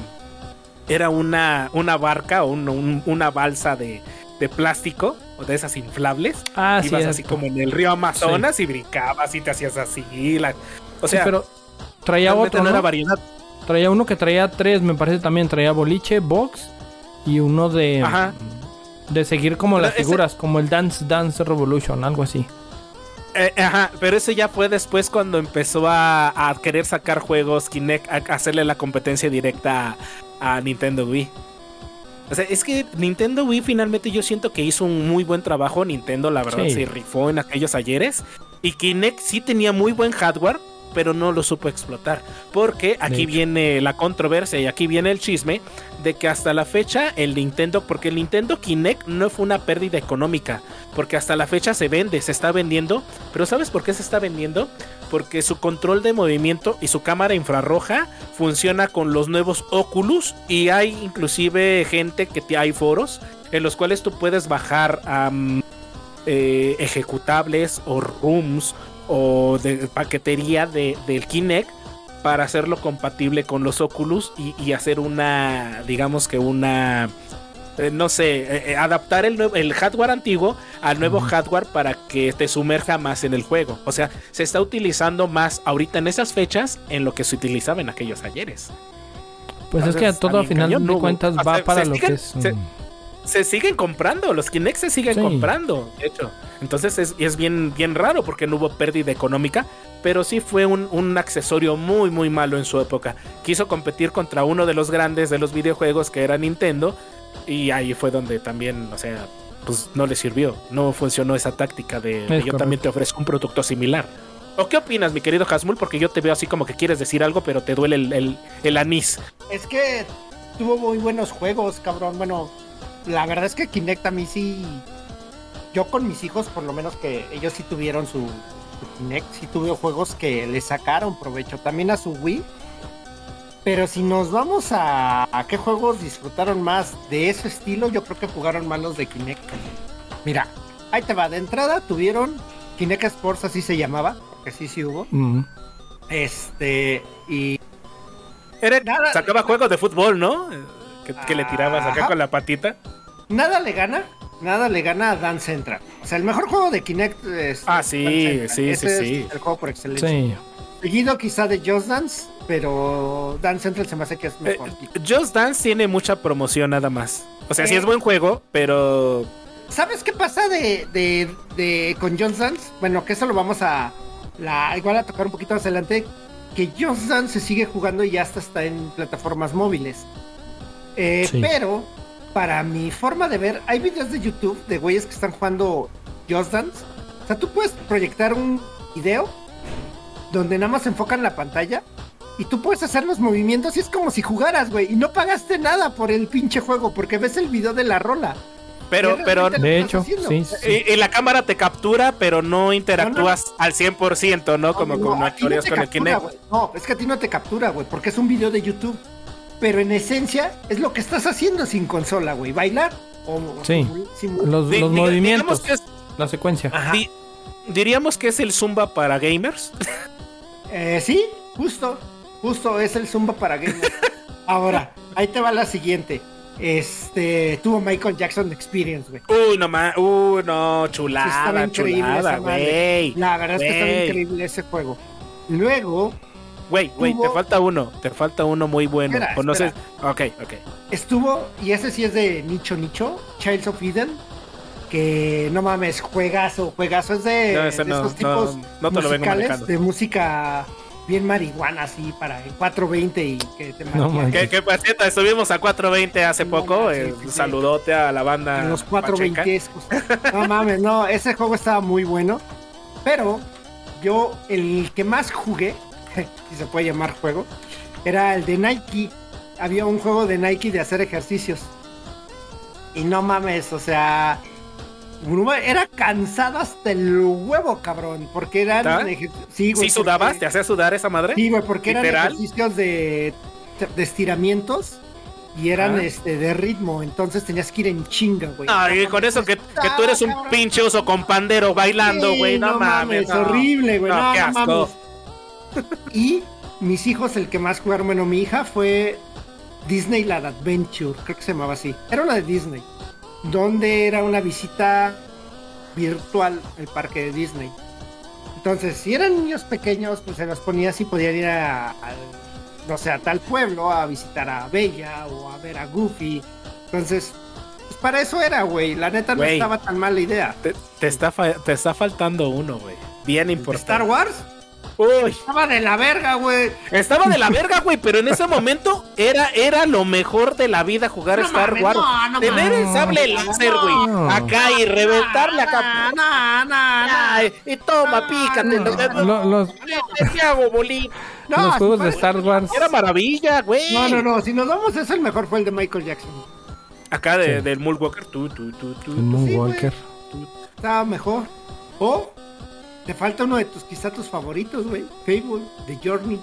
era una, una barca o un- un- una balsa de, de plástico o de esas inflables. ah, sí, Ibas así como en el río Amazonas y brincabas y te hacías así. la- o Sí, sea, pero traía otro, no variedad. Traía uno que traía tres, me parece también. Traía boliche, box y uno de. Ajá. De seguir como Pero las ese- figuras, como el Dance Dance Revolution, algo así. Eh, ajá, pero eso ya fue después cuando empezó a, a querer sacar juegos Kinect, a, a hacerle la competencia directa a, Nintendo Wii. O sea, es que Nintendo Wii finalmente yo siento que hizo un muy buen trabajo. Nintendo, la verdad, Sí. se rifó en aquellos ayeres. Y Kinect sí tenía muy buen hardware, pero no lo supo explotar. Porque aquí viene la controversia y aquí viene el chisme de que hasta la fecha el Nintendo, porque el Nintendo Kinect no fue una pérdida económica, porque hasta la fecha se vende, se está vendiendo. Pero ¿sabes por qué se está vendiendo? Porque su control de movimiento y su cámara infrarroja funciona con los nuevos Oculus y hay inclusive gente que te, hay foros en los cuales tú puedes bajar eh, ejecutables o rooms o de paquetería de, del Kinect para hacerlo compatible con los Oculus y, hacer una, digamos que una, no sé, eh, eh, adaptar el, el hardware antiguo al nuevo hardware para que te sumerja más en el juego. O sea, se está utilizando más ahorita en esas fechas en lo que se utilizaba en aquellos ayeres. Pues es que todo a a mi final cañón, de cuentas va para se lo siguen- que es. se- se siguen comprando, los Kinect se siguen Sí. comprando, de hecho. Entonces es, es bien, bien raro porque no hubo pérdida económica, pero sí fue un, un accesorio muy, muy malo en su época. Quiso competir contra uno de los grandes de los videojuegos que era Nintendo, y ahí fue donde también, o sea, pues no le sirvió, no funcionó esa táctica de, de yo correcto. también te ofrezco un producto similar. ¿O qué opinas, mi querido Hasmul? Porque yo te veo así como que quieres decir algo, pero te duele el, el- el anís. Es que tuvo muy buenos juegos, cabrón. Bueno, la verdad es que Kinect a mí sí. Yo con mis hijos, por lo menos que ellos sí tuvieron su, su Kinect, sí tuve juegos que le sacaron provecho. También a su Wii. Pero si nos vamos a, a qué juegos disfrutaron más de ese estilo, yo creo que jugaron más los de Kinect. Mira, ahí te va. De entrada tuvieron Kinect Sports, así se llamaba, porque sí, sí hubo. mm. Este, y Era, Nada. sacaba juegos de fútbol, ¿no? Que, que le tirabas acá Ajá. con la patita. nada le gana, nada le gana a Dance Central. O sea, el mejor juego de Kinect es Ah, sí, sí, sí, sí. El juego por excelencia. Sí. Seguido quizá de Just Dance, pero Dance Central se me hace que es Eh, mejor. Just Dance tiene mucha promoción nada más. O sea, sí Eh. es buen juego, pero ¿Sabes qué pasa de, de, de con Just Dance? Bueno, que eso lo vamos a la, igual a tocar un poquito más adelante. Que Just Dance se sigue jugando y ya hasta está en plataformas móviles. Eh, Sí. Pero, para mi forma de ver, hay videos de YouTube de güeyes que están jugando Just Dance. O sea, tú puedes proyectar un video donde nada más enfocan la pantalla y tú puedes hacer los movimientos y es como si jugaras, güey. Y no pagaste nada por el pinche juego porque ves el video de la rola. pero pero De hecho, sí. sí. y, y la cámara te captura, pero no interactúas al 100%, ¿no? Como No, como a ti no actúas te con el Kinect. No, es que a ti no te captura, güey, porque es un video de YouTube. Pero en esencia es lo que estás haciendo sin consola, güey. Bailar o Sí. Los, movimientos, digamos que es- la secuencia. Ajá. di- diríamos que es el Zumba para gamers. Eh, sí, justo, justo es el Zumba para gamers. Ahora, ahí te va la siguiente. Este, tuvo Michael Jackson Experience, güey. Uy, no ma, uy, no, chulada, estaba increíble chulada, güey. La verdad es que estaba increíble ese juego. Luego Güey, güey, te falta uno, te falta uno muy bueno. Espera, ¿Conoces? Ok, ok. estuvo, y ese sí es de nicho nicho, Childs of Eden. Que no mames, juegazo, juegazo. Es de, No, de no, esos tipos no, no te lo vengo musicales manejando. de música bien marihuana así para el 420 y que te No. ¿Qué, qué paseta? Estuvimos a 420 hace No poco. manches, eh, sí, sí. saludote a la banda. en los Pacheca. 420 No mames, no, ese juego estaba muy bueno. Pero yo, el que más jugué, si se puede llamar juego, era el de Nike. Había un juego de Nike de hacer ejercicios. Y no mames, o sea, era cansado hasta el huevo, cabrón. Porque eran. ¿Ah? Sí, güey. ¿Sí sudabas? porque- ¿Te hacía sudar esa madre? Sí, güey, porque eran ejercicios de, de estiramientos y eran Ah. este de ritmo, entonces tenías que ir en chinga, güey. Ay, No con eso que, tú eres un pinche oso con pandero bailando, Sí, güey. no, mames. no. horrible, güey. No, No, qué no asco. mames. Y mis hijos, el que más jugaron, bueno, mi hija fue Disney Land Adventure, creo que se llamaba así. Era una de Disney, donde era una visita virtual al parque de Disney. Entonces, si eran niños pequeños, pues se los ponía así, podían ir a, a, no sé, a tal pueblo a visitar a Bella o a ver a Goofy. Entonces, pues para eso era, güey. La neta no estaba tan mala idea. Te, te está, fa- te está faltando uno, güey. Bien importante. Star Wars Uy, estaba de la verga, güey. estaba de la verga, güey, pero en ese momento era, era lo mejor de la vida jugar No Star mames, Wars. no, no Tener el sable láser, güey, No. acá y reventarle acá. No, no, no. Ay, y toma, pícate. Lo- lo- los, Te hago bolita. No, los juegos de Star Wars. Era maravilla, güey. No, no, no. Si nos vamos, es el mejor fue el de Michael Jackson. Acá de, Sí. del Moonwalker. Tu, tu, tu, tu. El Moonwalker. Estaba mejor. O te falta uno de tus, quizá tus favoritos, güey. Fable, The Journey.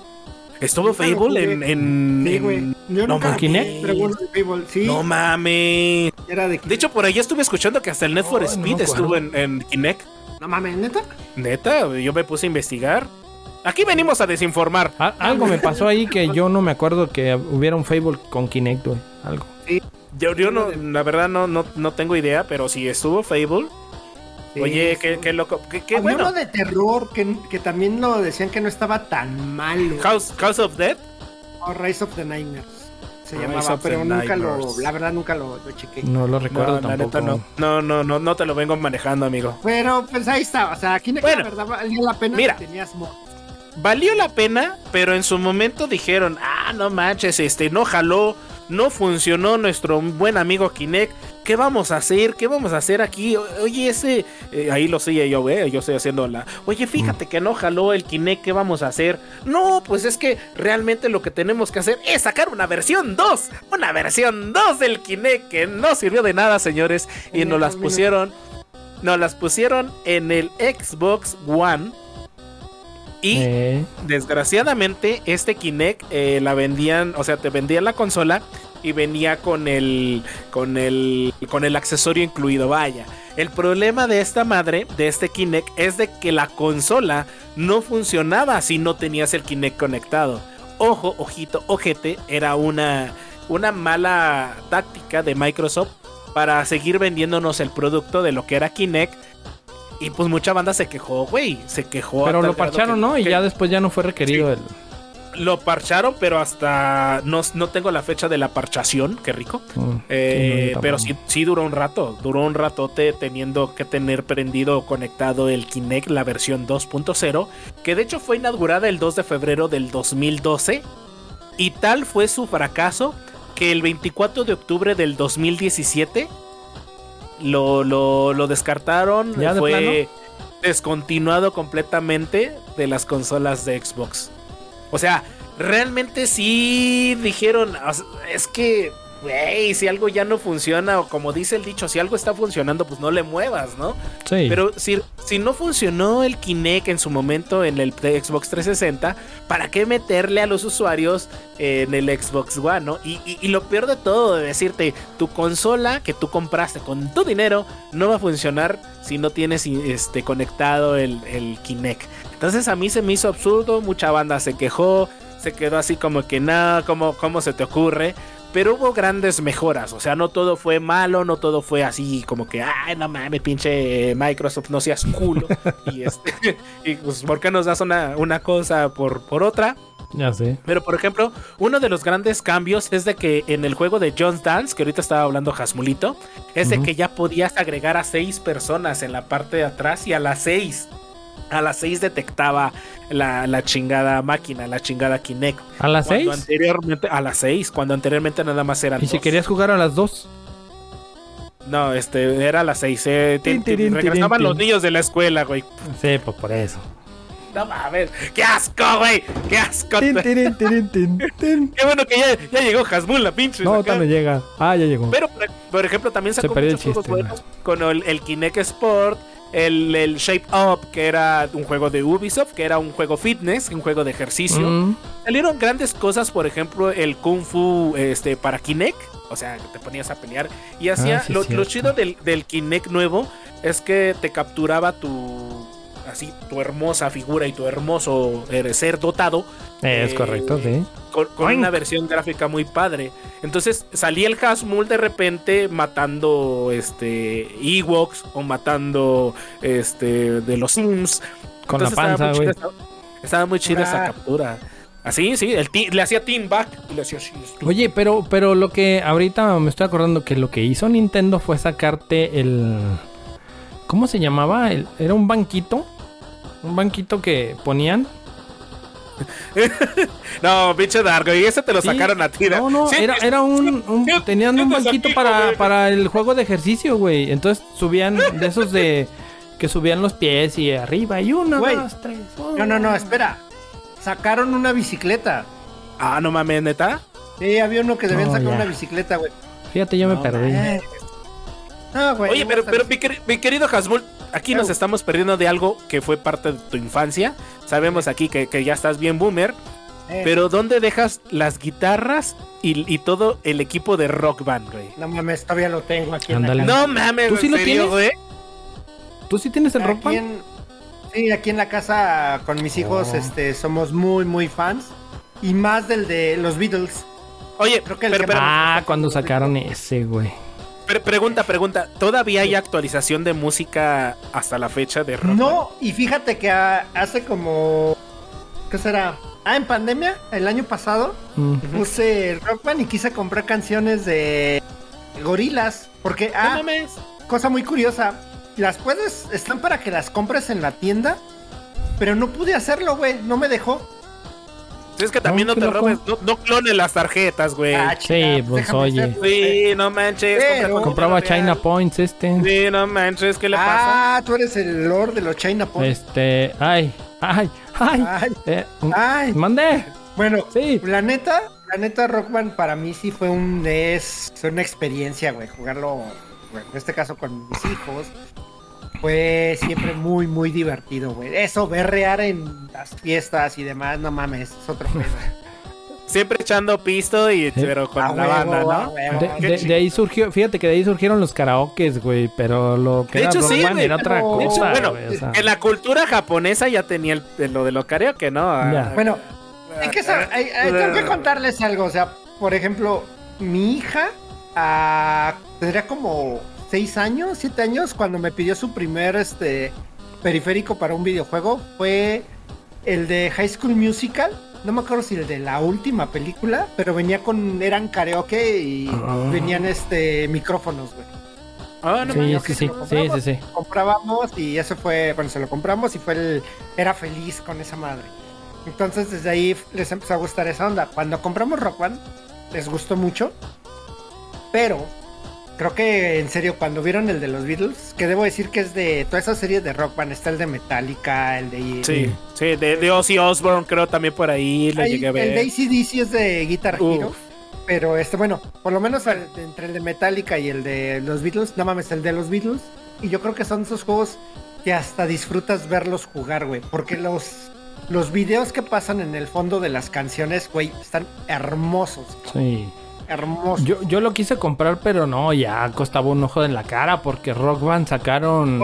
¿Estuvo Fable en. en, Sí, güey. Yo no nunca mames. Fable, sí. No mames. Era de De hecho, por ahí estuve escuchando que hasta el Net for no Speed estuvo en, en Kinect. No mames, neta. Neta, yo me puse a investigar. Aquí venimos a desinformar. A- algo me pasó ahí que yo no me acuerdo que hubiera un Fable con Kinect, güey. Algo. Yo, yo no, la verdad no, no, no tengo idea, pero si estuvo Fable. Sí, Oye, sí. qué, qué loco. Qué, qué bueno. uno de terror que, que también lo decían que no estaba tan malo. House, House of Dead. O Rise of the Nightmares. Se Rise llamaba, pero nunca lo, la verdad nunca lo, lo chequé. No lo recuerdo No, tampoco. neta no. No, no, no, no te lo vengo manejando, amigo. Pero pues ahí está, o sea, aquí Bueno, la verdad valía la pena mira. que tenías mo- Valió la pena, pero en su momento dijeron, ah, no manches, este, no jaló, no funcionó nuestro buen amigo Kinect. ¿Qué vamos a hacer? ¿Qué vamos a hacer aquí? Oye, ese, eh, ahí lo sé yo, eh, yo estoy haciendo la. Oye, fíjate que no jaló el Kinect, ¿qué vamos a hacer? No, pues es que realmente lo que tenemos que hacer es sacar una versión 2, una versión 2 del Kinect que no sirvió de nada, señores, y nos las 2000. pusieron, nos las pusieron en el Xbox One. Y Eh, Desgraciadamente, este Kinect eh, la vendían, o sea, te vendían la consola y venía con el, con el, con el accesorio incluido. Vaya, el problema de esta madre, de este Kinect, es de que la consola no funcionaba si no tenías el Kinect conectado. Ojo, ojito, ojete, era una, una mala táctica de Microsoft para seguir vendiéndonos el producto de lo que era Kinect. Y pues mucha banda se quejó, güey. Se quejó. a pero lo parcharon, que- ¿no? Y ya después ya no fue requerido el. lo parcharon, pero hasta no, no tengo la fecha de la parchación, qué rico. Mm, Eh, pero sí, sí duró un rato, duró un ratote teniendo que tener prendido o conectado el Kinect, la versión 2.0, que de hecho fue inaugurada el 2 de febrero del 2012. Y tal fue su fracaso que el 24 de octubre del 2017 lo, lo, lo descartaron. ¿Ya de fue descontinuado completamente de las consolas de Xbox. O sea, realmente sí dijeron, es que, güey, si algo ya no funciona, o como dice el dicho, si algo está funcionando, pues no le muevas, ¿no? Sí. Pero si, si no funcionó el Kinect en su momento en el Xbox 360, ¿para qué meterle a los usuarios en el Xbox One, no? Y, y- y lo peor de todo, de decirte, tu consola que tú compraste con tu dinero no va a funcionar si no tienes este, conectado el, el Kinect. Entonces a mí se me hizo absurdo, mucha banda se quejó, se quedó así como que nada, ¿cómo, ¿cómo se te ocurre? Pero hubo grandes mejoras, o sea, no todo fue malo, no todo fue así como que, ay, no mames, pinche Microsoft, no seas culo. y, este, y pues, ¿por qué nos das una, una cosa por, por otra? Ya sé. Pero por ejemplo, uno de los grandes cambios es de que en el juego de John's Dance, que ahorita estaba hablando Jasmulito, es de que ya podías agregar a seis personas en la parte de atrás y a las seis. A las seis detectaba la, la chingada máquina, la chingada Kinect. ¿A las Cuando seis? anteriormente, a las seis, cuando anteriormente nada más eran ¿Y si dos. querías jugar a las dos? No, este, era a las seis. Eh, regresaban los niños de la escuela, güey. Sí, pues por eso. No mames, qué asco, güey. Qué asco. Tin. Qué bueno que ya, ya llegó Hasmul, la pinche. No, no llega. Ah, ya llegó. Pero, por, ejemplo, también Se sacó el muchos juegos buenos con el, el Kinect Sport, el, el Shape Up, que era un juego de Ubisoft, que era un juego fitness, un juego de ejercicio. Mm, Salieron grandes cosas, por ejemplo, el Kung Fu este, para Kinect, o sea, te ponías a pelear. Y hacía, Ah, sí, lo, lo chido del, del Kinect nuevo es que te capturaba tu, así, tu hermosa figura y tu hermoso ser dotado es Eh, correcto, sí. con, una versión gráfica muy padre. Entonces salía el Hasmul de repente matando este Ewoks o matando este de los Sims. Con la Entonces, estaba panza, muy güey. chida esa- Estaba muy chida esa Ah. captura. Así, sí, el le hacía team back y le hacía así. Oye, pero, pero lo que ahorita me estoy acordando que lo que hizo Nintendo fue sacarte el. ¿Cómo se llamaba? El- era un banquito Un banquito que ponían. No, pinche Dargo, y ese te lo Sí. sacaron a ti. No, no, Sí, era, era un, un- sí, tenían un banquito para, para el juego de ejercicio, güey. Entonces subían de esos de que subían los pies y arriba y uno, Güey. dos, tres. No, no, no, espera. Sacaron una bicicleta. Ah, no mames, neta. Sí, había uno que debían sacar ya. una bicicleta, güey. Fíjate, yo me perdí. Eh. No, güey. Oye, pero, pero mi querido Hasmul, aquí nos estamos perdiendo de algo que fue parte de tu infancia. Sabemos aquí que, que ya estás bien boomer. Eh, Pero ¿dónde dejas las guitarras y, y todo el equipo de rock band, güey? No mames, todavía lo tengo aquí en la casa. No mames, ¿Tú sí ¿en lo tienes? güey? ¿Tú sí tienes el rock Aquí band? en- Sí, aquí en la casa con mis hijos Oh. este, somos muy, muy fans. Y más del de los Beatles. Oye, Creo que el pero, que pero- Ah, cuando sacaron ese, güey. Pregunta, pregunta. ¿Todavía hay actualización de música hasta la fecha de rock? No, y fíjate que ah, hace como... ¿Qué será? Ah, en pandemia, el año pasado, Mm. puse el Rock Band y quise comprar canciones de gorilas. Porque, No ah, mames. cosa muy curiosa. Las puedes, están para que las compres en la tienda. Pero no pude hacerlo, güey. No me dejó. Si es que también No, te loco. robes, no, no clones las tarjetas, güey. Ah, Sí, pues, oye. sí, no manches. Pero- Compraba China real. Points este. Sí, no manches, ¿qué le pasa? Ah, tú eres el Lord de los China Points. Este, ay, ay, ay. Ay, Eh, ay. Mandé. Bueno, Sí. la neta, la neta Rock Band para mí sí fue un es fue una experiencia, güey, jugarlo, bueno, en este caso con mis hijos. Fue siempre muy, muy divertido, güey. Eso, berrear en las fiestas y demás, no mames, es otro pedo. Siempre echando pisto y pero con A la huevo, banda, ¿no? huevo. De, de- de ahí surgió, fíjate que de ahí surgieron los karaokes, güey, pero lo que De era hecho, rock sí, güey, era otra pero- cosa, bueno, güey, o sea. En la cultura japonesa ya tenía el, lo de lo karaoke, ¿no? Ah, Ya. Bueno, hay que sab- hay- hay- tengo que contarles algo, o sea, por ejemplo, mi hija ah, tendría como seis años, siete años, cuando me pidió su primer este periférico para un videojuego, fue el de High School Musical. No me acuerdo si el de la última película, pero venía con, eran karaoke y Ah. venían este micrófonos, güey. Ah, no Sí, mames. sí, sí, lo sí, compramos. sí, sí. Comprábamos y eso fue, bueno, se lo compramos y fue el, era feliz con esa madre. Entonces desde ahí les empezó a gustar esa onda. Cuando compramos Rock Band, les gustó mucho, pero creo que en serio, cuando vieron el de los Beatles, que debo decir que es de toda esa serie de Rock Band, está el de Metallica, el de... Sí, sí, de, de Ozzy Osbourne creo también por ahí lo Hay- llegué a el de ver. ACDC es de Guitar Uf. Hero. Pero este, bueno, por lo menos el- entre el de Metallica y el de los Beatles, no mames, el de los Beatles. Y yo creo que son esos juegos que hasta disfrutas verlos jugar, güey. Porque los, los videos que pasan en el fondo de las canciones, güey, están hermosos. Sí. Hermosos. Yo, yo lo quise comprar, pero no, ya costaba un ojo en la cara porque Rock Band sacaron.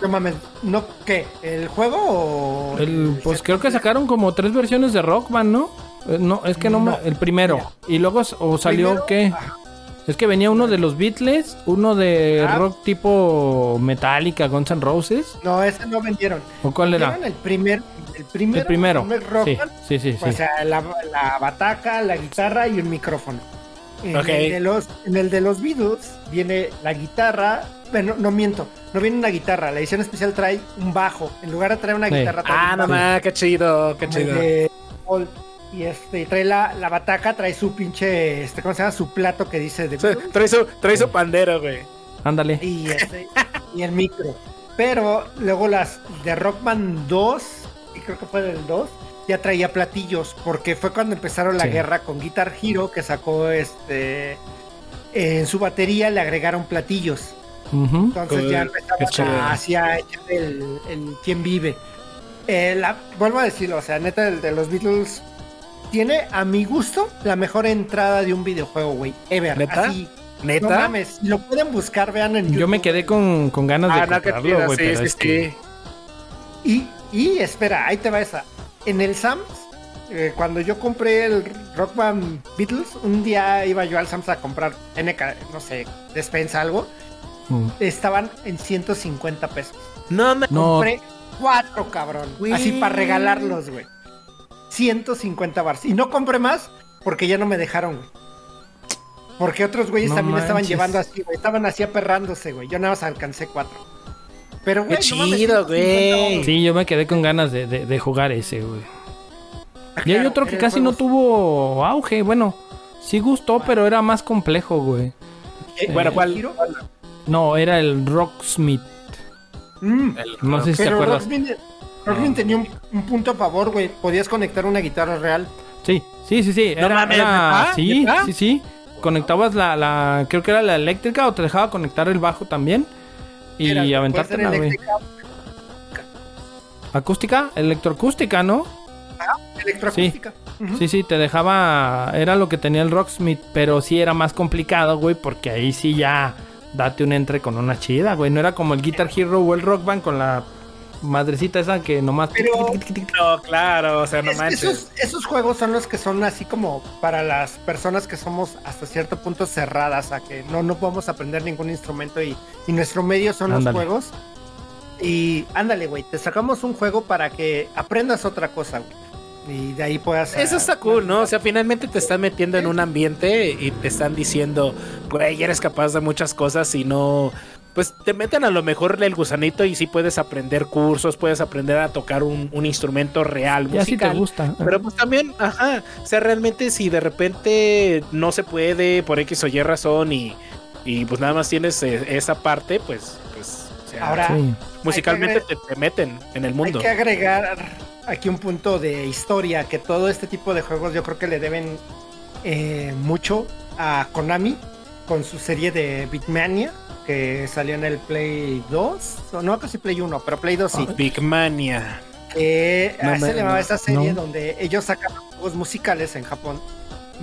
No mames, ¿no qué? ¿El juego o.? el- pues creo que sacaron como tres versiones de Rock Band, ¿no? Eh, No, es que no, me- el primero. Mira. Y luego o salió Primero, qué? Es que venía uno de los Beatles, uno de Ah. rock tipo Metallica, Guns N' Roses. No, ese no vendieron. ¿O cuál era? Vendieron el primer. El primero. El primero. primer Rock Sí, Band. sí, sí, sí. O sea, la, la bataca, la guitarra y un micrófono. En, Ok. el de los, en el de los Beatles viene la guitarra. Bueno, no miento, no viene una guitarra. La edición especial trae un bajo. En lugar de traer una Sí. guitarra, trae Ah, mames, qué chido, qué Como el chido. Y este, trae la, la bataca, trae su pinche, este, ¿cómo se llama? Su plato que dice de Sí, Trae su, trae su pandero, güey. Ándale. y, este, y el micro. Pero luego las de Rock Band 2, y creo que fue del 2, ya traía platillos, porque fue cuando empezaron la Sí. guerra con Guitar Hero, que sacó este. En su batería le agregaron platillos. Entonces ya empezaban a hacia el, el quién vive. Eh, la- vuelvo a decirlo, o sea, neta, el de los Beatles tiene, a mi gusto, la mejor entrada de un videojuego, güey. Ever. ¿Neta? Así. ¿Neta? No mames, si lo pueden buscar, vean en YouTube. Yo me quedé con, con ganas de Ah, comprarlo, güey, sí, es que... Y, y espera, ahí te va esa. En el Sams, eh, cuando yo compré el Rock Band Beatles, un día iba yo al Sams a comprar NK, no sé, despensa algo. Mm. Estaban en 150 pesos. No me. No, Compré cuatro, cabrón. Así para regalarlos, güey. 150 bars. Y no compré más porque ya no me dejaron, güey. Porque otros güeyes No también estaban llevando así, güey. Estaban así aperrándose, güey. Yo nada más alcancé cuatro. Pero, Qué güey, mames, chido, 150 güey. Sí, yo me quedé con ganas de, de- de jugar ese, güey. Y hay Claro, otro que casi no tuvo auge. Bueno, sí gustó, pero era más complejo, güey. Eh, Bueno, ¿cuál? Giro. No, era el Rocksmith. Mm, No sé si te Pero acuerdas. Rockmin, Rockmin tenía un, un punto a favor, güey. Podías conectar una guitarra real. Sí, sí, sí, sí. No Era, mames, era- ¿neta? sí, sí, sí. Conectabas la, la, creo que era la eléctrica o te dejaba conectar el bajo también. Y Era, puede ser aventártela, güey. Acústica, electroacústica, ¿no? Electroacústica. Ujú. Sí, sí, te dejaba. Era lo que tenía el Rocksmith, pero sí era más complicado, güey, porque ahí sí ya date un entre con una chida, güey. No era como el Guitar Hero o el Rock Band con la madrecita esa que nomás. Pero- No, claro, o sea, no Es- manches. esos, esos juegos son los que son así como para las personas que somos hasta cierto punto cerradas a que no, no podemos aprender ningún instrumento y, y nuestro medio son Ándale. los juegos. Y ándale, güey, te sacamos un juego para que aprendas otra cosa, güey. Y de ahí puedas... Eso ah, está cool, ¿no? O sea, finalmente te están metiendo en un ambiente y te están diciendo, güey, eres capaz de muchas cosas y no. Pues te meten a lo mejor el gusanito y sí puedes aprender cursos, puedes aprender a tocar un, un instrumento real, Ya sí te musical. gusta. Pero pues también, ajá, o sea, realmente si de repente no se puede por X o Y razón y, y pues nada más tienes eh, esa parte, pues, pues, o sea, Ahora, Sí. musicalmente hay te, te meten en el Hay mundo. que agregar aquí un punto de historia, que todo este tipo de juegos yo creo que le deben eh, mucho a Konami con su serie de Bitmania, que salió en el Play 2, o no casi Play 1, pero Play 2 sí. Big Mania. que No ah, se llamaba no, esa serie no. donde ellos sacaban juegos musicales en Japón,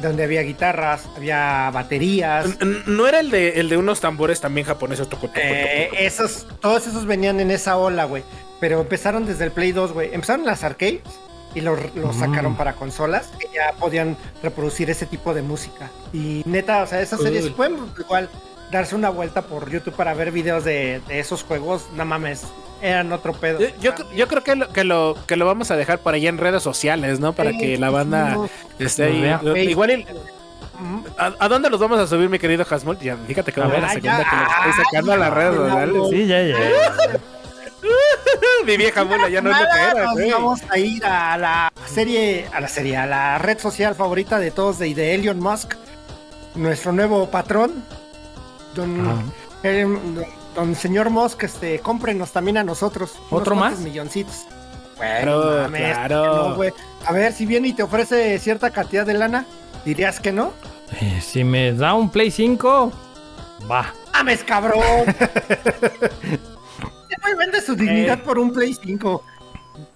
donde había guitarras, había baterías. ¿No era el de, el de unos tambores también japoneses? Toco, toco, Eh, toco, esos, todos esos venían en esa ola, güey. Pero empezaron desde el Play 2, güey. Empezaron las arcades y lo, lo Mm. sacaron para consolas que ya podían reproducir ese tipo de música. Y neta, o sea, esas series pueden igual darse una vuelta por YouTube para ver videos de, de esos juegos. No mames, eran otro pedo. Yo, yo, yo creo que lo, que, lo, que lo vamos a dejar por allá en redes sociales, ¿no? Para Sí, que la banda no. esté ahí. Igual, y- Ujú. ¿a, a dónde los vamos a subir, mi querido Hasmul? Ya, fíjate que va a ver, la segunda ya. que le estoy sacando a las redes sociales. Sí, ya, ya. Mi vieja mula ya no es lo que era, nos güey. vamos a ir a la serie, a la serie, a la red social favorita de todos de, de Elon Musk, nuestro nuevo patrón, don, Ah. eh, don señor Musk, este, cómprenos también a nosotros. ¿Otro más? milloncitos. Claro, Bueno, mames, claro. no, güey. a ver, si viene y te ofrece cierta cantidad de lana, dirías que no. Eh, si me da un Play 5, va. ¡Mames, cabrón! Este güey vende su dignidad por un Play 5.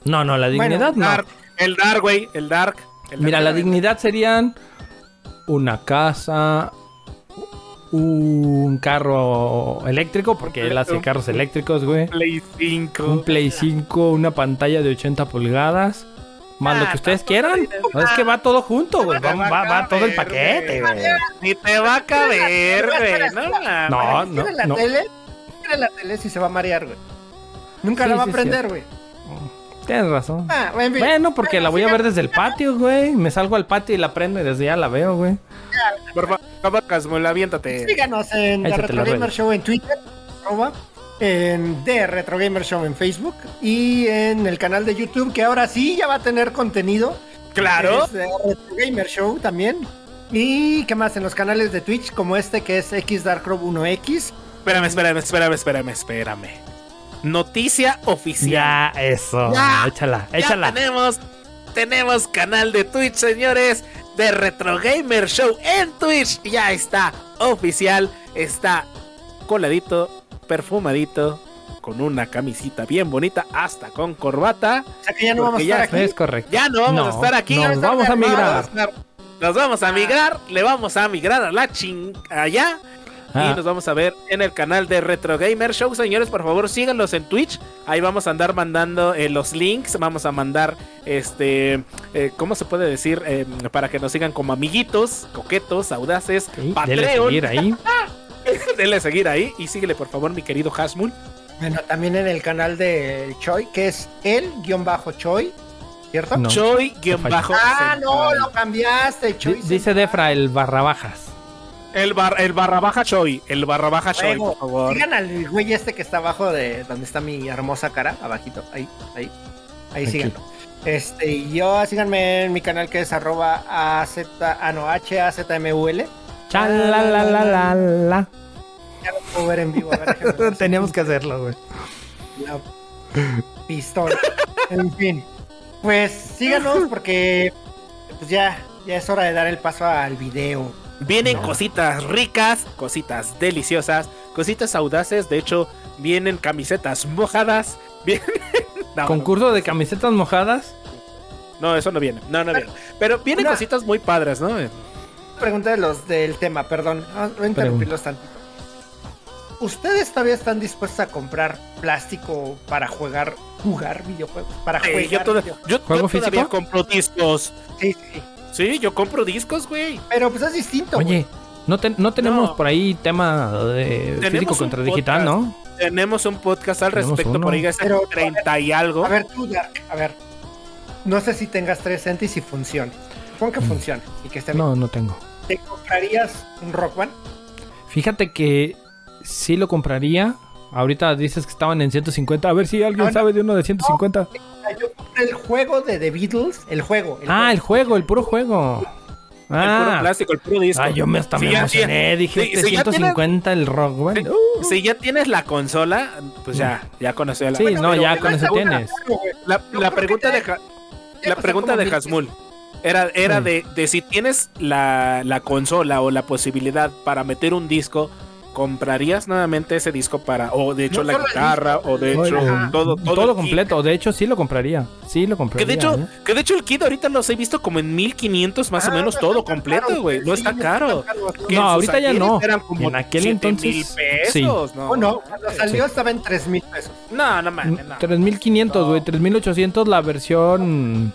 No, no, la dignidad no. Dark, el Dark, güey, el Dark. el Mira, Dark, la güey. dignidad serían una casa, un carro eléctrico, porque él hace carros eléctricos, güey. Play 5. Un Play 5, una pantalla de 80 pulgadas. Más lo Ah, que ustedes tampoco quieran. No, es que va todo junto, güey. Va, va va- todo el paquete, güey. Ni te va a caber, güey. No. No, ¿Quiere no, la no. tele? ¿Quiere la tele si se va a marear, güey? Nunca Sí, la va sí, a prender, güey. Tienes razón. Ah, en fin. Bueno, porque Bueno, la voy a ver desde el patio, güey. Me salgo al patio y la prendo y desde ya la veo, güey. Por favor, Casmul, aviéntate. Síganos en The Retro Gamer. Show en Twitter, arroba, en The Retro Gamer Show en Facebook y en el canal de YouTube que ahora sí ya va a tener contenido. Claro. Es The Retro Gamer Show también. Y qué más en los canales de Twitch como este que es XDarkRob1X. Espérame, espérame, espérame, espérame, espérame. Noticia oficial. Ya, eso. Ya. échala, Ya échala. tenemos, tenemos canal de Twitch, señores, de Retro Gamer Show en Twitch. Ya está oficial, está coladito, perfumadito, con una camisita bien bonita, hasta con corbata. O sea que ya no vamos a estar aquí. Es correcto. Ya no vamos No, a estar aquí. nos vamos a migrar. Nos vamos a migrar, le vamos a migrar a la ching allá. Ah. Y nos vamos a ver en el canal de Retro Gamer Show. Señores, por favor, síganlos en Twitch. Ahí vamos a andar mandando eh, los links. Vamos a mandar, este, eh, ¿cómo se puede decir? Eh, para que nos sigan como amiguitos, coquetos, audaces, Sí, dele Patreon. seguir ahí. Denle seguir ahí. Y síguele, por favor, mi querido Hasmul. Bueno, también en el canal de Choi, que es el guion bajo Choi, ¿cierto? No. Choi-bajo. Ah, no, lo cambiaste, Choi. Di- Dice Defra el barra bajas. El, bar, el barra baja Choi. El barra baja Choi, por favor. Sigan al güey este que está abajo de donde está mi hermosa cara, abajito, ahí, ahí, ahí Aquí. síganlo. Este, y yo síganme en mi canal que es arroba AZ, ah no, HAZMUL. Chalalalala. Ya lo puedo ver en vivo. A ver, Teníamos que hacerlo, güey. la pistola. En fin. Pues síganos porque pues ya, ya es hora de dar el paso al video. Vienen No. cositas ricas, cositas deliciosas, cositas audaces. De hecho, vienen camisetas mojadas. Vienen. No, Concurso de camisetas mojadas. No, eso no viene. No, no viene. Pero vienen Una- cositas muy padres, ¿no? Pregunta de los del tema, perdón. Ah, Voy a interrumpirlos tantito. ¿Ustedes todavía están dispuestos a comprar plástico para jugar, jugar videojuegos? Para Eh, jugar yo, toda- videojuegos? yo- yo ¿Juego todavía físico? compro discos. Sí, sí. Sí, yo compro discos, güey. Pero pues es distinto. güey. Oye, no, te- no tenemos No. por ahí tema de físico contra digital, ¿no? Tenemos un podcast al Tenemos respecto uno. por ahí, es Pero- 30 y algo. A ver, tú, Dark, a ver. No sé si tengas tres centis y funcione. Supón que funcione y que esté bien. Mm. No, no tengo. ¿Te comprarías un Rock One? Fíjate que sí lo compraría. Ahorita dices que estaban en 150. A ver si alguien No, no. sabe de uno de 150. Ah, Yo compré el juego de The Beatles, el juego. ah, el juego, el puro juego. el puro Ah, plástico, el puro disco. ah yo me hasta Si me ya emocioné. Dije, si- este si ya 150 el rock, güey. Uh, Si ya tienes la consola, pues ya, ya conocí la Sí, no, ya con eso la- tienes. La, la pregunta de la pregunta de Hasmul era, era de, de si tienes la, la consola o la posibilidad para meter un disco, ¿comprarías nuevamente ese disco para, o de hecho No la guitarra, disco, o de hecho Ajá. todo, todo, todo completo. De hecho, sí lo compraría. Sí lo Que compraría. de hecho, ¿eh? que de hecho el kit ahorita los he visto como en 1500 más o Ah, menos no todo completo, güey. No sí, está no caro. Que No, ahorita ya no. Eran como En aquel 7000 entonces, pesos, ¿no? Oh, no, cuando salió estaba en 3 mil pesos. No, no mames, no. 3500, güey. 3800 la versión.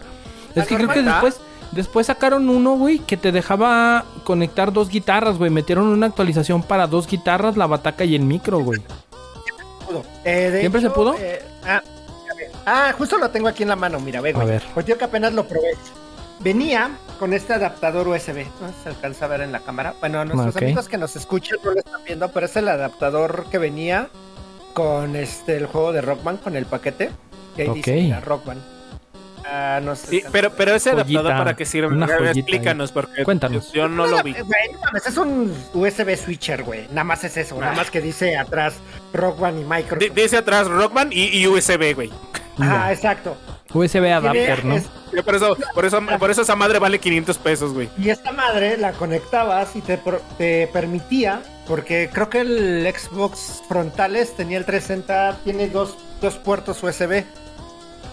Es que creo que después. Después sacaron uno, güey, que te dejaba conectar dos guitarras, güey. Metieron una actualización para dos guitarras, la bataca y el micro, güey. Eh, ¿Siempre se pudo? eh, ah. Ah, justo lo tengo aquí en la mano, mira, ve, güey. A ver. Pues yo que apenas lo probé. Venía con este adaptador USB. No se alcanza a ver en la cámara. Bueno, nuestros amigos que nos escuchan no lo están viendo, pero es el adaptador que venía con este el juego de Rockman, con el paquete. Y ahí dice, Ok. mira, Rockman. Ah, no sé. Sí, pero, pero ese Joyita, adaptador para qué sirve, una joyita explícanos porque Cuéntanos. yo no lo vi. Güey, es un USB switcher, güey. Nada más es eso. Nada Ah. más que dice atrás Rock One y Microsoft. D- dice atrás Rockman y, y USB, güey. Ah, exacto. USB adapter, ¿no? es- Por eso, por eso, por eso esa madre vale 500 pesos, güey. y esta madre la conectabas y te, pro- te permitía, porque creo que el Xbox frontales tenía el 360, tiene dos, dos puertos USB.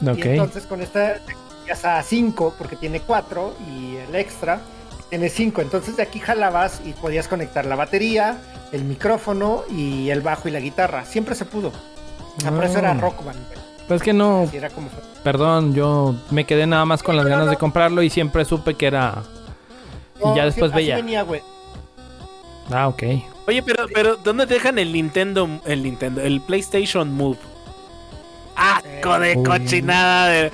Y entonces con esta te cambias a 5, porque tiene 4, y el extra tiene 5. Entonces de aquí jalabas y podías conectar la batería, el micrófono y el bajo y la guitarra. Siempre se pudo. O sea, por eso era Ah. Rock Band. Pues que no, Así era como fue. perdón, yo me quedé nada más con las ganas de comprarlo y siempre supe que era. Y ya después sí, así veía. venía, güey. Ah, ok. Oye, pero, pero ¿dónde dejan el Nintendo, el Nintendo, el PlayStation Move? Asco de cochinada de.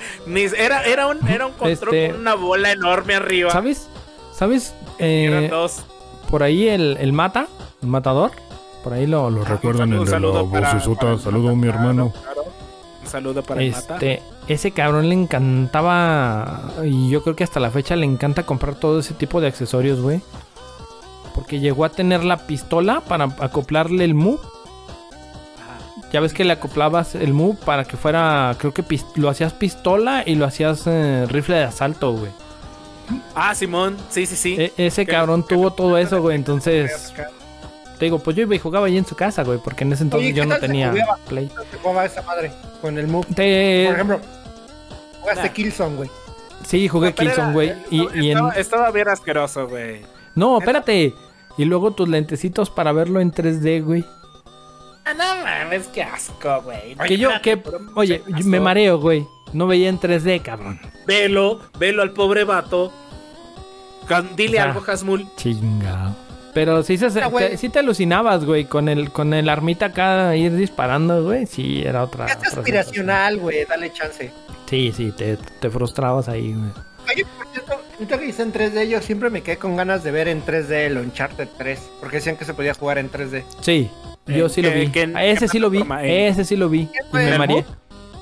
Era, era un, era un control Este- con una bola enorme arriba. ¿Sabes? ¿Sabes? Eh, dos. por ahí el, el mata, el matador. Por ahí lo, lo recuerdan. Un el de la saludo para- vocesota. para el Saludo a mi Mata, hermano. claro, claro. Un saludo para el Mata. Este, ese cabrón le encantaba. Y yo creo que hasta la fecha le encanta comprar todo ese tipo de accesorios, güey. Porque llegó a tener la pistola para acoplarle el Move. Ya ves que le acoplabas el Move para que fuera. Creo que lo hacías pistola y lo hacías eh, rifle de asalto, güey. Ah, Simón, sí, sí, sí. E- ese Que- cabrón que- tuvo todo eso, güey. Entonces, te digo, pues yo iba y jugaba ahí en su casa, güey. Porque en ese entonces Oye, yo ¿qué no tenía jugaba? Play. ¿Cómo esa madre con el move? Te- Por ejemplo, jugaste Nah. Killzone, güey. Sí, jugué Pero Killzone, güey. Y, estaba, y en... estaba- estaba bien asqueroso, güey. No, espérate. Y luego tus lentecitos para verlo en 3D, güey. Ah, no mames, qué asco, güey. Que yo, que, oye, me mareo, güey. No veía en 3D, cabrón. Velo, velo al pobre vato. Dile algo, Hasmul. Chinga. Pero sí, se, Ah, te, sí te alucinabas, güey, con el, con el armita acá ir disparando, güey. Sí, era otra. Es aspiracional, güey. Dale chance. Sí, sí, te, te frustrabas ahí, güey. Oye, por cierto, Ahorita que hice en 3D, yo siempre me quedé con ganas de ver en 3D el Uncharted 3, porque decían que se podía jugar en 3D. Sí, yo ¿En sí lo vi. qué- Ah, ese sí lo vi. Ese sí lo vi. Y me ¿En mareé.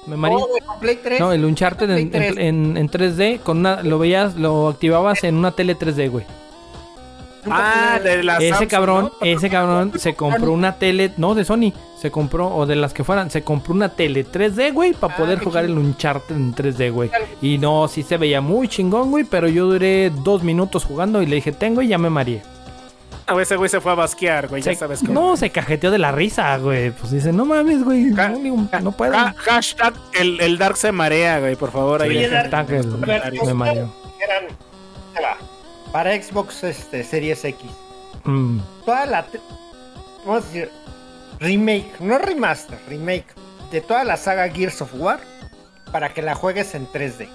Me mareé. No, güey, con Play 3. No, el Uncharted en, Play en, 3. en- en 3D, con una, lo veías, lo activabas en una tele 3D, güey. Ah, de la Ese Samsung, cabrón, ¿no? ese cabrón se compró una tele, no, de Sony, se compró, o de las que fueran, se compró una tele 3D, güey, para Ah, poder jugar el. Uncharted en 3D, güey. Y no, sí se veía muy chingón, güey, pero yo duré dos minutos jugando y le dije, tengo y ya me mareé. Ah, ese güey se fue a basquear, güey, ya sabes cómo. no, se cajeteó de la risa, güey. Pues dice, no mames, güey, no, no puedo. Ha- hashtag el, el Dark se marea, güey, por favor. Ahí Sí, Dark, hashtag el- me mareó. ahí va, para Xbox este, Series X. Mm. Toda la. Vamos a decir. Remake, no remaster, remake. De toda la saga Gears of War. Para que la juegues en 3D.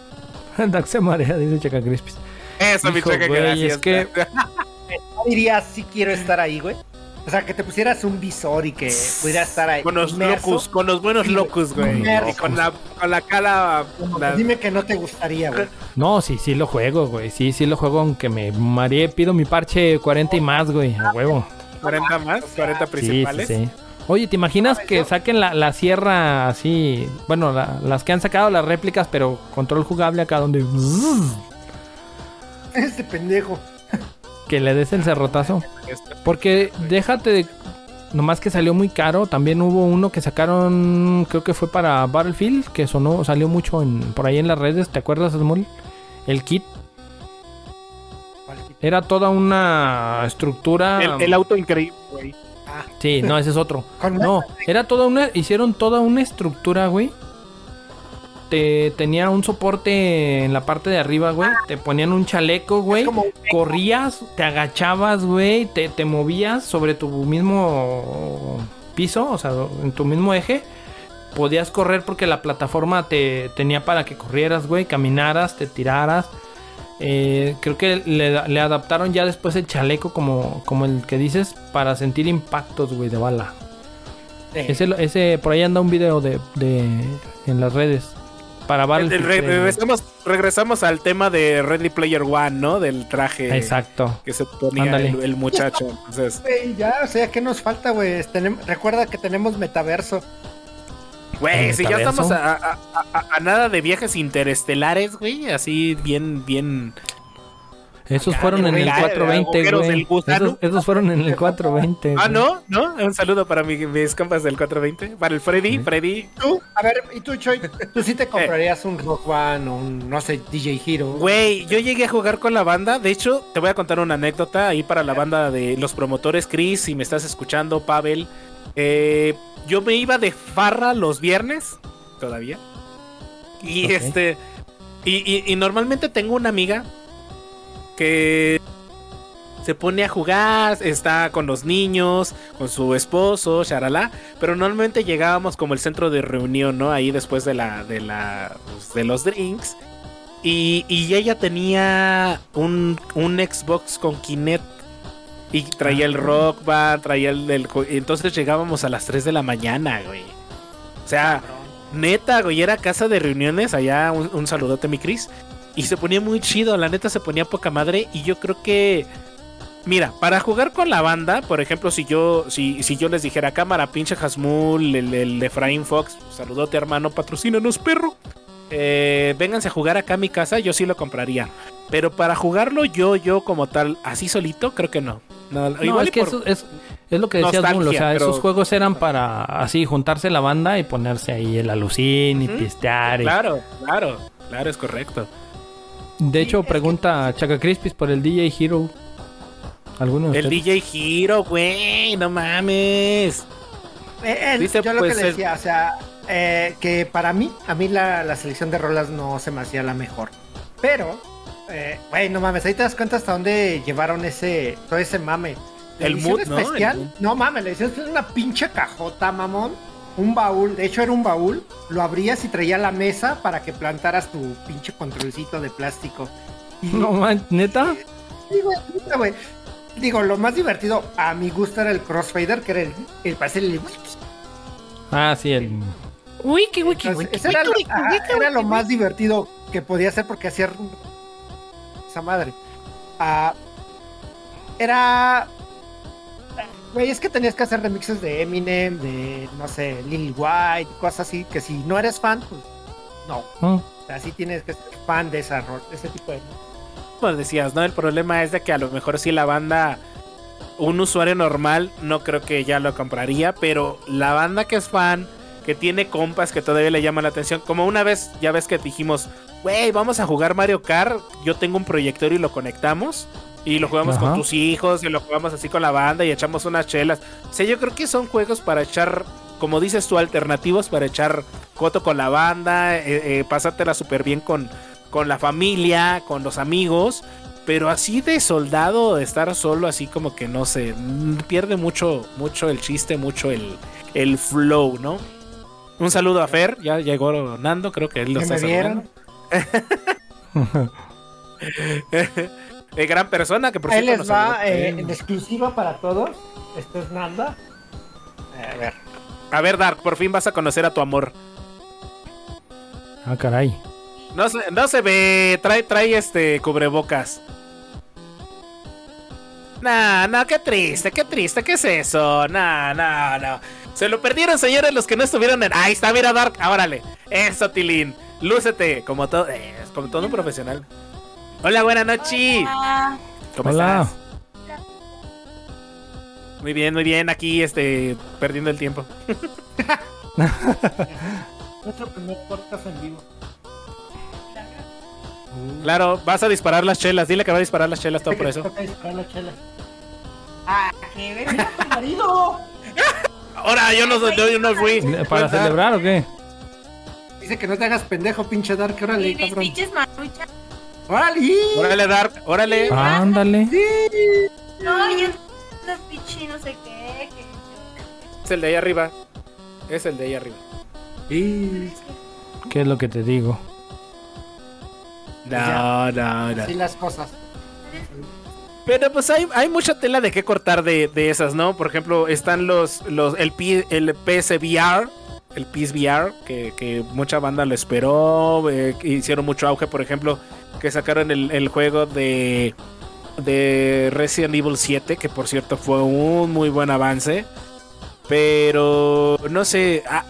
Dax se marea, dice Chaca Crispis. Eso, mi Hijo, cheque, güey, gracias. es que- No dirías si quiero estar ahí, güey. O sea, que te pusieras un visor y que pudieras estar ahí. Con los inmerso. locus, con los buenos Sí, locus, güey. Y con la, con la cara. la- Dime que no te gustaría, güey. No, sí, sí lo juego, güey. Sí, sí lo juego, aunque me mareé. Pido mi parche 40 y más, güey. A huevo. 40 más, 40 Sí, sí, principales. sí. Oye, ¿te imaginas que saquen la, la sierra así? Bueno, la- las que han sacado las réplicas, pero control jugable acá donde... Este pendejo. Que le des el cerrotazo. Porque déjate de... Nomás que salió muy caro. También hubo uno que sacaron, creo que fue para Battlefield, que sonó, salió mucho en, por ahí en las redes. ¿Te acuerdas, Small? El kit. Era toda una estructura... El, el auto increíble, güey. Sí, no, ese es otro. No, era toda una. Hicieron toda una estructura, güey. Te tenía un soporte en la parte de arriba, güey. Te ponían un chaleco, güey. como Corrías, te agachabas, güey. Te, te movías sobre tu mismo piso, o sea, en tu mismo eje. Podías correr porque la plataforma te tenía para que corrieras, güey. Caminaras, te tiraras. Eh, creo que le, le adaptaron ya después el chaleco como, como el que dices para sentir impactos, güey, de bala. Eh, Ese, ese, por ahí anda un video de, de en las redes. Para El- Battlefield. el- re- 3, güey. regresamos, regresamos al tema de Ready Player One, ¿no? Del traje Exacto. que se ponía el, el muchacho. Entonces, ya, o sea, ¿qué nos falta, güey? Recuerda que tenemos metaverso. güey, ¿El si ya estamos a, a- a- a nada de viajes interestelares, güey, así bien, bien. Esos Acá, fueron en el güey, 420, agujeros güey. Esos, esos fueron en el 420. Ah, no, no, un saludo para mi- mis compas del 420. Para el Freddy. Freddy. Tú, a ver, ¿y tú, Choy? ¿Tú sí te comprarías un Rock One o un, no sé, DJ Hero? Güey, yo llegué a jugar con la banda. De hecho, te voy a contar una anécdota ahí para la banda de los promotores. Chris, si me estás escuchando, Pavel. Eh, yo me iba de farra los viernes, todavía. Y este. Y, y- y normalmente tengo una amiga que se pone a jugar, está con los niños, con su esposo, charalá. Pero normalmente llegábamos como el centro de reunión, ¿no? Ahí después de la, de la, pues, de los drinks. Y, y ella tenía un, un Xbox con Kinect. Y traía el rock band, traía el y Entonces llegábamos a las 3 de la mañana, güey. O sea, neta, güey, era casa de reuniones. Allá un, un saludote, mi Cris. Y se ponía muy chido, la neta se ponía poca madre. Y yo creo que... Mira, para jugar con la banda, por ejemplo, si yo, si, si yo les dijera cámara, pinche Hasmul, el, el Efraín Fox, saludote hermano, patrocínanos, perro. Eh, vénganse a jugar acá a mi casa, yo sí lo compraría. Pero para jugarlo yo, yo como tal, así solito, creo que no. No, No, igual es que eso es, es lo que decías, Bull, O sea, pero- esos juegos eran para así juntarse la banda y ponerse ahí el alucín y pistear. y- Claro, claro, claro, es correcto. De hecho, pregunta Chaca Crispis por el DJ Hero. ¿Alguno de El ustedes? DJ Hero, güey, no mames. Eh, él- Dice, yo lo pues, que le el- decía, o sea, eh, que para mí, a mí la, la selección de rolas no se me hacía la mejor. Pero, eh, güey, no mames, ahí te das cuenta hasta dónde llevaron ese, todo ese mame. La El mood, ¿no? especial, El mood. no mames, la edición es una pinche cajota, mamón. Un baúl, de hecho era un baúl, lo abrías y traía la mesa para que plantaras tu pinche controlcito de plástico. Y, No, man, ¿neta? Sí, güey, puta, güey. Digo, lo más divertido a mi gusto era el crossfader, que era el, el parece el Ah, sí, el... Wiki, wiki, Entonces, ese era, lo, ajá, era lo más divertido que podía hacer porque hacía esa madre. Ah, era. Güey, es que tenías que hacer remixes de Eminem, de, no sé, Lil White, cosas así, que si no eres fan, pues no. O sea, sí tienes que ser fan de esa, ro- ese tipo de. Pues decías, ¿no? El problema es de que a lo mejor si la banda, un usuario normal, no creo que ya lo compraría, pero la banda que es fan, que tiene compas que todavía le llaman la atención, como una vez, ya ves que dijimos, güey, vamos a jugar Mario Kart, yo tengo un proyector y lo conectamos. Y lo jugamos Ajá. con tus hijos, y lo jugamos así con la banda y echamos unas chelas. O sea, yo creo que son juegos para echar, como dices tú, alternativos para echar coto con la banda, eh, eh, pasártela súper bien con, con la familia, con los amigos. Pero así de soldado, de estar solo, así como que no sé, pierde mucho, mucho el chiste, mucho el, el flow, ¿no? Un saludo a Fer, ya llegó Nando, creo que él lo ¿Que está me vieron? Eh, gran persona que por Ahí cierto les nos va eh, en exclusiva para todos. Esto es Nanda. A ver. A ver, Dark, por fin vas a conocer a tu amor. ah, caray. No se, no se ve, trae, trae este cubrebocas. Nah, no, qué triste, qué triste, ¿qué es eso? Nah, no, no. Se lo perdieron, señores, los que no estuvieron en. Ahí está, mira, Dark, órale. Eso, Tilín. Lúcete, como todo, eh, como todo un profesional. Hola, buenas noches. Ah, ¿Cómo Hola. estás? Muy bien, muy bien, aquí, este, perdiendo el tiempo. Nuestro primer podcast en vivo. Claro, vas a disparar las chelas, dile que va a disparar las chelas, todo por eso. Toca disparar la chela. ah, qué verga. ¡Marido! Ahora, yo no, yo, yo no fui. ¿Para celebrar o qué? Dice que no te hagas pendejo, pinche Dark. Órale, cabrón. pinches maruchas. ¡Órale! Órale, Dark, órale. Ándale. No, yo las pinche no sé qué. que Es el de ahí arriba. Es el de ahí arriba. Sí. ¿Qué es lo que te digo? No, no, no. Así las cosas. Pero pues hay, hay mucha tela de qué cortar de, de esas, ¿no? Por ejemplo, están los, los el, P- el PSVR, el PSVR, que, que mucha banda lo esperó, eh, hicieron mucho auge, por ejemplo, que sacaron el, el juego de, de Resident Evil 7, que por cierto fue un muy buen avance. Pero no sé, ah,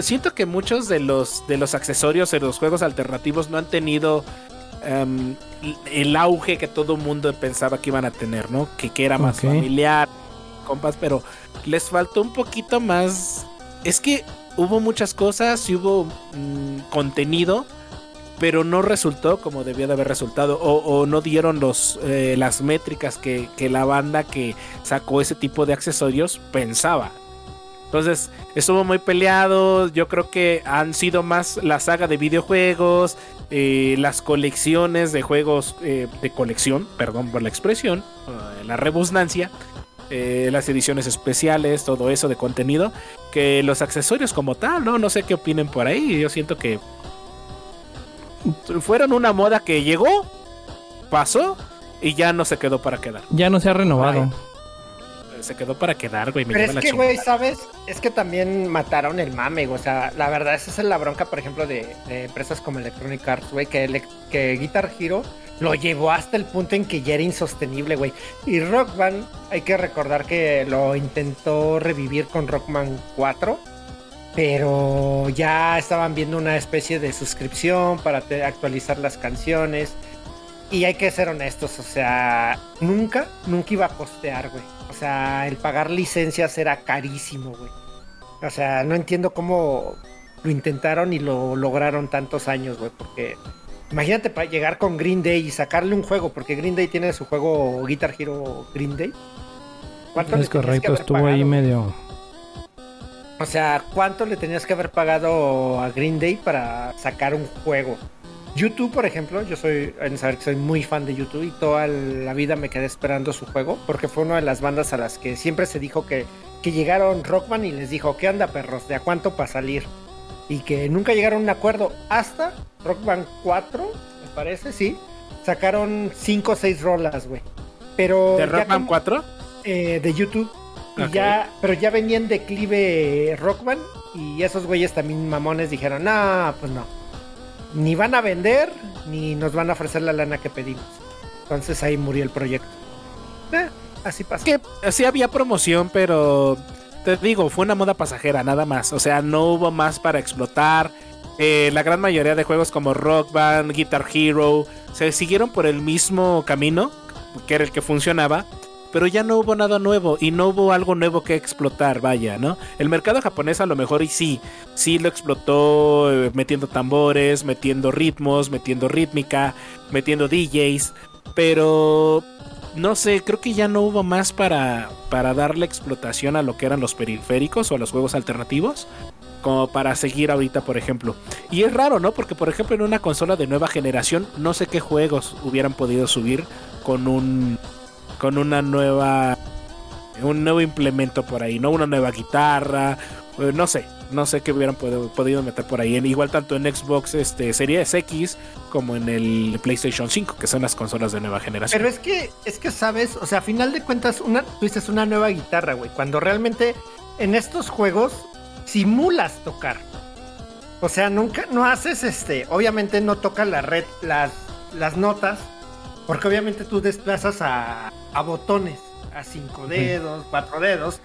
siento que muchos de los, de los accesorios de los juegos alternativos no han tenido em, el auge que todo el mundo pensaba que iban a tener, ¿no? Que, que era más familiar, compas, pero les faltó un poquito más. Es que hubo muchas cosas y hubo mm, contenido, pero no resultó como debió de haber resultado, o, no dieron los, eh, las métricas que, que la banda que sacó ese tipo de accesorios pensaba. Entonces, estuvo muy peleado. Yo creo que han sido más la saga de videojuegos, eh, las colecciones de juegos eh, de colección, perdón por la expresión, eh, la rebusnancia, las ediciones especiales, todo eso de contenido, que los accesorios como tal, ¿no? No sé qué opinen por ahí. Yo siento que fueron una moda que llegó, pasó y ya no se quedó para quedar. Ya no se ha renovado. Se quedó para quedar, güey. Me Pero es la que, güey, ¿sabes? Es que también mataron el mame, güey. O sea, la verdad, esa es la bronca, por ejemplo, de, de empresas como Electronic Arts, güey, que, que Guitar Hero lo llevó hasta el punto en que ya era insostenible, güey. Y Rock Band, hay que recordar que lo intentó revivir con Rockman 4, pero ya estaban viendo una especie de suscripción para actualizar las canciones. Y hay que ser honestos, o sea, nunca, nunca iba a costear, güey. O sea, el pagar licencias era carísimo, güey. O sea, no entiendo cómo lo intentaron y lo lograron tantos años, güey. Porque imagínate para llegar con Green Day y sacarle un juego, porque Green Day tiene su juego Guitar Hero Green Day. ¿Cuánto Es correcto, estuvo pagado, ahí medio. O sea, ¿cuánto le tenías que haber pagado a Green Day para sacar un juego? YouTube, por ejemplo, yo soy, en saber que soy muy fan de YouTube y toda la vida me quedé esperando su juego porque fue una de las bandas a las que siempre se dijo que, que llegaron Rockman y les dijo, ¿qué onda perros? ¿De a cuánto para salir? Y que nunca llegaron a un acuerdo hasta Rockman 4, me parece, sí. Sacaron 5 o 6 rolas, güey. Pero ¿De Rockman como- 4? eh, de YouTube. Y ya, pero ya venía en declive Rockman y esos güeyes también mamones dijeron, no, pues no. ni van a vender, ni nos van a ofrecer la lana que pedimos. Entonces ahí murió el proyecto. Eh, así que sí había promoción, pero te digo, fue una moda pasajera, nada más. O sea, no hubo más para explotar. Eh, la gran mayoría de juegos como Rock Band, Guitar Hero, se siguieron por el mismo camino, que era el que funcionaba. Pero ya no hubo nada nuevo y no hubo algo nuevo que explotar, vaya, ¿no? El mercado japonés a lo mejor y sí, sí lo explotó eh, metiendo tambores, metiendo ritmos, metiendo rítmica, metiendo DJs, pero no sé, creo que ya no hubo más para, para darle explotación a lo que eran los periféricos o a los juegos alternativos. Como para seguir ahorita, por ejemplo. Y es raro, ¿no? Porque, por ejemplo, en una consola de nueva generación, no sé qué juegos hubieran podido subir con un. Con una nueva. un nuevo implemento por ahí, ¿no? Una nueva guitarra. eh, No sé, no sé qué hubieran podido, meter por ahí. Igual tanto en Xbox este, Series X como en el PlayStation 5, que son las consolas de nueva generación. Pero es que, es que sabes, o sea, a final de cuentas, una, tú una nueva guitarra, güey. Cuando realmente en estos juegos simulas tocar. O sea, nunca, no haces este, obviamente no tocas la red, las, las notas, porque obviamente tú desplazas a, a botones, a cinco dedos, cuatro dedos,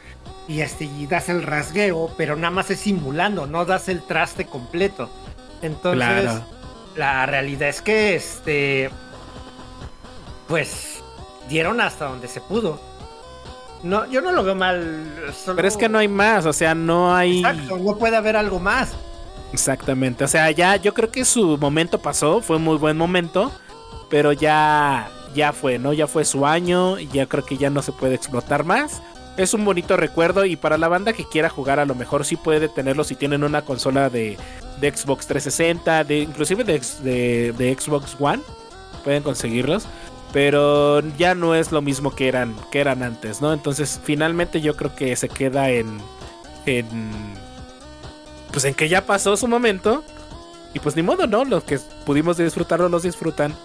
y este, y das el rasgueo, pero nada más es simulando, no das el traste completo. Entonces, Claro. la realidad es que este, pues, dieron hasta donde se pudo. No, yo no lo veo mal. solo- Pero es que no hay más, o sea, no hay... Exacto, no puede haber algo más. Exactamente, o sea, ya yo creo que su momento pasó, fue un muy buen momento, pero ya ya fue, ¿no? Ya fue su año, y ya creo que ya no se puede explotar más. Es un bonito recuerdo y para la banda que quiera jugar a lo mejor sí puede tenerlo si tienen una consola de, de Xbox 360, de inclusive de, de- de Xbox One, pueden conseguirlos. Pero ya no es lo mismo que eran, que eran antes, ¿no? Entonces finalmente yo creo que se queda en, en pues en que ya pasó su momento. Y pues ni modo, ¿no? Los que pudimos disfrutarlo los disfrutan.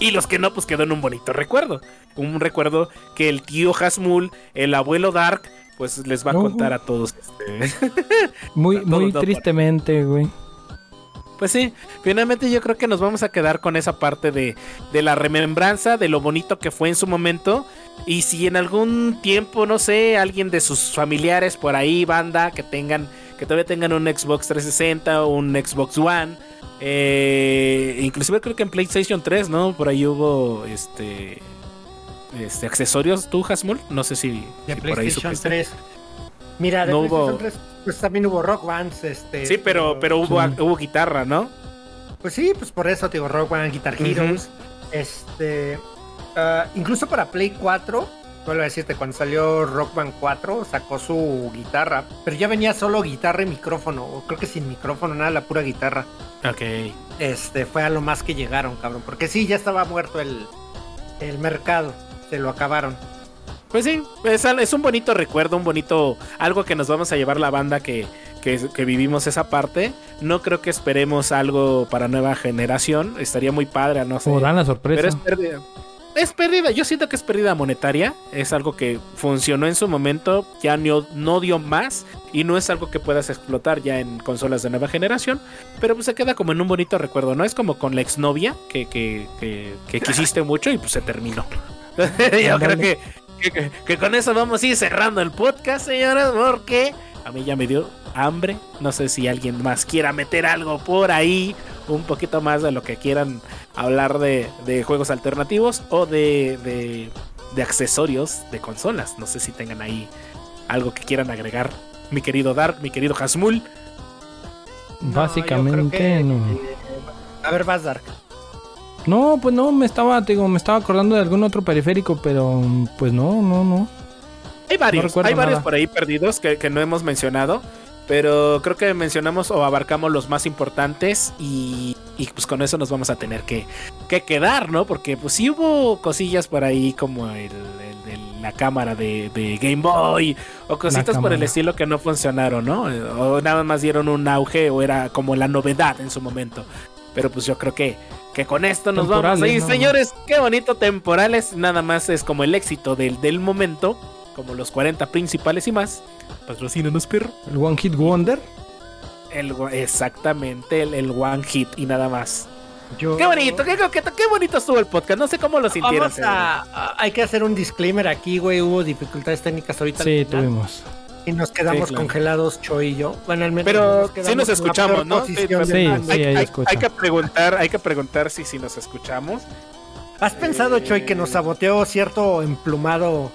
Y los que no, pues quedó en un bonito recuerdo. Un recuerdo que el tío Hasmul, el abuelo Dark, pues les va a contar a todos. este. Muy, muy tristemente, güey. Pues sí, finalmente yo creo que nos vamos a quedar con esa parte de, de la remembranza, de lo bonito que fue en su momento. Y si en algún tiempo, no sé, alguien de sus familiares por ahí, banda, que tengan, que todavía tengan un Xbox 360 o un Xbox One. Eh, inclusive creo que en PlayStation 3, ¿no? Por ahí hubo este. Este, accesorios, tú, Hasmul. No sé si, De si por ahí PlayStation supiste. 3. Mira, de No PlayStation hubo- 3, pues también hubo Rock Bands, este. Sí, pero, pero hubo, Sí. hubo guitarra, ¿no? Pues sí, pues por eso te digo Rock Band, Guitar. Heroes. Este. ah, incluso para Play 4, vuelvo a decirte, cuando salió Rock Band 4, sacó su guitarra. Pero ya venía solo guitarra y micrófono. O creo que sin micrófono, nada, la pura guitarra. Ok. Este, fue a lo más que llegaron, cabrón. Porque sí, ya estaba muerto el, el mercado. Se lo acabaron. Pues sí, es, un bonito recuerdo, un bonito algo que nos vamos a llevar la banda que, que, que vivimos esa parte. No creo que esperemos algo para nueva generación. Estaría muy padre, no sé. O dan la Pero sorpresa. es pérdida. Es pérdida, yo siento que es pérdida monetaria. Es algo que funcionó en su momento, ya no, no dio más. Y no es algo que puedas explotar ya en consolas de nueva generación. Pero pues se queda como en un bonito recuerdo, ¿no? Es como con la exnovia que, que, que, que quisiste mucho y pues se terminó. yo creo que, que, que- que con eso vamos a ir cerrando el podcast, señores, porque a mí ya me dio hambre. No sé si alguien más quiera meter algo por ahí, un poquito más de lo que quieran hablar de, de juegos alternativos o de, de, de accesorios de consolas. No sé si tengan ahí algo que quieran agregar. Mi querido Dark, mi querido Hasmul. Básicamente, que, no. eh, a ver, vas, Dark. No, pues no, me estaba, te digo, me estaba acordando de algún otro periférico, pero pues no, no, no. Hay varios, recuerdo hay varios nada. por ahí perdidos que, que no hemos mencionado. Pero creo que mencionamos o abarcamos los más importantes y, y pues con eso nos vamos a tener que, que quedar, ¿no? Porque pues sí hubo cosillas por ahí como el, el de la cámara de, de Game Boy o cositas por el estilo que no funcionaron, ¿no? O nada más dieron un auge o era como la novedad en su momento. Pero pues yo creo que, que con esto nos vamos a Temporales, ir, ¿no? señores. Qué bonito temporales. Nada más es como el éxito del, del momento. Como los 40 principales y más. Patrocínanos, perro. El One Hit Wonder. El, exactamente, el, el one hit y nada más. Yo- Qué bonito, qué, qué, qué bonito estuvo el podcast. No sé cómo lo sintieron. Vamos a, a- hay que hacer un disclaimer aquí, güey. Hubo dificultades técnicas ahorita. Sí, tuvimos. Y nos quedamos Sí, claro. congelados, Cho y yo. Bueno, al menos Pero nos sí nos escuchamos, ¿no? Sí, sí, hay, hay- que preguntar, hay que preguntar si, si nos escuchamos. ¿Has pensado, Choy, que nos saboteó cierto emplumado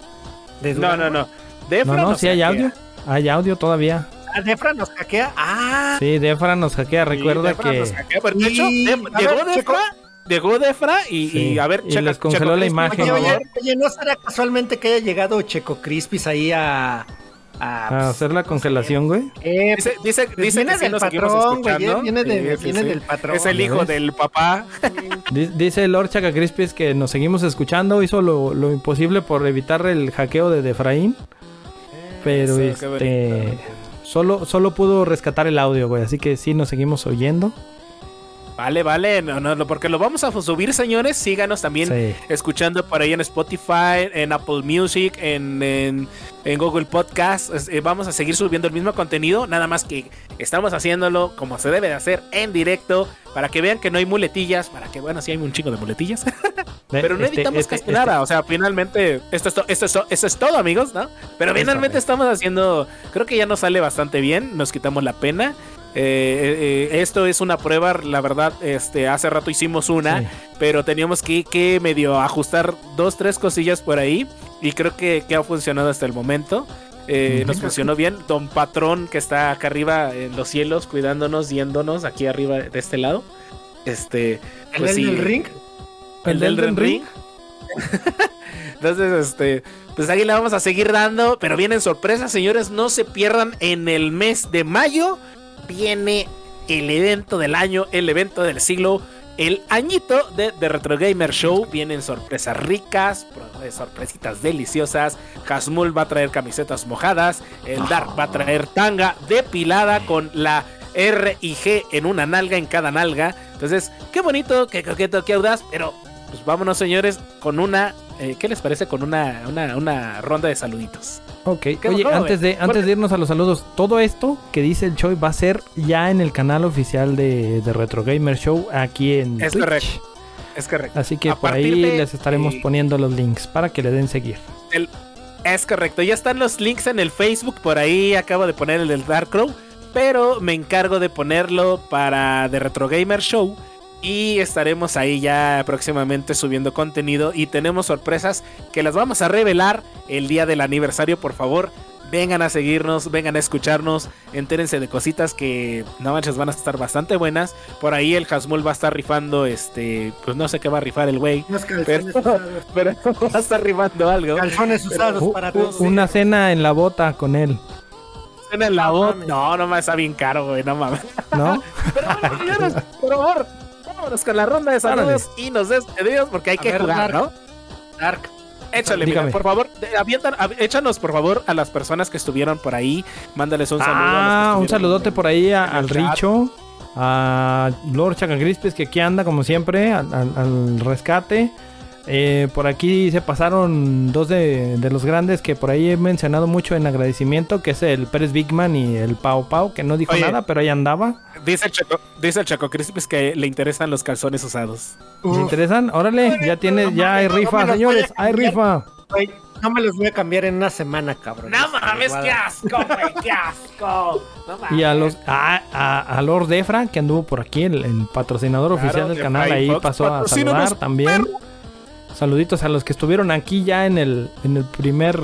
No, no, no. Defra No, no, sí hay audio. Hay audio todavía. ¿Ah, ¿Defra nos hackea? ¡Ah! Sí, Defra nos hackea. Sí, Recuerda Defra que. nos hackea, pero de hecho, llegó ver, Defra, llegó Defra y, Sí, y a ver, y les congeló la imagen. Oye, oye, oye, ¿no será casualmente que haya llegado Checo Crispis ahí a... a, A pues, hacer la congelación, güey. eh, Dice, dice, pues dice viene que del patrón, güey, viene, de- Sí, sí, viene sí. del patrón. Es el hijo del papá. Di- Dice Lord Chacacrispis que nos seguimos escuchando. Hizo lo, lo imposible por evitar el hackeo de Defraín. Pero Eso, qué este. Solo, solo pudo rescatar el audio, güey. Así que sí, nos seguimos oyendo. Vale, vale, no, no, porque lo vamos a subir, señores. Síganos también Sí. escuchando por ahí en Spotify, en Apple Music, en, en, en Google Podcast. Eh, vamos a seguir subiendo el mismo contenido, nada más que estamos haciéndolo como se debe de hacer en directo, para que vean que no hay muletillas, para que, bueno, sí hay un chingo de muletillas, pero no Este- editamos este- casi nada. O sea, finalmente, esto es, to- esto, es to- eso es todo, amigos, ¿no? Pero finalmente correcto. estamos haciendo, creo que ya nos sale bastante bien, nos quitamos la pena. Eh, eh, esto es una prueba, la verdad, este, hace rato hicimos una, Sí. pero teníamos que, que medio ajustar dos, tres cosillas por ahí y creo que, que ha funcionado hasta el momento. Eh. Nos funcionó bien. Don Patrón, que está acá arriba en los cielos, cuidándonos, yéndonos aquí arriba de este lado. Este, ¿El pues del sí, ring? el del Elden Ring. Entonces, este, pues ahí le vamos a seguir dando, pero vienen sorpresas, señores, no se pierdan en el mes de mayo viene el evento del año, el evento del siglo, el añito de The Retro Gamer Show. Vienen sorpresas ricas, sorpresitas deliciosas. Hasmul va a traer camisetas mojadas, el Dark va a traer tanga depilada con la R y G en una nalga en cada nalga. Entonces, qué bonito, qué coqueto, qué audaz, pero pues vámonos señores con una, eh, ¿qué les parece? Con una, una, una ronda de saluditos. Ok, ¿Qué- oye, antes de, antes de irnos a los saludos, todo esto que dice el Choi va a ser ya en el canal oficial de, de Retro Gamer Show aquí en Es Twitch. correcto. Es correcto. Así que A por ahí de- les estaremos eh, poniendo los links para que le den seguir. El- es correcto, ya están los links en el Facebook, por ahí acabo de poner el del Dark Crow, pero me encargo de ponerlo para The Retro Gamer Show y estaremos ahí ya próximamente subiendo contenido y tenemos sorpresas que las vamos a revelar el día del aniversario, por favor. Vengan a seguirnos, vengan a escucharnos, entérense de cositas que no manches van a estar bastante buenas. Por ahí el Hasmul va a estar rifando, este, pues no sé qué va a rifar el güey, Pero- pero va a estar rifando algo. Calzones usados para todos. una cena en la bota con él, En la mames. No, no me está bien caro, güey, no mames. ¿no? Pero bueno, señores, por favor, vámonos con la ronda de saludos y nos despedimos porque hay A que ver, jugar, Dark. ¿no? Dark. Échale, mira, por favor, avientan, av- échanos por favor a las personas que estuvieron por ahí. Mándales un saludo. a los que Ah, un saludote por ahí a- al chat. Richo, a Lord Chacagrispes que aquí anda como siempre, al, al- al rescate. Eh, por aquí se pasaron dos de, de los grandes que por ahí he mencionado mucho en agradecimiento, que es el Pérez Bigman y el Pau Pau, que no dijo Oye. nada, pero ahí andaba. Dice el Chaco, dice el Chaco Crispis que le interesan los calzones usados. ¿Les Uf, interesan? Órale, ya tiene, ya hay rifa, señores, hay rifa. no me los voy a cambiar en una semana, cabrón. No mames, qué asco, güey, qué asco. No. Y a los a, a, a Lord Defra, que anduvo por aquí, el, el patrocinador Claro, oficial del de canal, ahí Fox, pasó a saludar también. Saluditos a los que estuvieron aquí ya en el, en el primer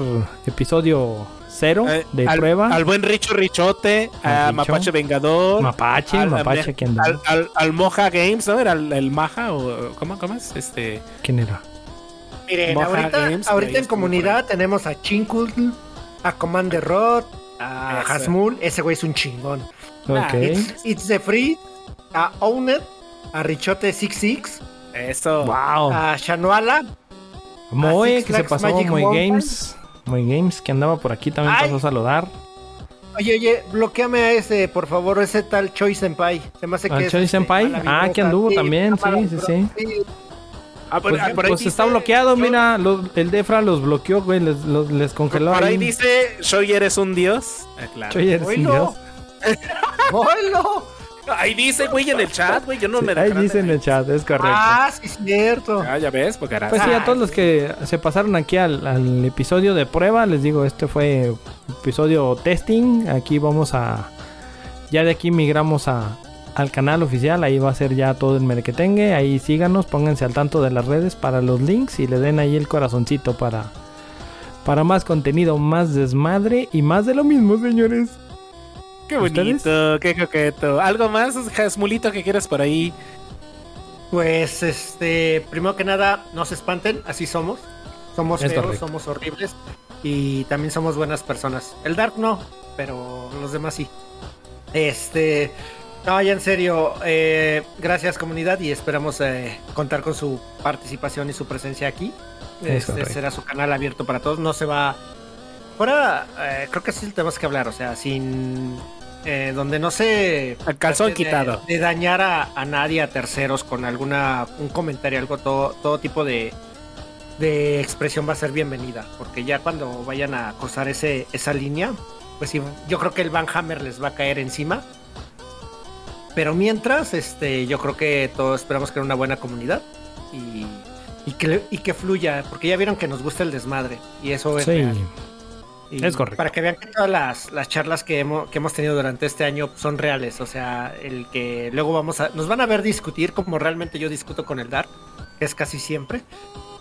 episodio cero Eh, de al, prueba. Al buen Richo Richote, a Richo. Mapache Vengador. Mapache, al- Mapache, ¿quién al, al, al Moja Games, ¿no? Era el, el Maja o ¿cómo, cómo es? Este ¿Quién era? Miren, Moja ahorita, Games, ahorita en comunidad tenemos a Chinkutl, a Commander Rod, a Ese. Hasmul. Ese güey es un chingón. Nah, Ok. It's, It's the Free, a Owned, a Richote 66, eso. Wow. a Shanuala. Moe, que se pasó, Magic Moe Mountain. Games. Moe Games, que andaba por aquí, también Ay. pasó a saludar. Oye, oye, bloqueame a ese, por favor, ese tal Choi Senpai. Se me hace que ¿Al es, Choi este, Senpai? Ah, que anduvo también, sí, sí, vibrosa. Ah, por- Pues, ah, por ahí pues está bloqueado, mira, los- el Defra los bloqueó, güey, les, los- les congeló Por ahí ahí. dice, Shoy eres un dios. Ah, claro. Choy, eres un dios. ¡Hola! Ahí dice, güey, en el chat, güey. Yo no me Ahí dice en el chat, es correcto. Ah, sí, es cierto. Ah, ya ves, porque harás. Pues sí, a todos los que se pasaron aquí al, al episodio de prueba, les digo, este fue episodio testing. Aquí vamos a. Ya de aquí migramos a, al canal oficial. Ahí va a ser ya todo el merquetengue. Ahí síganos, pónganse al tanto de las redes para los links y le den ahí el corazoncito para. Para más contenido, más desmadre y más de lo mismo, señores. Qué bonito, qué coqueto. ¿Algo más, Jasmulito, que quieras por ahí? Pues, este, primero que nada, no se espanten, así somos. Somos Es feos, correcto. somos horribles y también somos buenas personas. El Dark no, pero los demás sí. Este, no, ya en serio, eh, gracias comunidad y esperamos eh, contar con su participación y su presencia aquí. Es Este correcto. será su canal abierto para todos, no se va. Fuera, eh, creo que sí tenemos que hablar, o sea, sin. Eh, donde no se. El calzón de- quitado. De, dañar a, a nadie, a terceros, con alguna. Un comentario, algo, todo, todo tipo de. De expresión va a ser bienvenida, porque ya cuando vayan a cruzar ese, esa línea, pues sí, yo creo que el Van Hammer les va a caer encima. Pero mientras, este, yo creo que todos esperamos crear una buena comunidad y, y que, y que fluya, porque ya vieron que nos gusta el desmadre y eso es Sí, real. Y Es correcto. Para que vean que todas las, las charlas que hemos, que hemos tenido durante este año son reales. O sea, el que luego vamos a. Nos van a ver discutir como realmente yo discuto con el Dark, que es casi siempre.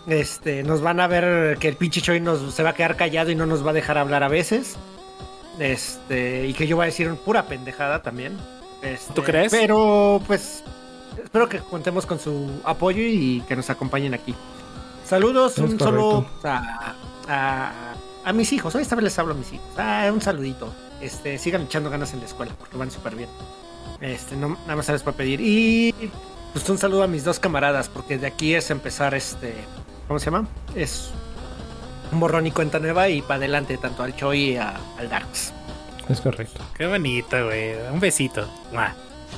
Este, nos van a ver que el pinche Choi nos se va a quedar callado y no nos va a dejar hablar a veces. Este, y que yo voy a decir pura pendejada también. Este, ¿Tú crees? Pero, pues, espero que contemos con su apoyo y que nos acompañen aquí. Saludos, Es un solo correcto. a, a, a mis hijos. Hoy esta vez les hablo a mis hijos. Ah, un saludito. Este, sigan echando ganas en la escuela porque van súper bien. Este, no, nada más sabes para pedir. Y pues un saludo a mis dos camaradas, porque de aquí es empezar este. ¿Cómo se llama? Es un borrón y cuenta nueva y para adelante, tanto al Choi y a- al Darks. es correcto. Qué bonito, güey. Un besito. Mua.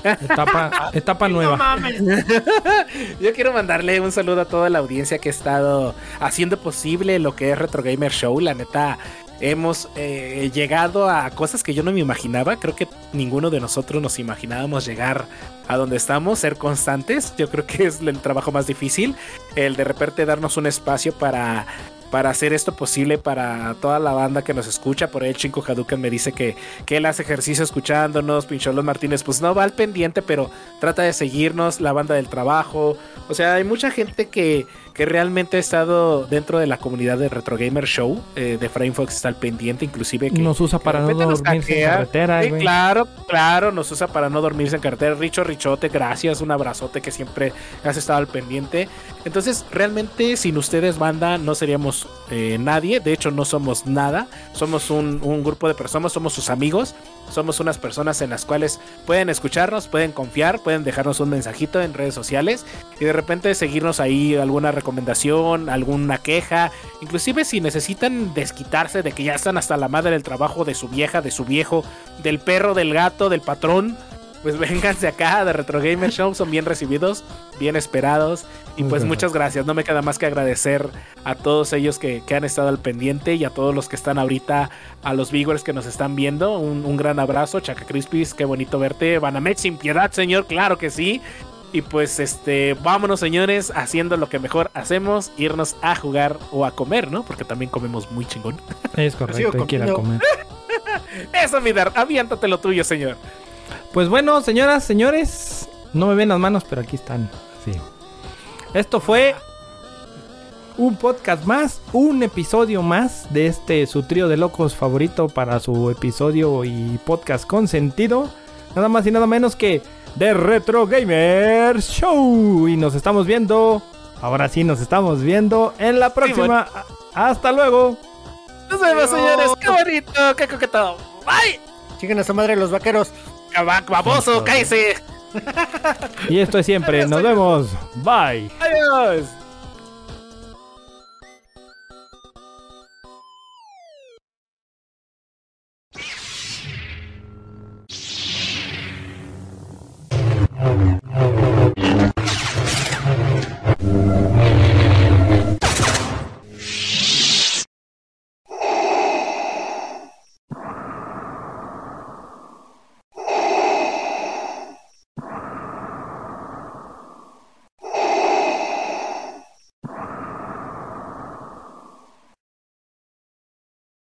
Etapa, etapa No nueva. mames. Yo quiero mandarle un saludo a toda la audiencia que ha estado haciendo posible lo que es Retro Gamer Show. La neta, hemos eh, llegado a cosas que yo no me imaginaba. Creo que ninguno de nosotros nos imaginábamos llegar a donde estamos, ser constantes. Yo creo que es el trabajo más difícil. El de repente darnos un espacio para para hacer esto posible para toda la banda que nos escucha. Por ahí el Chinco Hadouken me dice que, que él hace ejercicio escuchándonos. Pincholón Martínez, pues no va al pendiente, pero trata de seguirnos. La banda del trabajo. O sea, hay mucha gente que, que realmente ha estado dentro de la comunidad de Retro Gamer Show. eh, de Framefox está al pendiente, inclusive que. Nos usa para no dormirse en carretera, Sí, güey. claro, claro, nos usa para no dormirse en carretera. Richo Richote, gracias, un abrazote que siempre has estado al pendiente. Entonces, realmente, sin ustedes, banda, no seríamos eh, nadie. De hecho, no somos nada. Somos un, un grupo de personas, somos sus amigos. Somos unas personas en las cuales pueden escucharnos, pueden confiar, pueden dejarnos un mensajito en redes sociales y de repente seguirnos ahí alguna recomendación, alguna queja, inclusive si necesitan desquitarse de que ya están hasta la madre del trabajo de su vieja, de su viejo, del perro, del gato, del patrón, pues vénganse acá de Retro Gamer Show, son bien recibidos, bien esperados y pues muchas gracias, no me queda más que agradecer a todos ellos que, que han estado al pendiente y a todos los que están ahorita, a los viewers que nos están viendo, un, un gran abrazo, Chaca Crispis, qué bonito verte, Banamet sin piedad señor, claro que sí. Y pues este, vámonos señores, haciendo lo que mejor hacemos, irnos a jugar o a comer, ¿no? Porque también comemos muy chingón. Es correcto, hay que ir a comiendo. comer. Eso, mi dar, aviéntate lo tuyo, señor. Pues bueno, señoras, señores, no me ven las manos, pero aquí están. Sí. Esto fue un podcast más, un episodio más de este su trío de locos favorito para su episodio y podcast con sentido. Nada más y nada menos que The Retro Gamer Show. Y nos estamos viendo. Ahora sí, nos estamos viendo en la próxima. Hasta luego. Nos vemos, señores. Qué bonito, qué coqueto. Bye. Siguen a su madre los vaqueros baboso, cállese. Y esto es siempre. Nos vemos. Bye. Adiós. Oh,